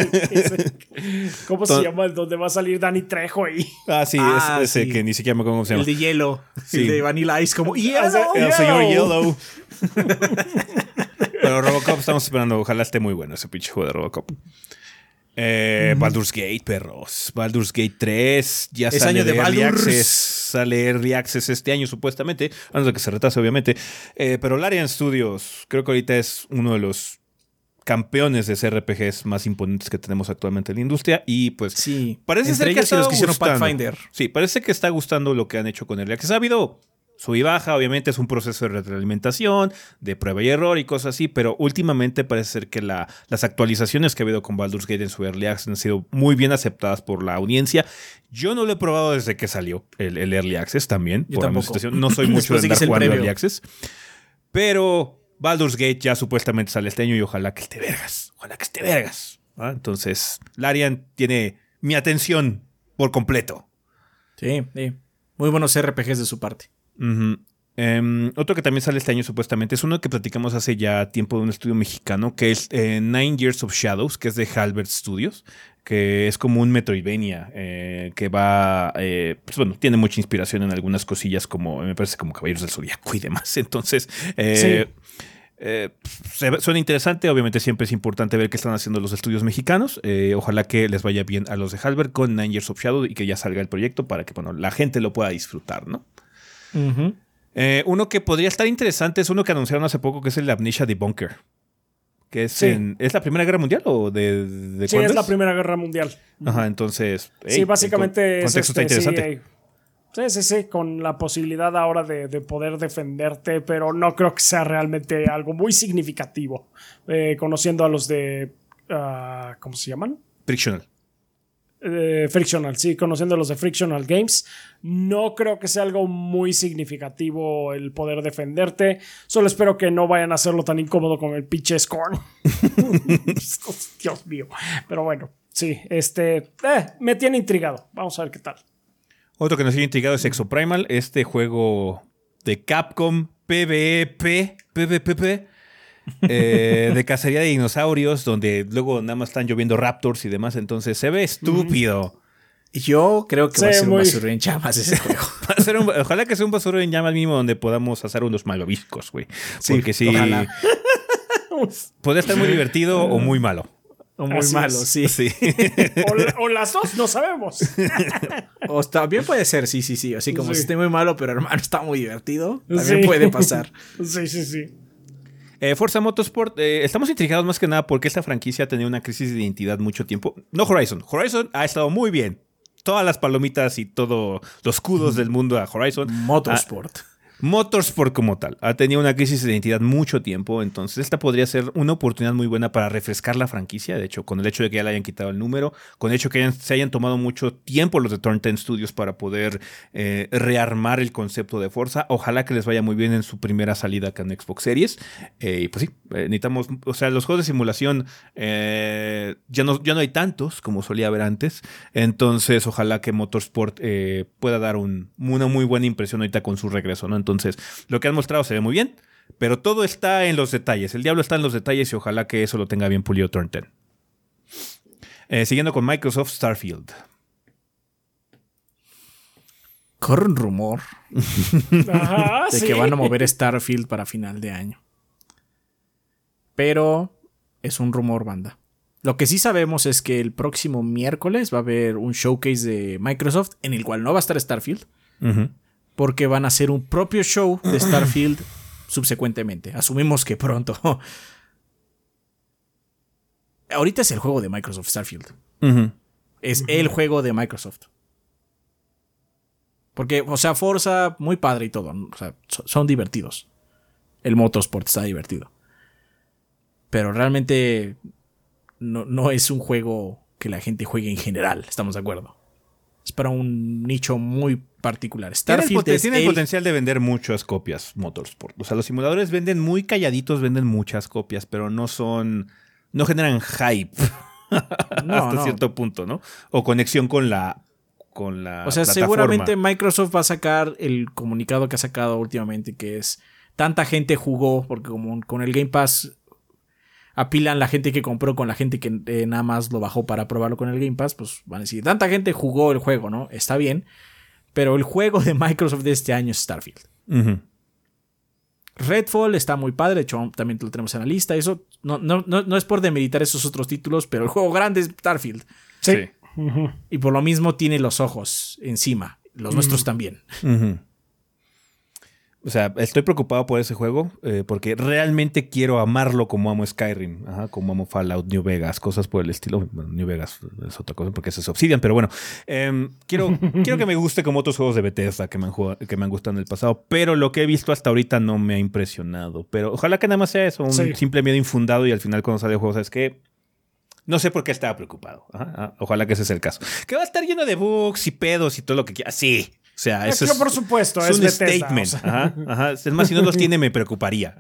¿Cómo se llama? El donde va a salir Danny Trejo ahí. Ah, sí, ah, es, ese sí. que ni siquiera me acuerdo cómo se llama. El de hielo. Sí. El de Vanilla Ice, como Yellow. El señor Yellow. Pero Robocop estamos esperando. Ojalá esté muy bueno ese pinche juego de Robocop. Eh, mm. Baldur's Gate, perros. Baldur's Gate 3 ya es sale año de, de Early Access. Sale Early Access este año, supuestamente. Antes de que se retrase, obviamente. Eh, pero Larian Studios, creo que ahorita es uno de los campeones de CRPGs más imponentes que tenemos actualmente en la industria. Y pues sí. parece Entre ser que ellos y los que hicieron gustando. Pathfinder. Sí, parece que está gustando lo que han hecho con Early Access. Ha habido sub y baja, obviamente es un proceso de retroalimentación, de prueba y error y cosas así, pero últimamente parece ser que la, las actualizaciones que ha habido con Baldur's Gate en su Early Access han sido muy bien aceptadas por la audiencia. Yo no lo he probado desde que salió el, el Early Access también, Yo por situación. No soy mucho de andar jugando Early Access, pero Baldur's Gate ya supuestamente sale este año y ojalá que esté vergas, ojalá que esté vergas. ¿ah? Entonces, Larian tiene mi atención por completo. Sí, sí. Muy buenos RPGs de su parte. Uh -huh. Em, otro que también sale este año supuestamente es uno que platicamos hace ya tiempo de un estudio mexicano que es eh, Nine Years of Shadows, que es de Halbert Studios, que es como un Metroidvania eh, que va, eh, pues bueno, tiene mucha inspiración en algunas cosillas como, me parece como Caballeros del Zodiaco y demás. Entonces, eh, eh, suena interesante, obviamente siempre es importante ver qué están haciendo los estudios mexicanos. Eh, ojalá que les vaya bien a los de Halbert con Nine Years of Shadow y que ya salga el proyecto para que bueno, la gente lo pueda disfrutar, ¿no? Eh, uno que podría estar interesante es uno que anunciaron hace poco, que es el Amnesia Debunker. Que es, Sí. en- ¿Es la Primera Guerra Mundial o de, de Sí, es la Primera Guerra Mundial. Ajá, entonces. sí, básicamente el es contexto está este, interesante. Sí, sí, sí, con la posibilidad ahora de, de poder defenderte, pero no creo que sea realmente algo muy significativo. Eh, conociendo a los de. ah, ¿Cómo se llaman? Frictional. Frictional, sí, conociendo los de Frictional Games. No creo que sea algo muy significativo el poder defenderte. Solo espero que no vayan a hacerlo tan incómodo con el pinche Scorn. Dios mío. Pero bueno, sí, este. eh, me tiene intrigado. Vamos a ver qué tal. Otro que nos sigue intrigado es Exoprimal, este juego de Capcom PvP, eh, de cacería de dinosaurios, donde luego nada más están lloviendo raptors y demás, entonces se ve estúpido. Yo creo que va a ser muy- un basurero en llamas ese juego. Va a ser un- ojalá que sea un basuro en llamas mínimo donde podamos hacer unos malvaviscos, güey. Sí, Porque sí, ojalá. podría estar muy divertido o muy malo. O muy Así malo, es. sí. Sí. O, o las dos, no sabemos. O también puede ser, sí, sí, sí. Así como Sí. si esté muy malo, pero hermano está muy divertido. También Sí. puede pasar. Sí, sí, sí. Eh, Forza Motorsport, eh, estamos intrigados más que nada porque esta franquicia ha tenido una crisis de identidad mucho tiempo. No Horizon. Horizon ha estado muy bien. Todas las palomitas y todos los kudos del mundo a Horizon. Motorsport. Motorsport como tal. Ha tenido una crisis de identidad mucho tiempo, entonces esta podría ser una oportunidad muy buena para refrescar la franquicia, de hecho, con el hecho de que ya le hayan quitado el número, con el hecho de que se hayan tomado mucho tiempo los de Turn 10 Studios para poder eh, rearmar el concepto de Forza, ojalá que les vaya muy bien en su primera salida acá en Xbox Series, Eh, y pues sí, eh, necesitamos, o sea, los juegos de simulación ya, no, ya no hay tantos como solía haber antes, entonces ojalá que Motorsport pueda dar un- una muy buena impresión ahorita con su regreso, ¿no? Entonces, lo que han mostrado se ve muy bien, pero todo está en los detalles. El diablo está en los detalles y ojalá que eso lo tenga bien pulido Turn 10. Eh, siguiendo con Microsoft Starfield. Corre un rumor Ajá, de sí. que van a mover Starfield para final de año. Pero es un rumor, banda. Lo que sí sabemos es que el próximo miércoles va a haber un showcase de Microsoft en el cual no va a estar Starfield, Ujú. Porque van a hacer un propio show de Starfield subsecuentemente. Asumimos que pronto. Ahorita es el juego de Microsoft Starfield. Es el juego de Microsoft. Porque, o sea, Forza, muy padre y todo. son divertidos. El Motorsport está divertido. Pero realmente no, no es un juego que la gente juegue en general. Estamos de acuerdo. Es para un nicho muy particular. Tiene, el, Starfield tiene el el- potencial de vender muchas copias Motorsport. O sea, los simuladores venden muy calladitos, venden muchas copias, pero no son. No generan hype No, hasta no. cierto punto, ¿no? O conexión con la. Con la O sea, plataforma. seguramente Microsoft va a sacar el comunicado que ha sacado últimamente, que es tanta gente jugó, porque como con el Game Pass apilan la gente que compró con la gente que eh, nada más lo bajó para probarlo con el Game Pass, pues van a decir, tanta gente jugó el juego, ¿no? Está bien, pero el juego de Microsoft de este año es Starfield. Redfall está muy padre, de hecho también lo tenemos en la lista, eso no, no, no, no es por demeritar esos otros títulos, pero el juego grande es Starfield. Sí. Y por lo mismo tiene los ojos encima, los nuestros también. O sea, estoy preocupado por ese juego eh, porque realmente quiero amarlo como amo Skyrim, ajá, como amo Fallout, New Vegas, cosas por el estilo. Bueno, New Vegas es otra cosa porque ese es Obsidian, pero bueno, em, quiero, quiero que me guste como otros juegos de Bethesda que me, han jugado- que me han gustado en el pasado, pero lo que he visto hasta ahorita no me ha impresionado. Pero ojalá que nada más sea eso, un Sí. simple miedo infundado y al final cuando sale el juego, ¿sabes qué? No sé por qué estaba preocupado. Ajá, ajá, ojalá que ese sea el caso. Que va a estar lleno de bugs y pedos y todo lo que quiera. Sí. O sea, Es eso es, por supuesto, es es un Bethesda, statement. o sea. Ajá, ajá. Es más, si no los tiene, me preocuparía.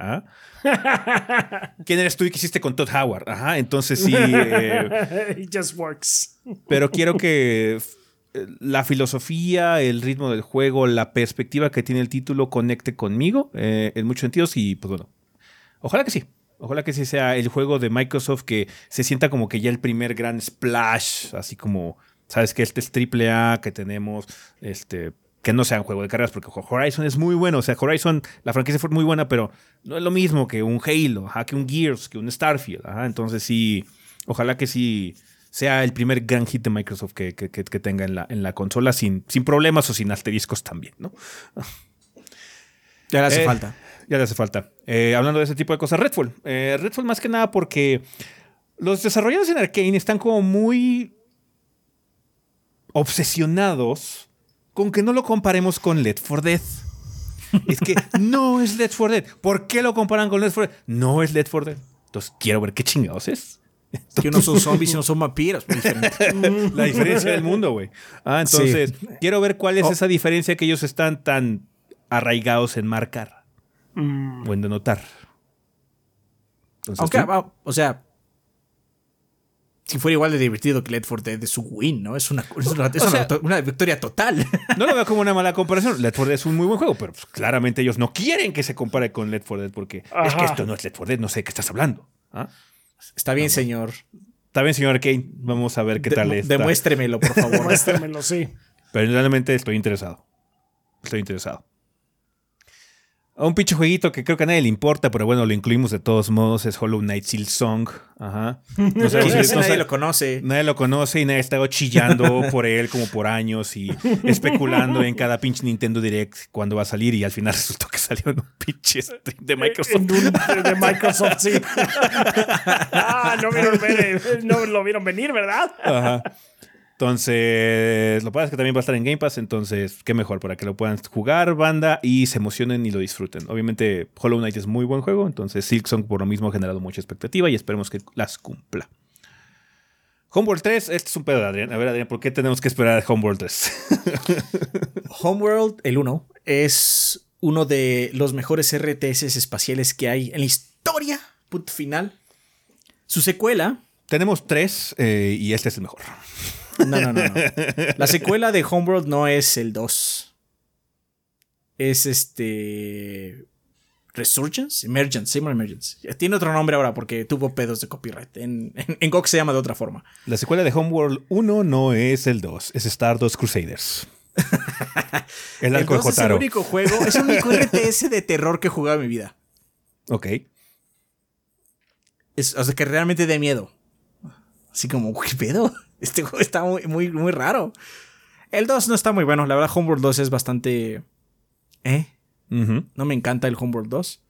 ¿Quién eres tú y qué hiciste con Todd Howard? Ajá, entonces sí. eh, It just works. pero quiero que eh, la filosofía, el ritmo del juego, la perspectiva que tiene el título conecte conmigo eh, en muchos sentidos y pues bueno, ojalá que sí. Ojalá que sí sea el juego de Microsoft que se sienta como que ya el primer gran splash, así como, sabes que este es triple A que tenemos, este, que no sea un juego de carreras, porque Horizon es muy bueno. O sea, Horizon, la franquicia fue muy buena, pero no es lo mismo que un Halo, que un Gears, que un Starfield. Entonces sí, ojalá que sí sea el primer gran hit de Microsoft que, tenga en la, en la consola sin, sin problemas o sin asteriscos también, ¿no? Ya le hace eh, falta. Ya le hace falta. Eh, hablando de ese tipo de cosas, Redfall. Eh, Redfall más que nada porque los desarrolladores en Arkane están como muy obsesionados con que no lo comparemos con Let for Dead. Es que no es Let for Dead. ¿Por qué lo comparan con Let for Dead? No es Let for Dead. Entonces quiero ver qué chingados es que no son zombies y no son vampiros. la diferencia del mundo, güey. Ah, entonces, quiero ver cuál es oh. esa diferencia que ellos están tan arraigados en marcar mm. o en denotar. Aunque, ah, o sea, si fuera igual de divertido que Let for Dead es un win, ¿no? Es una, una, victoria total. No lo veo como una mala comparación. Let for Dead es un muy buen juego, pero pues, claramente ellos no quieren que se compare con Let for Dead porque es que esto no es Let for Dead, no sé de qué estás hablando. ¿Ah? Está bien, señor. Está bien, señor Kane. Vamos a ver qué tal es. Demuéstremelo, por favor. Demuéstremelo, sí. Pero realmente estoy interesado. Estoy interesado. Un pinche jueguito que creo que a nadie le importa, pero bueno, lo incluimos de todos modos, es Hollow Knight Song. Ajá. No sé, nadie lo conoce. Nadie lo conoce y nadie ha estado chillando por él como por años y especulando en cada pinche Nintendo Direct cuándo va a salir y al final resultó que salió en un pinche stream de Microsoft. de Microsoft, sí. ah, no, vieron, no lo vieron venir, ¿verdad? Ajá. Entonces, lo que pasa es que también va a estar en Game Pass, entonces, qué mejor para que lo puedan jugar, banda, y se emocionen y lo disfruten. Obviamente, Hollow Knight es muy buen juego, entonces Silksong por lo mismo ha generado mucha expectativa y esperemos que las cumpla. Homeworld 3, este es un pedo de Adrián. A ver, Adrián, ¿por qué tenemos que esperar a Homeworld 3? Homeworld, el 1, es uno de los mejores RTS espaciales que hay en la historia. Punto final. Su secuela. Tenemos tres eh, y este es el mejor. No, no, no, La secuela de Homeworld no es el 2. Es este. Resurgence, Emergence, Emergence. Tiene otro nombre ahora porque tuvo pedos de copyright. En, en, GOG se llama de otra forma. La secuela de Homeworld 1 no es el 2, es Stardust Crusaders. el arco de Jotaro. Es el único juego, es el único RTS de terror que he jugado en mi vida. Ok. Es, o sea, que realmente de miedo. Así como, ¿qué pedo? Este juego está muy, muy, muy raro. El 2 no está muy bueno. La verdad, Homeworld 2 es bastante. ¿Eh? No me encanta el Homeworld 2.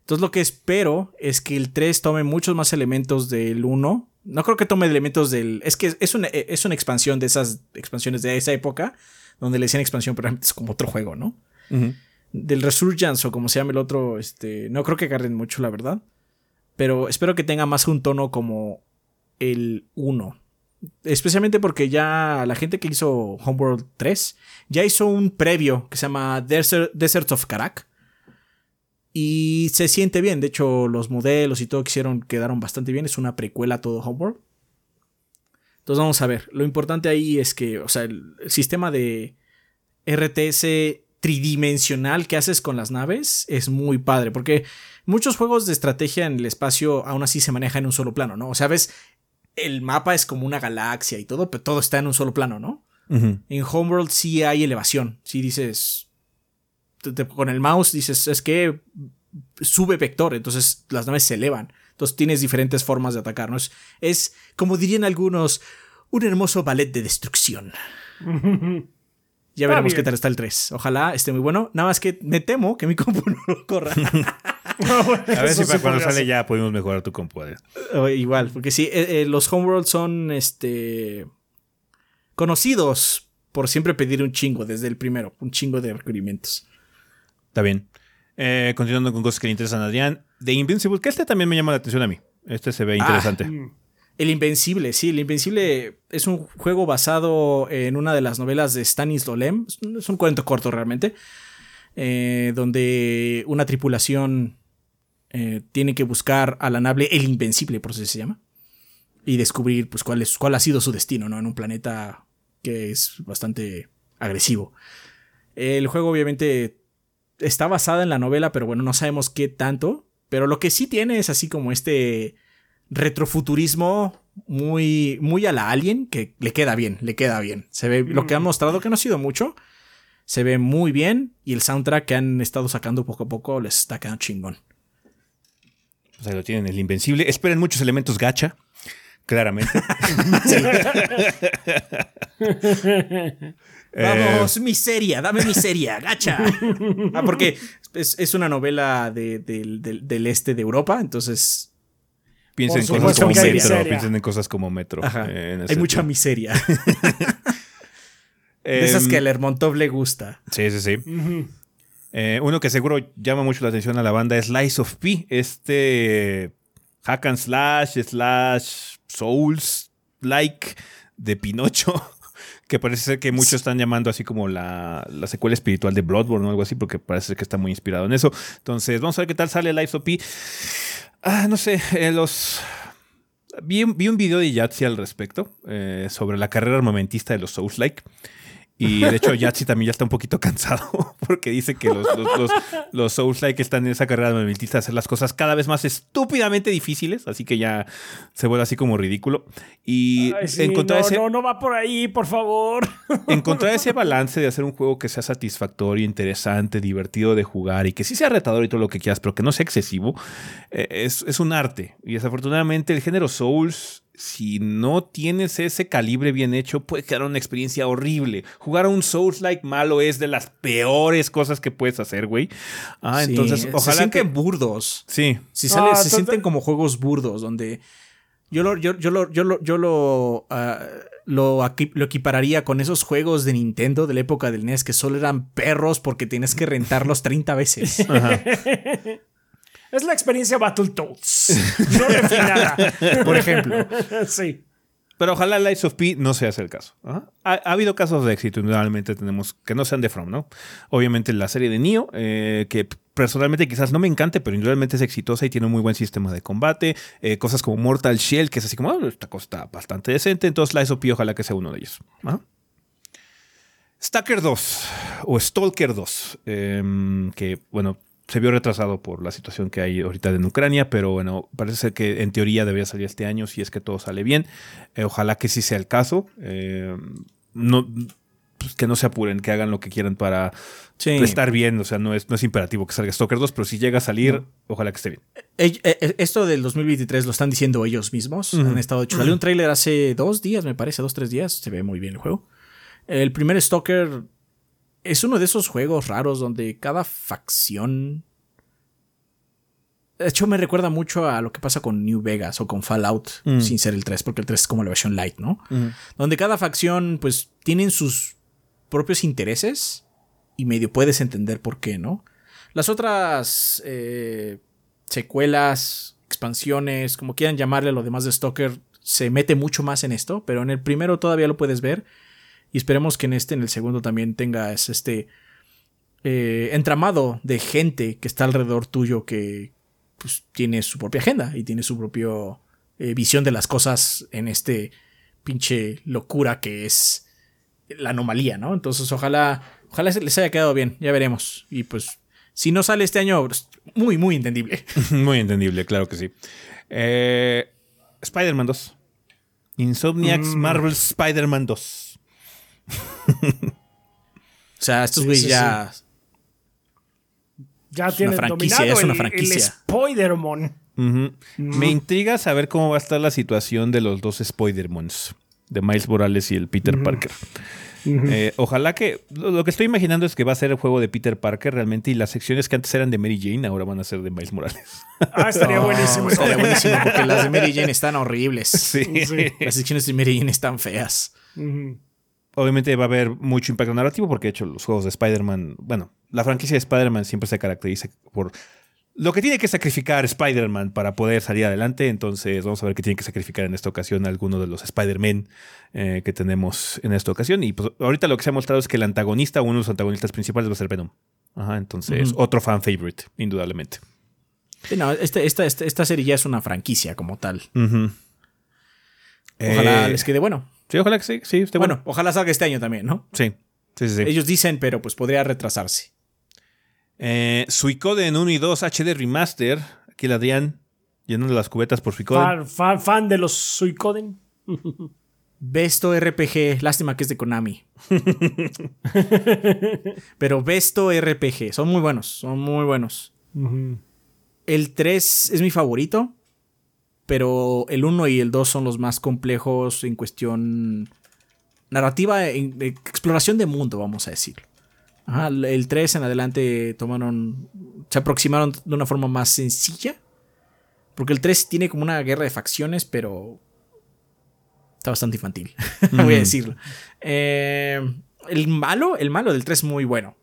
Entonces, lo que espero es que el 3 tome muchos más elementos del 1. No creo que tome elementos del. Es que es una, es una expansión de esas expansiones de esa época. Donde le decían expansión, pero es como otro juego, ¿no? Del Resurgence o como se llama el otro. Este, no creo que agarren mucho, la verdad. Pero espero que tenga más un tono como el 1. Especialmente porque ya la gente que hizo Homeworld 3 ya hizo un previo que se llama Desert, of Karak. Y se siente bien. De hecho, los modelos y todo que hicieron quedaron bastante bien. Es una precuela a todo Homeworld. Entonces vamos a ver. Lo importante ahí es que, o sea, el, sistema de RTS tridimensional que haces con las naves es muy padre. Porque muchos juegos de estrategia en el espacio aún así se manejan en un solo plano, ¿no? O sea, ves el mapa es como una galaxia y todo, pero todo está en un solo plano, ¿no? En Homeworld sí hay elevación. Si dices. con el mouse dices, es que sube vector, entonces las naves se elevan. Entonces tienes diferentes formas de atacar, ¿no? Es, como dirían algunos, un hermoso ballet de destrucción. Ya veremos qué tal está el 3. Ojalá esté muy bueno. Nada más que me temo que mi compu no lo corra. a ver si para cuando sale ya podemos mejorar tu compu. igual, porque sí, eh, eh, los Homeworld son este conocidos por siempre pedir un chingo desde el primero, un chingo de requerimientos. Está bien. Eh, continuando con cosas que le interesan a Adrián. The Invincible, que este también me llama la atención a mí. Este se ve ah, interesante. Mm. el Invencible, sí, el Invencible es un juego basado en una de las novelas de Stanis Lem. Es un cuento corto realmente. donde una tripulación eh, tiene que buscar a la nave el Invencible, por eso se llama. Y descubrir pues, cuál, es, cuál ha sido su destino, ¿no? En un planeta que es bastante agresivo. El juego obviamente está basado en la novela, pero bueno, no sabemos qué tanto. Pero lo que sí tiene es así como este retrofuturismo muy, muy a la Alien, que le queda bien, le queda bien. Se ve lo que han mostrado, que no ha sido mucho, se ve muy bien y el soundtrack que han estado sacando poco a poco les está quedando chingón. Pues ahí lo tienen, el Invencible. Esperen muchos elementos gacha, claramente. Vamos, miseria, dame miseria, gacha. ah, porque es, es una novela de- del- este de Europa, entonces Piensen en cosas como Metro. miseria. Piensen en cosas como Metro. ajá, eh, hay mucha miseria. De esas Em, que a Lermontov le gusta. Sí, sí, sí. Eh, uno que seguro llama mucho la atención a la banda es Lies of P. Este hack and slash, slash, souls, like de Pinocho. Que parece ser que muchos están llamando así como la, la secuela espiritual de Bloodborne o algo así, porque parece que está muy inspirado en eso. Entonces, vamos a ver qué tal sale Lies of P. Ah, no sé, eh, los. Vi, vi un video de Yatsi al respecto eh, sobre la carrera armamentista de los Souls-like. Y de hecho, Yatsi también ya está un poquito cansado porque dice que los, los, los, los Souls-like están en esa carrera armamentista de hacer las cosas cada vez más estúpidamente difíciles, así que ya se vuelve así como ridículo. Y Ay, sí, encontrar, no, ese, no, no va por ahí, por favor. encontrar ese balance de hacer un juego que sea satisfactorio, interesante, divertido de jugar y que sí sea retador y todo lo que quieras, pero que no sea excesivo, eh, es, es un arte. Y desafortunadamente el género Souls, si no tienes ese calibre bien hecho, puede quedar una experiencia horrible. Jugar a un Souls-like malo es de las peores cosas que puedes hacer, güey. Ah, Sí, entonces, se ojalá sienten que... burdos. Sí, Si sale, Ah, se sienten como juegos burdos, donde yo lo, yo, yo lo, yo lo, yo lo, ah, lo, aquí- lo equipararía con esos juegos de Nintendo de la época del NES que solo eran perros porque tienes que rentarlos 30 veces. ajá. Es la experiencia Battletoads. No refinada. Por ejemplo. sí. Pero ojalá Lights of P no se hace el caso. Ajá. Ha, ha habido casos de éxito, indudablemente tenemos que no sean de From, ¿no? Obviamente la serie de Nioh, eh, que personalmente quizás no me encante, pero indudablemente es exitosa y tiene un muy buen sistema de combate. Eh, cosas como Mortal Shell, que es así como, "Ah, esta cosa está bastante decente. Entonces Lights of P ojalá que sea uno de ellos. Ajá. Stalker 2 o Stalker 2, em, que bueno, se vio retrasado por la situación que hay ahorita en Ucrania, pero bueno, parece ser que en teoría debería salir este año si es que todo sale bien. Eh, ojalá que sí sea el caso. Eh, no, pues, que no se apuren, que hagan lo que quieran para Sí. estar bien. O sea, no es, no es imperativo que salga Stalker 2, pero si llega a salir, ojalá que esté bien. Eh, Esto del 2023 lo están diciendo ellos mismos. Han estado hecho. Salió un tráiler hace dos días, me parece, dos, tres días. Se ve muy bien el juego. El primer Stalker es uno de esos juegos raros donde cada facción. De hecho, me recuerda mucho a lo que pasa con New Vegas o con Fallout, Mm. sin ser el 3, porque el 3 es como la versión light, ¿no? Donde cada facción, pues, tienen sus propios intereses y medio puedes entender por qué, ¿no? Las otras eh, secuelas, expansiones, como quieran llamarle a lo demás de Stalker, se mete mucho más en esto, pero en el primero todavía lo puedes ver. Y esperemos que en este, en el segundo, también tengas este eh, entramado de gente que está alrededor tuyo que pues, tiene su propia agenda y tiene su propia visión de las cosas en este pinche locura que es la anomalía, ¿no? Entonces, ojalá, ojalá les haya quedado bien, ya veremos. Y pues, si no sale este año, pues, muy, muy entendible. Muy entendible, claro que sí. Eh, Spider-Man 2. Insomniacs Mm. Marvel Spider-Man 2. O sea, estos güeyes sí, ya. Ya Es tiene una franquicia, dominado es una el- franquicia. El Spider-Man. Ujú. Me intriga saber cómo va a estar la situación de los dos Spider-Mans, de Miles Morales y el Peter Parker. Eh, ojalá que. Lo, que estoy imaginando es que va a ser el juego de Peter Parker realmente y las secciones que antes eran de Mary Jane ahora van a ser de Miles Morales. Ah, estaría No, buenísimo. Estaría buenísimo porque las de Mary Jane están horribles. Sí. Las secciones de Mary Jane están feas. Obviamente va a haber mucho impacto narrativo porque de hecho los juegos de Spider-Man, bueno, la franquicia de Spider-Man siempre se caracteriza por lo que tiene que sacrificar Spider-Man para poder salir adelante. Entonces vamos a ver qué tiene que sacrificar en esta ocasión alguno de los Spider-Man eh, que tenemos en esta ocasión. Y pues ahorita lo que se ha mostrado es que el antagonista, uno de los antagonistas principales va a ser Venom. Ajá, entonces otro fan favorite, indudablemente. Sí, no, este- esta, esta, esta serie ya es una franquicia como tal. Ojalá Eh, les quede bueno. Sí, ojalá que sí, sí, esté Bueno, bueno. ojalá salga este año también, ¿no? Sí, sí, sí. sí. Ellos dicen, pero pues podría retrasarse. Eh, Suicoden 1 y 2 HD Remaster. Aquí el Adrián llenando las cubetas por Suicoden. Fan, fan- fan de los Suicoden. Besto RPG, lástima que es de Konami. Pero Besto RPG, son muy buenos, son muy buenos. El 3 es mi favorito, pero el 1 y el 2 son los más complejos en cuestión narrativa, en, de exploración de mundo, vamos a decir. Ajá, el 3 en adelante tomaron, se aproximaron de una forma más sencilla. Porque el 3 tiene como una guerra de facciones, pero está bastante infantil, voy a decirlo. Eh, el malo, el malo del 3 es muy bueno.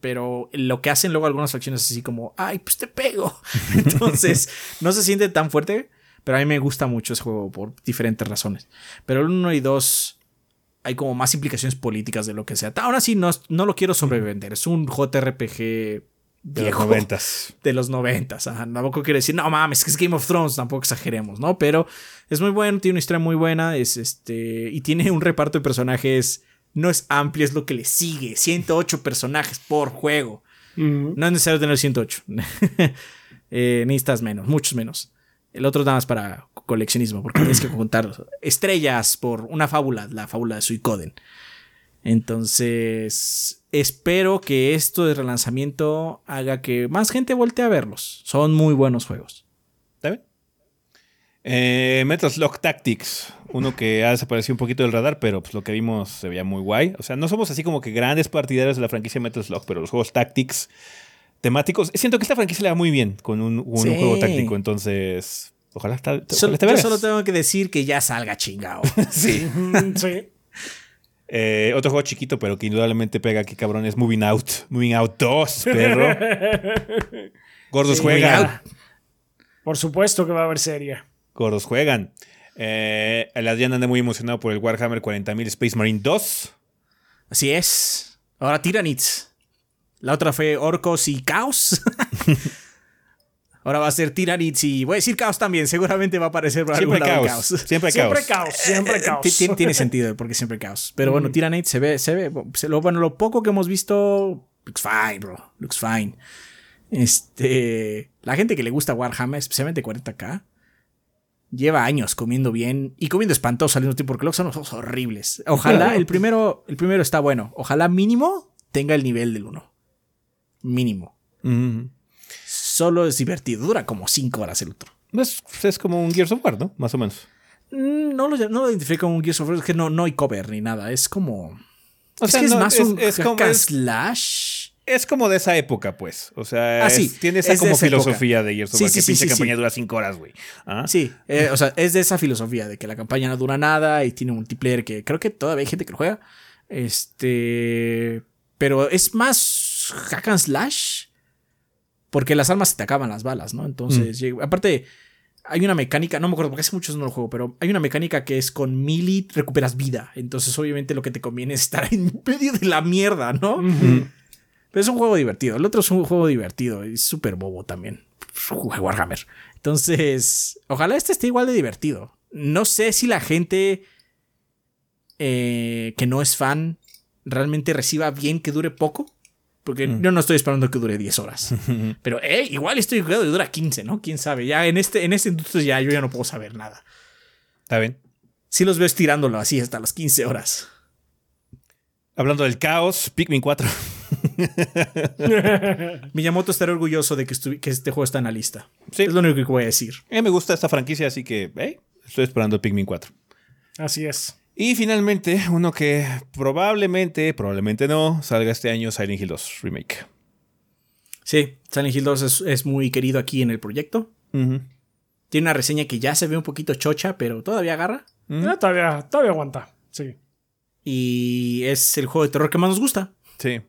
Pero lo que hacen luego algunas facciones es así como, ay, pues te pego. Entonces, no se siente tan fuerte, pero a mí me gusta mucho ese juego por diferentes razones. Pero el 1 y 2 hay como más implicaciones políticas de lo que sea. Aún así, no, no lo quiero sobrevender. Es un JRPG de los viejo noventas. de los noventas. Ajá. Tampoco quiero decir, no mames, que es Game of Thrones, tampoco exageremos, ¿no? Pero es muy bueno, tiene una historia muy buena, es este. Y tiene un reparto de personajes. No es amplio, es lo que le sigue. 108 personajes por juego. No es necesario tener 108. Eh, necesitas menos, muchos menos. El otro nada más para coleccionismo, porque tienes que contar estrellas por una fábula, la fábula de Suicoden. Entonces, espero que esto de relanzamiento haga que más gente voltee a verlos. Son muy buenos juegos. ¿Está bien? Eh, Metal Slug Tactics. Uno que ha desaparecido un poquito del radar, pero pues lo que vimos se veía muy guay. O sea, no somos así como que grandes partidarios de la franquicia Metal Slug, pero los juegos Tactics temáticos. Siento que esta franquicia le va muy bien con un, con un Sí. juego táctico. Entonces, ojalá, está, ojalá Solo- te yo veas. solo tengo que decir que ya salga chingado. Sí. Mm, sí. Eh, otro juego chiquito, pero que indudablemente pega aquí, cabrón, es Moving Out. Moving Out 2, perro. Gordos Sí, juegan. Por supuesto que va a haber serie. Gordos juegan. Eh, el Adrián anda muy emocionado por el Warhammer 40.000 Space Marine 2. Así es. Ahora Tyranids. La otra fue Orcos y Caos. Ahora va a ser Tyranids y voy a decir Caos también. Seguramente va a aparecer por Siempre algún lado caos. Caos. Siempre Siempre caos. caos, siempre caos. Ti- Tiene, tiene sentido porque siempre caos. Pero bueno, Tyranids se ve, se ve. se- lo, bueno, lo poco que hemos visto. Looks fine, bro. Looks fine. Este. La gente que le gusta Warhammer, especialmente 40k, lleva años comiendo bien y comiendo espantoso al mismo tiempo porque luego son los juegos horribles. Ojalá el primero, el primero está bueno. Ojalá mínimo tenga el nivel del 1. Mínimo. Ujú. Solo es divertido. Dura como 5 horas el otro. Es, es como un Gears of War, ¿no? Más o menos. Mm, No lo, no lo identifico como un Gears of War, es que no, no hay cover ni nada. Es como. O es sea, que es más es- un es como- slash. Es como de esa época, pues. O sea, Ah, es- tiene esa es de como época. filosofía de Gears of War. sí, que pinche campaña dura 5 horas, güey. ¿Ah? Sí, eh, o sea, es de esa filosofía de que la campaña no dura nada y tiene un multiplayer que creo que todavía hay gente que lo juega. Este. Pero es más hack and slash. Porque las armas se te acaban las balas, ¿no? Entonces, llega- aparte, hay una mecánica, no me acuerdo porque hace muchos no lo juego, pero hay una mecánica que es con melee recuperas vida. Entonces, obviamente, lo que te conviene es estar en medio de la mierda, ¿no? Pero es un juego divertido. El otro es un juego divertido. y súper bobo también. Warhammer. Entonces, ojalá este esté igual de divertido. No sé si la gente eh, que no es fan realmente reciba bien que dure poco. Porque yo no estoy esperando que dure 10 horas. Pero eh, igual estoy jugando y dura 15, ¿no? Quién sabe. Ya en este, en este entonces ya yo ya no puedo saber nada. Está bien. Sí los veo estirándolo así hasta las 15 horas. Hablando del caos, Pikmin 4. Miyamoto estará orgulloso de que, este juego está en la lista. Sí. Es lo único que voy a decir. Me gusta esta franquicia, así que eh, estoy esperando Pikmin 4. Así es. Y finalmente, uno que probablemente, probablemente no, salga este año, Silent Hill 2 Remake. Sí, Silent Hill 2 es, es muy querido aquí en el proyecto. Tiene una reseña que ya se ve un poquito chocha, pero todavía agarra. Mm. Eh, todavía, todavía aguanta. Sí. Y es el juego de terror que más nos gusta. Sí,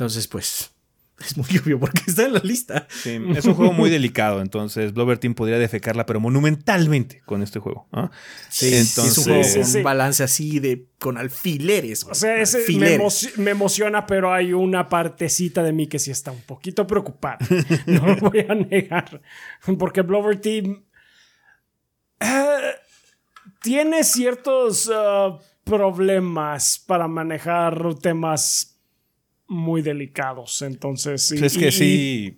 Entonces, pues, es muy obvio porque está en la lista. sí. Es un juego muy delicado, entonces Blover Team podría defecarla, pero monumentalmente con este juego. ¿ah? Sí, Entonces- es un juego con sí, balance así de con alfileres. O sea, ese me, emociona, pero hay una partecita de mí que sí está un poquito preocupada. no lo voy a negar. Porque Blover Team. eh, tiene ciertos uh, problemas para manejar temas muy delicados. Entonces, es que sí.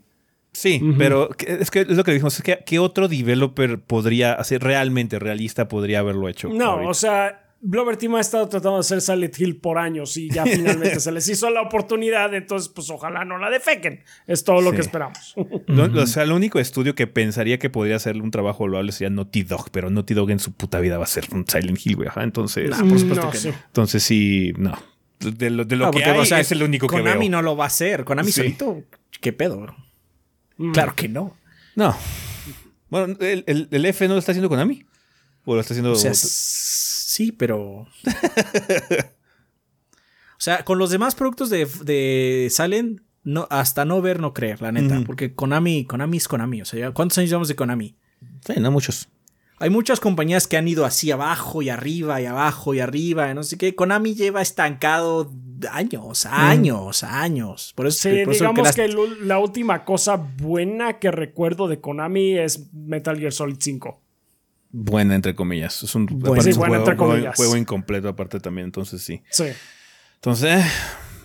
Sí, pero es que es lo que dijimos, es que ¿qué otro developer podría hacer realmente realista podría haberlo hecho? No, o sea, Blover Team ha estado tratando de hacer Silent Hill por años y ya finalmente se les hizo la oportunidad, entonces pues ojalá no la defequen. Es todo lo que esperamos. o sea, el único estudio que pensaría que podría hacer un trabajo loable sería Naughty Dog, pero Naughty Dog en su puta vida va a ser un Silent Hill, güey. Entonces, por supuesto que no. Entonces sí, no. De lo, de lo que hay, es el único que veo. Konami no lo va a hacer. Konami solito, ¿qué pedo? Mm. Claro que no. No. Bueno, ¿el, el, F no lo está haciendo Konami? ¿O lo está haciendo.? sí, pero. o sea, con los demás productos de, de Salen, no, hasta no ver, no creer, la neta. Porque Konami, Konami es Konami. O sea, ¿cuántos años llevamos de Konami? Sí, no muchos. Hay muchas compañías que han ido así abajo y arriba y abajo y arriba, no sé qué. Konami lleva estancado años, años, años. Por eso, sí, digamos que, la última cosa buena que recuerdo de Konami es Metal Gear Solid 5. Buena, entre comillas. Es un, juego, incompleto aparte también, entonces sí. Sí. Entonces,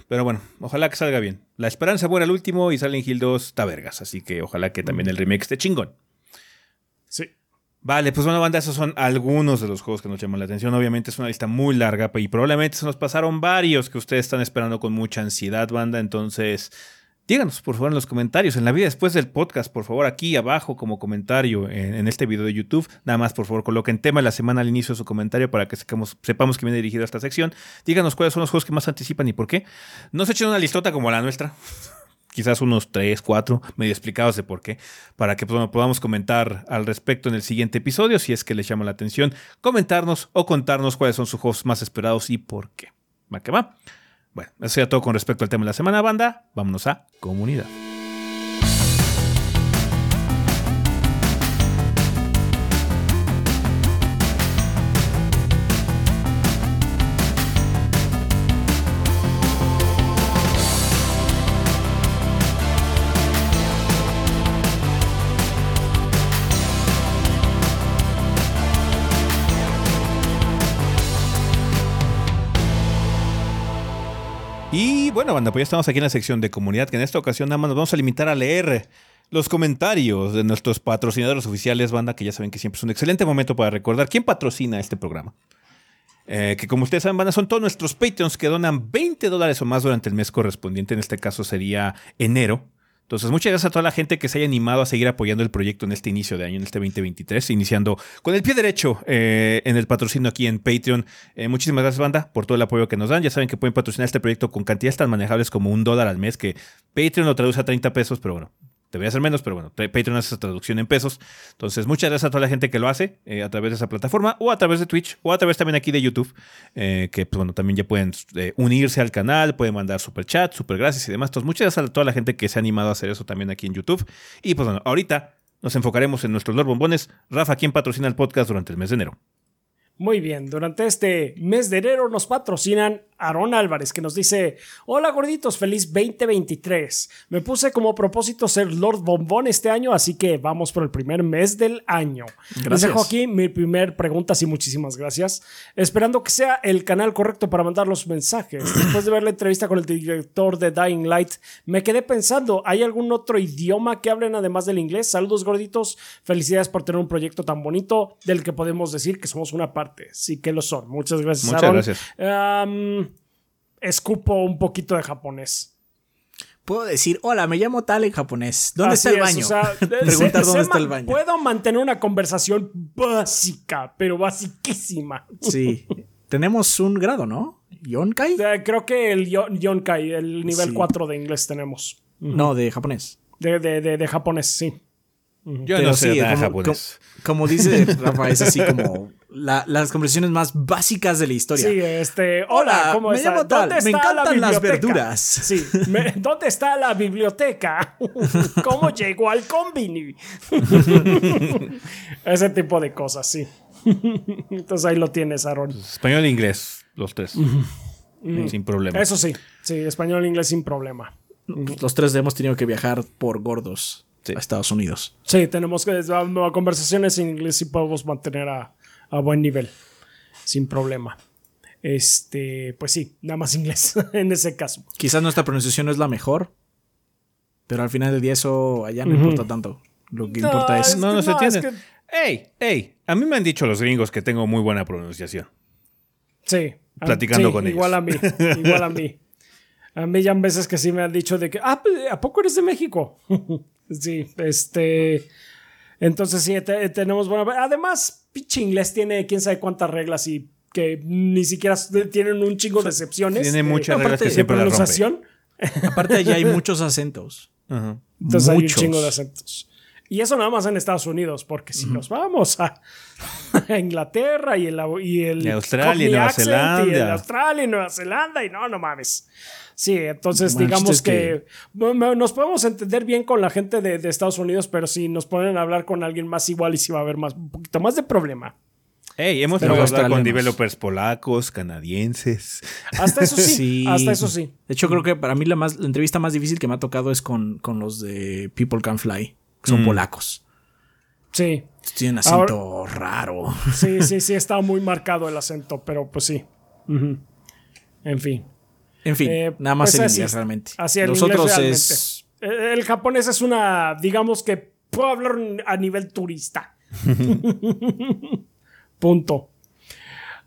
pero bueno, ojalá que salga bien. La esperanza buena al último y Silent Hill 2 está vergas, así que ojalá que también el remake esté chingón. Vale, pues bueno, banda, esos son algunos de los juegos que nos llaman la atención. Obviamente es una lista muy larga y probablemente se nos pasaron varios que ustedes están esperando con mucha ansiedad, banda. Entonces, díganos por favor en los comentarios, en la vida después del podcast, por favor, aquí abajo como comentario en, este video de YouTube. Nada más, por favor, coloquen tema de la semana al inicio de su comentario para que sepamos, sepamos que viene dirigido a esta sección. Díganos cuáles son los juegos que más anticipan y por qué. No se echen una listota como la nuestra quizás unos tres, cuatro, medio explicados de por qué, para que pues, podamos comentar al respecto en el siguiente episodio, si es que les llama la atención, comentarnos o contarnos cuáles son sus juegos más esperados y por qué. ¿Va que va? Bueno, eso sería todo con respecto al tema de la semana, banda. Vámonos a comunidad. Banda, pues ya estamos aquí en la sección de comunidad, que en esta ocasión nada más nos vamos a limitar a leer los comentarios de nuestros patrocinadores oficiales, banda, que ya saben que siempre es un excelente momento para recordar quién patrocina este programa. Eh, que como ustedes saben, banda, son todos nuestros Patreons que donan 20 dólares o más durante el mes correspondiente. En este caso sería enero. Entonces, muchas gracias a toda la gente que se haya animado a seguir apoyando el proyecto en este inicio de año, en este 2023, iniciando con el pie derecho eh, en el patrocinio aquí en Patreon. Eh, muchísimas gracias, banda, por todo el apoyo que nos dan. Ya saben que pueden patrocinar este proyecto con cantidades tan manejables como un dólar al mes, que Patreon lo traduce a 30 pesos, pero bueno, Debería ser menos, pero bueno, Patreon hace esa traducción en pesos. Entonces, muchas gracias a toda la gente que lo hace eh, a través de esa plataforma o a través de Twitch o a través también aquí de YouTube, eh, que pues, bueno, también ya pueden eh, unirse al canal, pueden mandar super chat, super gracias y demás. Entonces, muchas gracias a toda la gente que se ha animado a hacer eso también aquí en YouTube. Y pues bueno, ahorita nos enfocaremos en nuestros Lord Bombones. Rafa, ¿quién patrocina el podcast durante el mes de enero? Muy bien, durante este mes de enero nos patrocinan Aaron Álvarez, que nos dice: Hola gorditos, feliz 2023. Me puse como propósito ser Lord Bombón este año, así que vamos por el primer mes del año. Gracias. Les dejo aquí mi primer pregunta, sí, muchísimas gracias. Esperando que sea el canal correcto para mandar los mensajes. Después de ver la entrevista con el director de Dying Light, me quedé pensando: ¿hay algún otro idioma que hablen además del inglés? Saludos gorditos, felicidades por tener un proyecto tan bonito del que podemos decir que somos una parte. Sí que lo son. Muchas gracias, Muchas gracias escupo un poquito de japonés. Puedo decir, hola, me llamo tal en japonés. ¿Dónde está el baño? Preguntar dónde está el baño. Puedo mantener una conversación básica, pero basiquísima. Sí. tenemos un grado, ¿no? ¿Yonkai? Eh, creo que el Yonkai, el nivel 4 de inglés tenemos. No, de japonés. De, de, de, japonés, sí. Yo no sé japonés. como dice Rafa, es así como las conversaciones más básicas de la historia. Sí, este, hola, ¿cómo me llamo tal, me encantan las verduras. Sí, ¿dónde está la biblioteca? ¿Cómo llegó al combini? Ese tipo de cosas, sí. Entonces ahí lo tienes, Aaron. Español e inglés, los tres. Sin problema. Eso sí, sí, español e inglés sin problema. Los tres hemos tenido que viajar por gordos a Estados Unidos. Sí, tenemos que conversaciones en inglés y podemos mantener a a buen nivel, sin problema. Este, pues sí, nada más inglés en ese caso. Quizás nuestra pronunciación no es la mejor, pero al final del día eso allá no importa tanto. Lo que importa es. No, no se no, es entiende. ¡Ey! ¡Ey! A mí me han dicho los gringos que tengo muy buena pronunciación. Sí. Platicando sí, con ellos. Igual a mí, igual a mí. A mí ya han veces que sí me han dicho de que, ah, pues, ¿a poco eres de México? sí, este... Entonces sí, te- tenemos buena... Además, pinche inglés tiene quién sabe cuántas reglas y que ni siquiera tienen un chingo de excepciones. Tiene muchas aparte reglas que de siempre las rompe. pronunciación. Aparte allá hay muchos acentos. Ajá. Entonces hay un Muchos. chingo de acentos. Y eso nada más en Estados Unidos, porque si nos vamos a, a Inglaterra y el, y el Y Australia y Nueva Zelanda. Y el Australia y Nueva Zelanda y no, no mames. Sí, entonces digamos que, nos podemos entender bien con la gente de, de Estados Unidos, pero si nos ponen a hablar con alguien más igual y si va a haber más, un poquito más de problema. ¡Ey! Hemos Pero hablar con developers polacos, canadienses. Hasta eso sí, Sí. hasta eso sí. De hecho, creo que para mí la, más, la entrevista más difícil que me ha tocado es con, con los de People Can Fly, que son Mm. polacos. Sí, Tienen acento raro. sí, sí, sí, está muy marcado el acento, pero pues sí. En fin. En fin, Eh, nada más pues en así inglés realmente. Así el Los inglés realmente. es. Eh, El japonés es una, digamos que puedo hablar a nivel turista. Punto.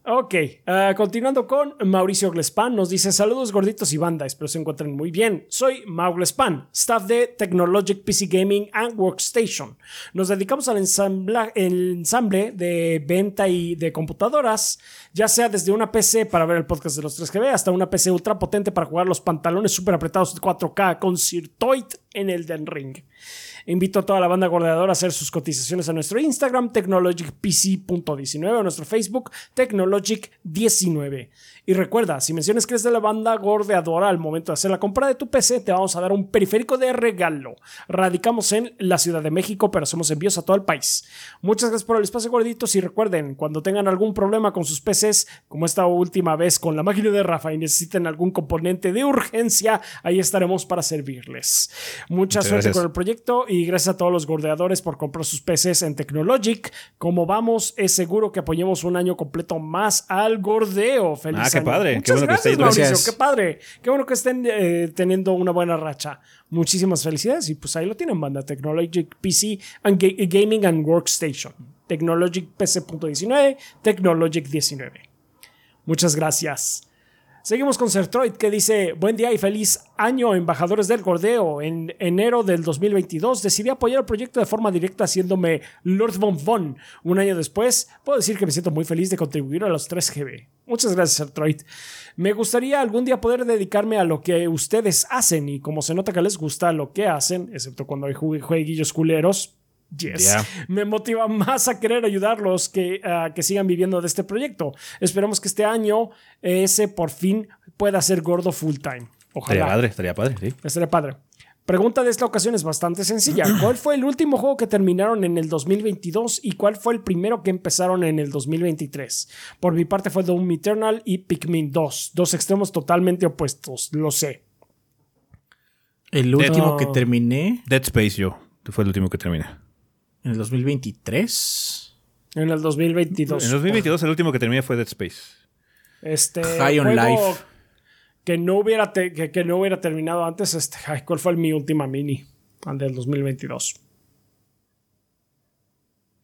Ok, ah, continuando con Mauricio Glespan, nos dice saludos gorditos y banda, espero se encuentren muy bien. Soy Mau Glespan, staff de Technologic PC Gaming and Workstation. Nos dedicamos al ensambla- el ensamble de venta y de computadoras, ya sea desde una PC para ver el podcast de los 3GB hasta una PC ultra potente para jugar los pantalones super apretados de 4K con Sirtoid en el Den Ring. Invito a toda la banda gordeadora a hacer sus cotizaciones a nuestro Instagram, technologicpc.19, o a nuestro Facebook, technologic19. Y recuerda, si mencionas que eres de la banda gordeadora al momento de hacer la compra de tu PC, te vamos a dar un periférico de regalo. Radicamos en la Ciudad de México, pero hacemos envíos a todo el país. Muchas gracias por el espacio, gorditos. Y recuerden, cuando tengan algún problema con sus PCs, como esta última vez con la máquina de Rafa y necesiten algún componente de urgencia, ahí estaremos para servirles. Mucha Muchas suerte gracias. con el proyecto y gracias a todos los gordeadores por comprar sus PCs en Technologic. Como vamos, es seguro que apoyemos un año completo más al gordeo. Feliz Ah, qué año. padre. Qué Muchas bueno que gracias, yendo. Mauricio. Gracias. Qué padre. Qué bueno que estén eh, teniendo una buena racha. Muchísimas felicidades y pues ahí lo tienen, banda. Technologic PC and Ga- Gaming and Workstation. Technologic PC.19, Technologic 19. Muchas gracias. Seguimos con Sertroid que dice, buen día y feliz año embajadores del Gordeo. En enero del 2022 decidí apoyar el proyecto de forma directa haciéndome Lord Von Von. Un año después, puedo decir que me siento muy feliz de contribuir a los 3GB. Muchas gracias Sertroid. Me gustaría algún día poder dedicarme a lo que ustedes hacen y como se nota que les gusta lo que hacen, excepto cuando hay jue- jueguillos culeros, Yes. Me motiva más a querer ayudarlos que a que sigan viviendo de este proyecto. Esperemos que este año ese por fin pueda ser gordo full time. Estaría Ojalá. padre, estaría padre, sí. Estaría padre. Pregunta de esta ocasión es bastante sencilla. ¿Cuál fue el último juego que terminaron en el 2022 y cuál fue el primero que empezaron en el 2023? Por mi parte fue Doom Eternal y Pikmin 2. Dos extremos totalmente opuestos, lo sé. El último que terminé Dead Space yo. Fue el último que terminé. En el 2023. En el 2022. En 2022 el último que terminé fue Dead Space. Este High on Life. Que no hubiera te- que, que no hubiera terminado antes. Este, ¿Cuál fue mi última mini? Al del 2022.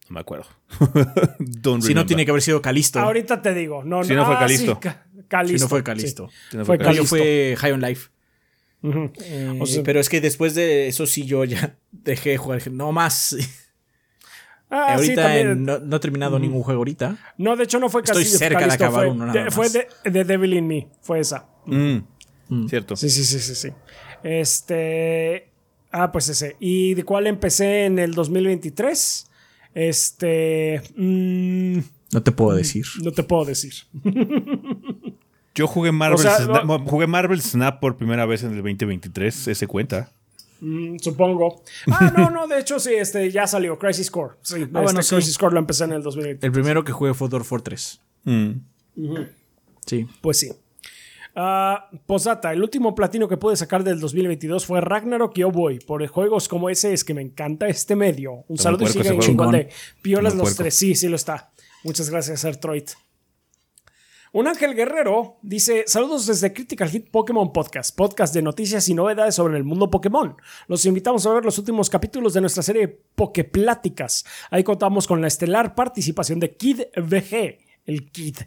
No me acuerdo. Don't Si no, tiene que haber sido Calisto. Ahorita te digo. No, Si no fue ah, Calisto. sí, Ca- Calisto. Si no fue Calisto. sí. Si no fue fue No, Calisto. fue High on Life. Eh, O sea- pero es que después de eso sí yo ya dejé de jugar. No más. Ah, sí, ahorita no, no he terminado ningún juego ahorita. No, de hecho no fue Estoy Calisto. cerca de acabar fue, uno nada de, fue más. de, de Devil in Me. Fue esa. Mm, Cierto. Sí, sí, sí, sí, sí. Este. Ah, pues ese. ¿Y de cuál empecé en el 2023? Este. mm, No te puedo decir. no te puedo decir. Yo jugué Marvel, O sea, Snap, no- jugué Marvel Snap por primera vez en el 2023. Ese cuenta. Mm, supongo. Ah, no, no, de hecho sí, este ya salió Crisis Core. Sí, este, bueno, sí. Crisis Core lo empecé en el 2020. El primero que jugué fue Dwarf Fortress. Mm. Sí. Pues sí. Ah, posdata, el último platino que pude sacar del 2022 fue Ragnarok y Oh Boy. Por juegos como ese es que me encanta este medio. Un saludo y igual juego. de piolas los tres. Sí, sí lo está. Muchas gracias, Ertroid. Un Ángel Guerrero dice: Saludos desde Critical Hit Pokémon Podcast, podcast de noticias y novedades sobre el mundo Pokémon. Los invitamos a ver los últimos capítulos de nuestra serie Poképláticas. Ahí contamos con la estelar participación de Kid VG, el Kid.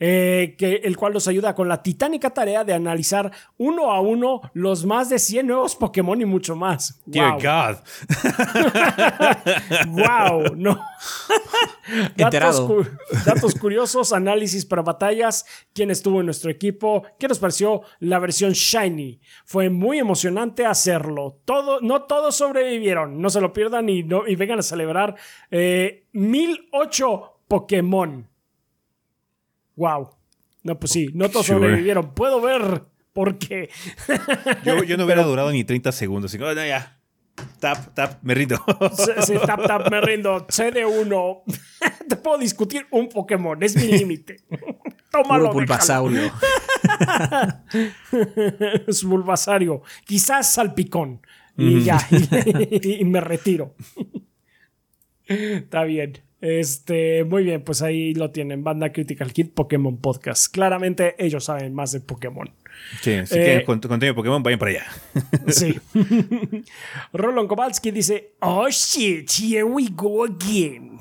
Eh, que, el cual nos ayuda con la titánica tarea de analizar uno a uno los más de 100 nuevos Pokémon y mucho más. Dear Wow. God. ¡Wow! No. datos, cu- datos curiosos, análisis para batallas, quién estuvo en nuestro equipo, qué nos pareció la versión Shiny. Fue muy emocionante hacerlo. Todo, no todos sobrevivieron. No se lo pierdan y, no, y vengan a celebrar eh, 1008 Pokémon. ¡Wow! No, pues sí, no todos Sure. sobrevivieron. Puedo ver por qué. Yo, yo no hubiera durado ni 30 segundos. Así, "Oh, no, ya. Tap, tap, me rindo. Sí, sí, tap, tap, me rindo. CD1. Te puedo discutir un Pokémon, es mi límite. Tómalo. Bulbasaurio. Es Bulbasario. Quizás salpicón. Y ya. Y, y me retiro. Está bien. Este, muy bien, pues ahí lo tienen. Banda Critical Hit Pokémon Podcast. Claramente ellos saben más de Pokémon. Sí, si Eh, quieren cont- contenido de Pokémon, vayan para allá. Sí. Roland Kowalski dice: Oh shit, here we go again.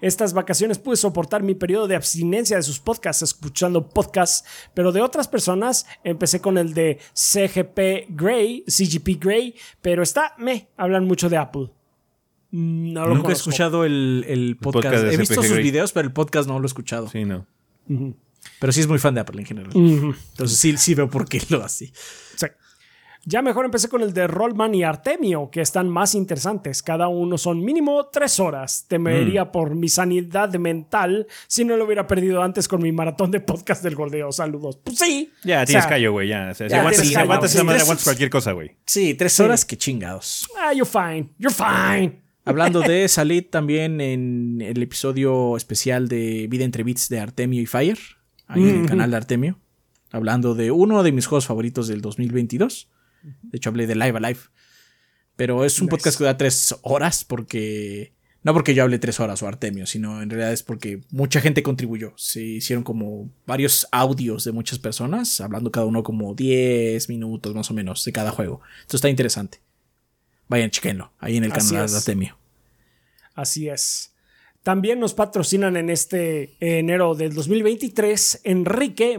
Estas vacaciones pude soportar mi periodo de abstinencia de sus podcasts, escuchando podcasts, pero de otras personas empecé con el de CGP Grey, CGP Grey, pero está, me, hablan mucho de Apple. Mm, No lo Nunca he escuchado el, el podcast. He visto sus videos, pero el podcast no lo he escuchado. Sí, no. Pero sí es muy fan de Apple en general. Entonces sí, sí veo por qué lo hace. Sí. Ya mejor empecé con el de Rollman y Artemio, que están más interesantes. Cada uno son mínimo tres horas. Temería por mi sanidad mental si no lo hubiera perdido antes con mi maratón de podcast del gordeo. Saludos. Pues sí. Ya, O tienes sea, callo, güey. Ya, O sea, si ya aguantas, si aguantas sí. esa madre, Tres- aguantas cualquier cosa, güey. Sí, tres horas, qué chingados. Ah, you're fine. You're fine. Hablando de, salí también en el episodio especial de Vida entre Bits de Artemio y Fire, ahí en el canal de Artemio, hablando de uno de mis juegos favoritos del 2022. De hecho, hablé de Live Alive. Pero es un Nice. podcast que da tres horas porque... No porque yo hablé tres horas o Artemio, sino en realidad es porque mucha gente contribuyó. Se hicieron como varios audios de muchas personas, hablando cada uno como 10 minutos más o menos de cada juego. Esto está interesante. Vayan, chequenlo, ahí en el Así canal es. de Artemio. Así es. También nos patrocinan en este enero del 2023 Enrique eh,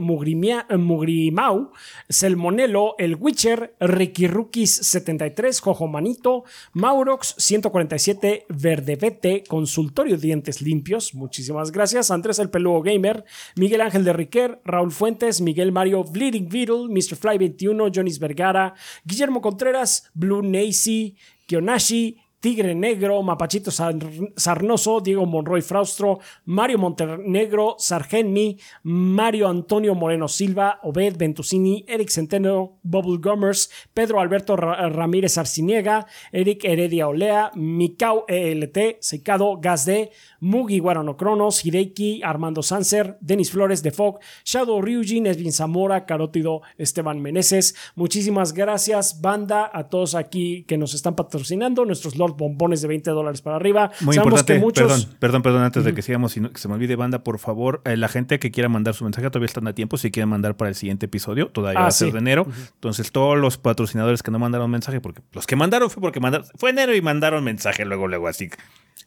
Mugrimau, Selmonelo, El Witcher, Ricky Rookies 73, Jojo Manito, Maurox 147, Verdevete, Consultorio Dientes Limpios, muchísimas gracias, Andrés el Peludo Gamer, Miguel Ángel de Riquer, Raúl Fuentes, Miguel Mario, Bleeding Beetle, Mr. Fly 21, Jonis Vergara, Guillermo Contreras, Blue Nacy, Kionashi, Tigre Negro, Mapachito Sar- Sarnoso, Diego Monroy Fraustro, Mario Montenegro, Sargenmi, Mario Antonio Moreno Silva, Obed Ventusini, Eric Centeno, Bubble Gummers, Pedro Alberto Ra- Ramírez Arciniega, Eric Heredia Olea, Mikau ELT, Secado, Gas D, Mugi Guarano Cronos, Hideki, Armando Sanser, Denis Flores de Fog, Shadow Ryujin, Esvin Zamora, Carótido, Esteban Meneses. Muchísimas gracias, banda, a todos aquí que nos están patrocinando, nuestros Bombones de 20 dólares para arriba. Muy Sabemos importante, que muchos. perdón, perdón, perdón, antes de que sigamos, y no- que se me olvide, banda, por favor, eh, la gente que quiera mandar su mensaje todavía están a tiempo, si quieren mandar para el siguiente episodio, todavía Ah, va a ser sí. de enero, entonces todos los patrocinadores que no mandaron mensaje, porque los que mandaron fue porque mandaron, fue enero y mandaron mensaje luego, luego, así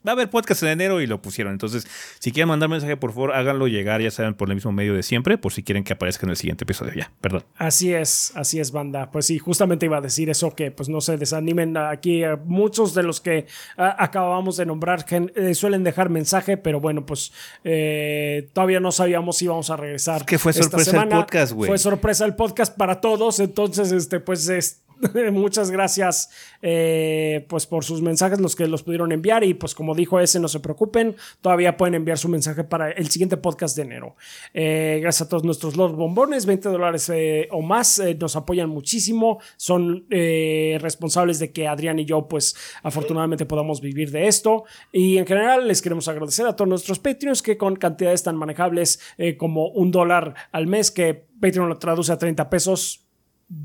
va a haber podcast en enero y lo pusieron, entonces, si quieren mandar mensaje, por favor, háganlo llegar, ya saben, por el mismo medio de siempre, por si quieren que aparezca en el siguiente episodio, ya, perdón. Así es, así es, banda. Pues sí, justamente iba a decir eso, que pues no se desanimen aquí. eh, muchos de los que ah, acabamos de nombrar gen- eh, suelen dejar mensaje, pero bueno, pues eh, todavía no sabíamos si íbamos a regresar. que fue esta sorpresa el podcast, güey. Fue sorpresa el podcast para todos, entonces, este, pues es- muchas gracias eh, pues por sus mensajes los que los pudieron enviar. Y pues como dijo ese no se preocupen todavía pueden enviar su mensaje para el siguiente podcast de enero. Eh, gracias a todos nuestros Lord Bombones 20 dólares eh, o más eh, nos apoyan muchísimo. Son responsables de que Adrián y yo pues afortunadamente podamos vivir de esto. Y en general les queremos agradecer a todos nuestros Patreons que con cantidades tan manejables como un dólar al mes que Patreon lo traduce a 30 pesos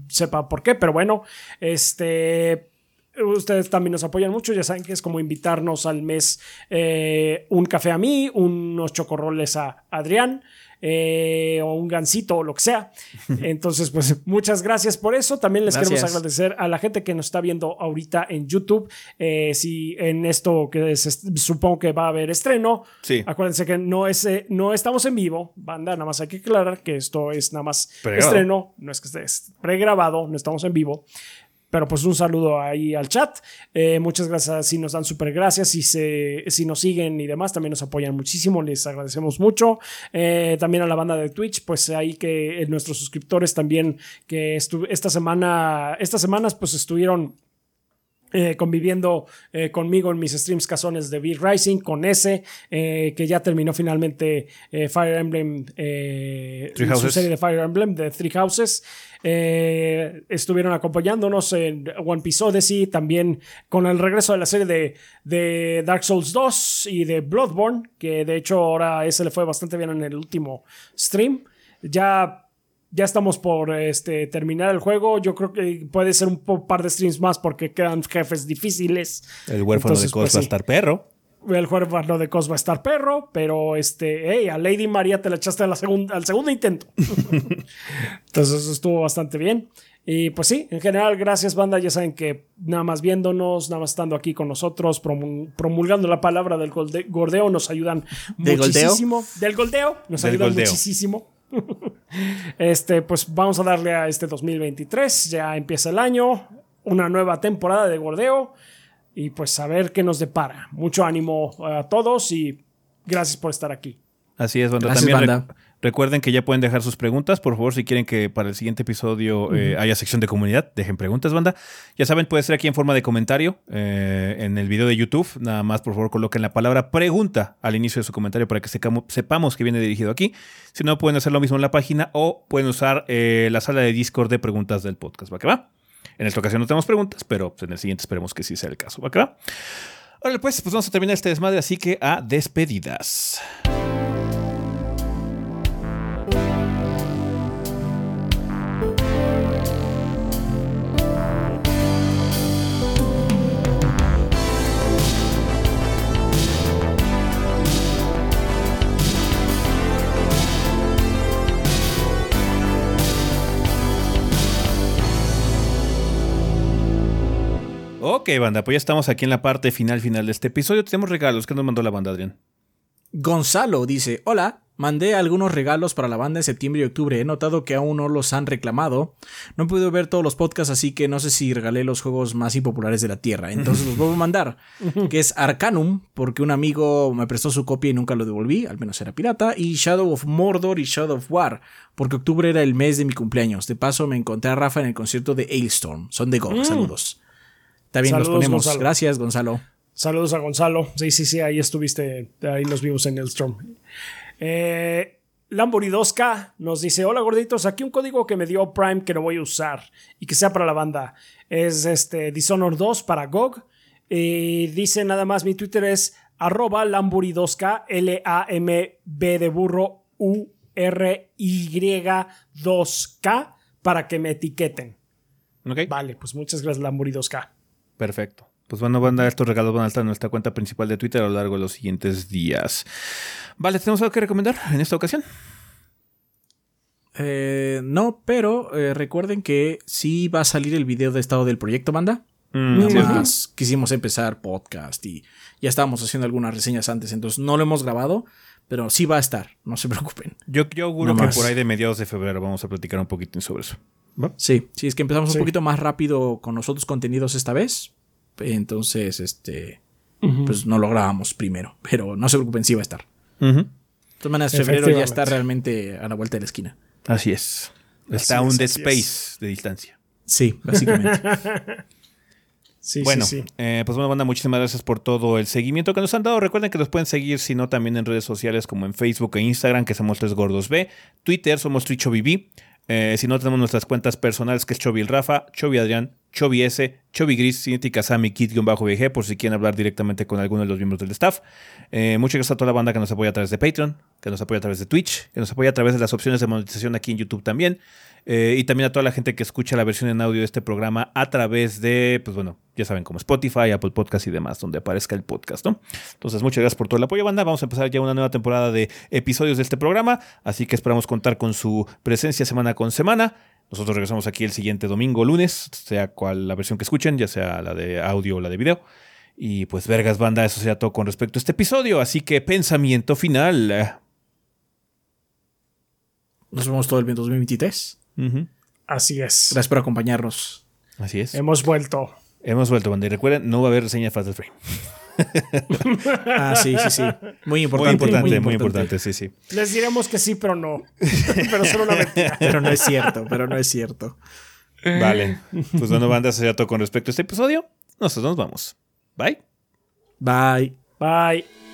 sepa por qué, pero bueno, este ustedes también nos apoyan mucho, ya saben que es como invitarnos al mes eh, un café a mí, unos chocorroles a Adrián. Eh, o un gansito o lo que sea. Entonces, pues muchas gracias por eso. También les queremos agradecer a la gente que nos está viendo ahorita en YouTube. Eh, si en esto que supongo que va a haber estreno, sí. acuérdense que no, es, no estamos en vivo, banda, nada más hay que aclarar que esto es nada más estreno, no es que esté pregrabado, no estamos en vivo. Pero pues un saludo ahí al chat. Eh, muchas gracias si nos dan súper gracias, si, se, si nos siguen y demás, también nos apoyan muchísimo, les agradecemos mucho. Eh, también a la banda de Twitch, pues ahí que eh, nuestros suscriptores también que esta semana, estas semanas pues estuvieron conviviendo conmigo en mis streams casones de Beat Rising con ese, que ya terminó finalmente Fire Emblem, su serie de Fire Emblem de Three Houses. Eh, estuvieron acompañándonos en One Piece Odyssey, también con el regreso de la serie de, de, Dark Souls 2 y de Bloodborne, que de hecho ahora ese le fue bastante bien en el último stream. Ya, ya estamos por este, terminar el juego. Yo creo que puede ser un par de streams más porque quedan jefes difíciles. El huérfano de Cos pues va a estar perro el juego de Cos va a estar perro, pero este, hey, a Lady María te la echaste al segundo intento. Entonces eso estuvo bastante bien. Y pues sí, en general, gracias banda. Ya saben que nada más viéndonos, nada más estando aquí con nosotros, promulgando la palabra del gordeo, nos ayudan muchísimo. Del goldeo, nos ayudan muchísimo. este, pues vamos a darle a este 2023. Ya empieza el año, una nueva temporada de gordeo y pues a ver qué nos depara. Mucho ánimo a todos y gracias por estar aquí. Así es, banda. También recuerden que ya pueden dejar sus preguntas. Por favor, si quieren que para el siguiente episodio eh, haya sección de comunidad, dejen preguntas, banda. Ya saben, puede ser aquí en forma de comentario eh, en el video de YouTube. Nada más, por favor, coloquen la palabra pregunta al inicio de su comentario para que sepamos que viene dirigido aquí. Si no, pueden hacer lo mismo en la página o pueden usar eh, la sala de Discord de preguntas del podcast. ¿Va que va? En esta ocasión no tenemos preguntas, pero pues, en el siguiente esperemos que sí sea el caso. ¿Va acá? Ahora pues, pues vamos a terminar este desmadre, así que a despedidas. Ok, banda, pues ya estamos aquí en la parte final final de este episodio. Tenemos regalos. ¿Qué nos mandó la banda, Adrián? Gonzalo dice, hola, mandé algunos regalos para la banda en septiembre y octubre. He notado que aún no los han reclamado. No he podido ver todos los podcasts, así que no sé si regalé los juegos más impopulares de la Tierra. Entonces los voy a mandar. que es Arcanum, porque un amigo me prestó su copia y nunca lo devolví, al menos era pirata. Y Shadow of Mordor y Shadow of War, porque octubre era el mes de mi cumpleaños. De paso me encontré a Rafa en el concierto de Ailstorm. Son de Go. Mm. Saludos. Está bien, nos ponemos. Gracias, Gonzalo. Saludos a Gonzalo. Sí, sí, sí, ahí estuviste. Ahí nos vimos en el Storm. Eh, 2K nos dice: Hola gorditos, aquí un código que me dio Prime que no voy a usar y que sea para la banda. Es este Dishonor 2 para GOG. Y dice nada más: mi Twitter es arroba Lamburi2K, L-A-M-B de burro U-R-Y-2K para que me etiqueten. Vale, pues muchas gracias, Lamburi2K. Perfecto. Pues bueno, van a dar estos regalos van a estar en nuestra cuenta principal de Twitter a lo largo de los siguientes días. Vale, ¿tenemos algo que recomendar en esta ocasión? Eh, no, pero eh, recuerden que sí va a salir el video de estado del proyecto, banda. Mm, más quisimos empezar podcast y ya estábamos haciendo algunas reseñas antes, entonces no lo hemos grabado, pero sí va a estar, no se preocupen. Yo, yo auguro que por ahí de mediados de febrero vamos a platicar un poquito sobre eso. Sí, sí, es que empezamos un poquito más rápido con los otros contenidos esta vez. Entonces, este, pues no lo grabamos primero, pero no se preocupen, sí va a estar. De todas maneras, febrero ya está realmente a la vuelta de la esquina. Así es. Está un dead space de distancia. Sí, básicamente. sí, bueno, sí, Eh, pues bueno, banda, muchísimas gracias por todo el seguimiento que nos han dado. Recuerden que nos pueden seguir, si no, también en redes sociales como en Facebook e Instagram, que somos Tres Gordos B. Twitter, somos TrichoBB. Eh, si no, tenemos nuestras cuentas personales, que es Chovy el Rafa, Chovy Adrián, Chovy S, Chovy Gris, Cinti Kazami, Kit-VG, por si quieren hablar directamente con alguno de los miembros del staff. Eh, muchas gracias a toda la banda que nos apoya a través de Patreon, que nos apoya a través de Twitch, que nos apoya a través de las opciones de monetización aquí en YouTube también. Eh, y también a toda la gente que escucha la versión en audio de este programa a través de, pues bueno, ya saben, como Spotify, Apple Podcast y demás, donde aparezca el podcast, ¿no? Entonces, muchas gracias por todo el apoyo, banda. Vamos a empezar ya una nueva temporada de episodios de este programa, así que esperamos contar con su presencia semana con semana. Nosotros regresamos aquí el siguiente domingo, lunes, sea cual la versión que escuchen, ya sea la de audio o la de video. Y pues, vergas, banda, eso sea todo con respecto a este episodio. Así que, pensamiento final. Nos vemos todo el 2023. Ujú. Así es. Gracias por acompañarnos. Así es. Hemos vuelto. Hemos vuelto, banda. Y recuerden, no va a haber reseña de Fatal Frame. Ah, sí, sí, sí. Muy Muy importante. importante, muy importante, sí, sí. Les diremos que sí, pero no. pero solo una mentira. Pero no es cierto, pero no es cierto. Vale. Pues bueno, banda, eso sería todo con respecto a este episodio. Nosotros nos vamos. Bye. Bye. Bye.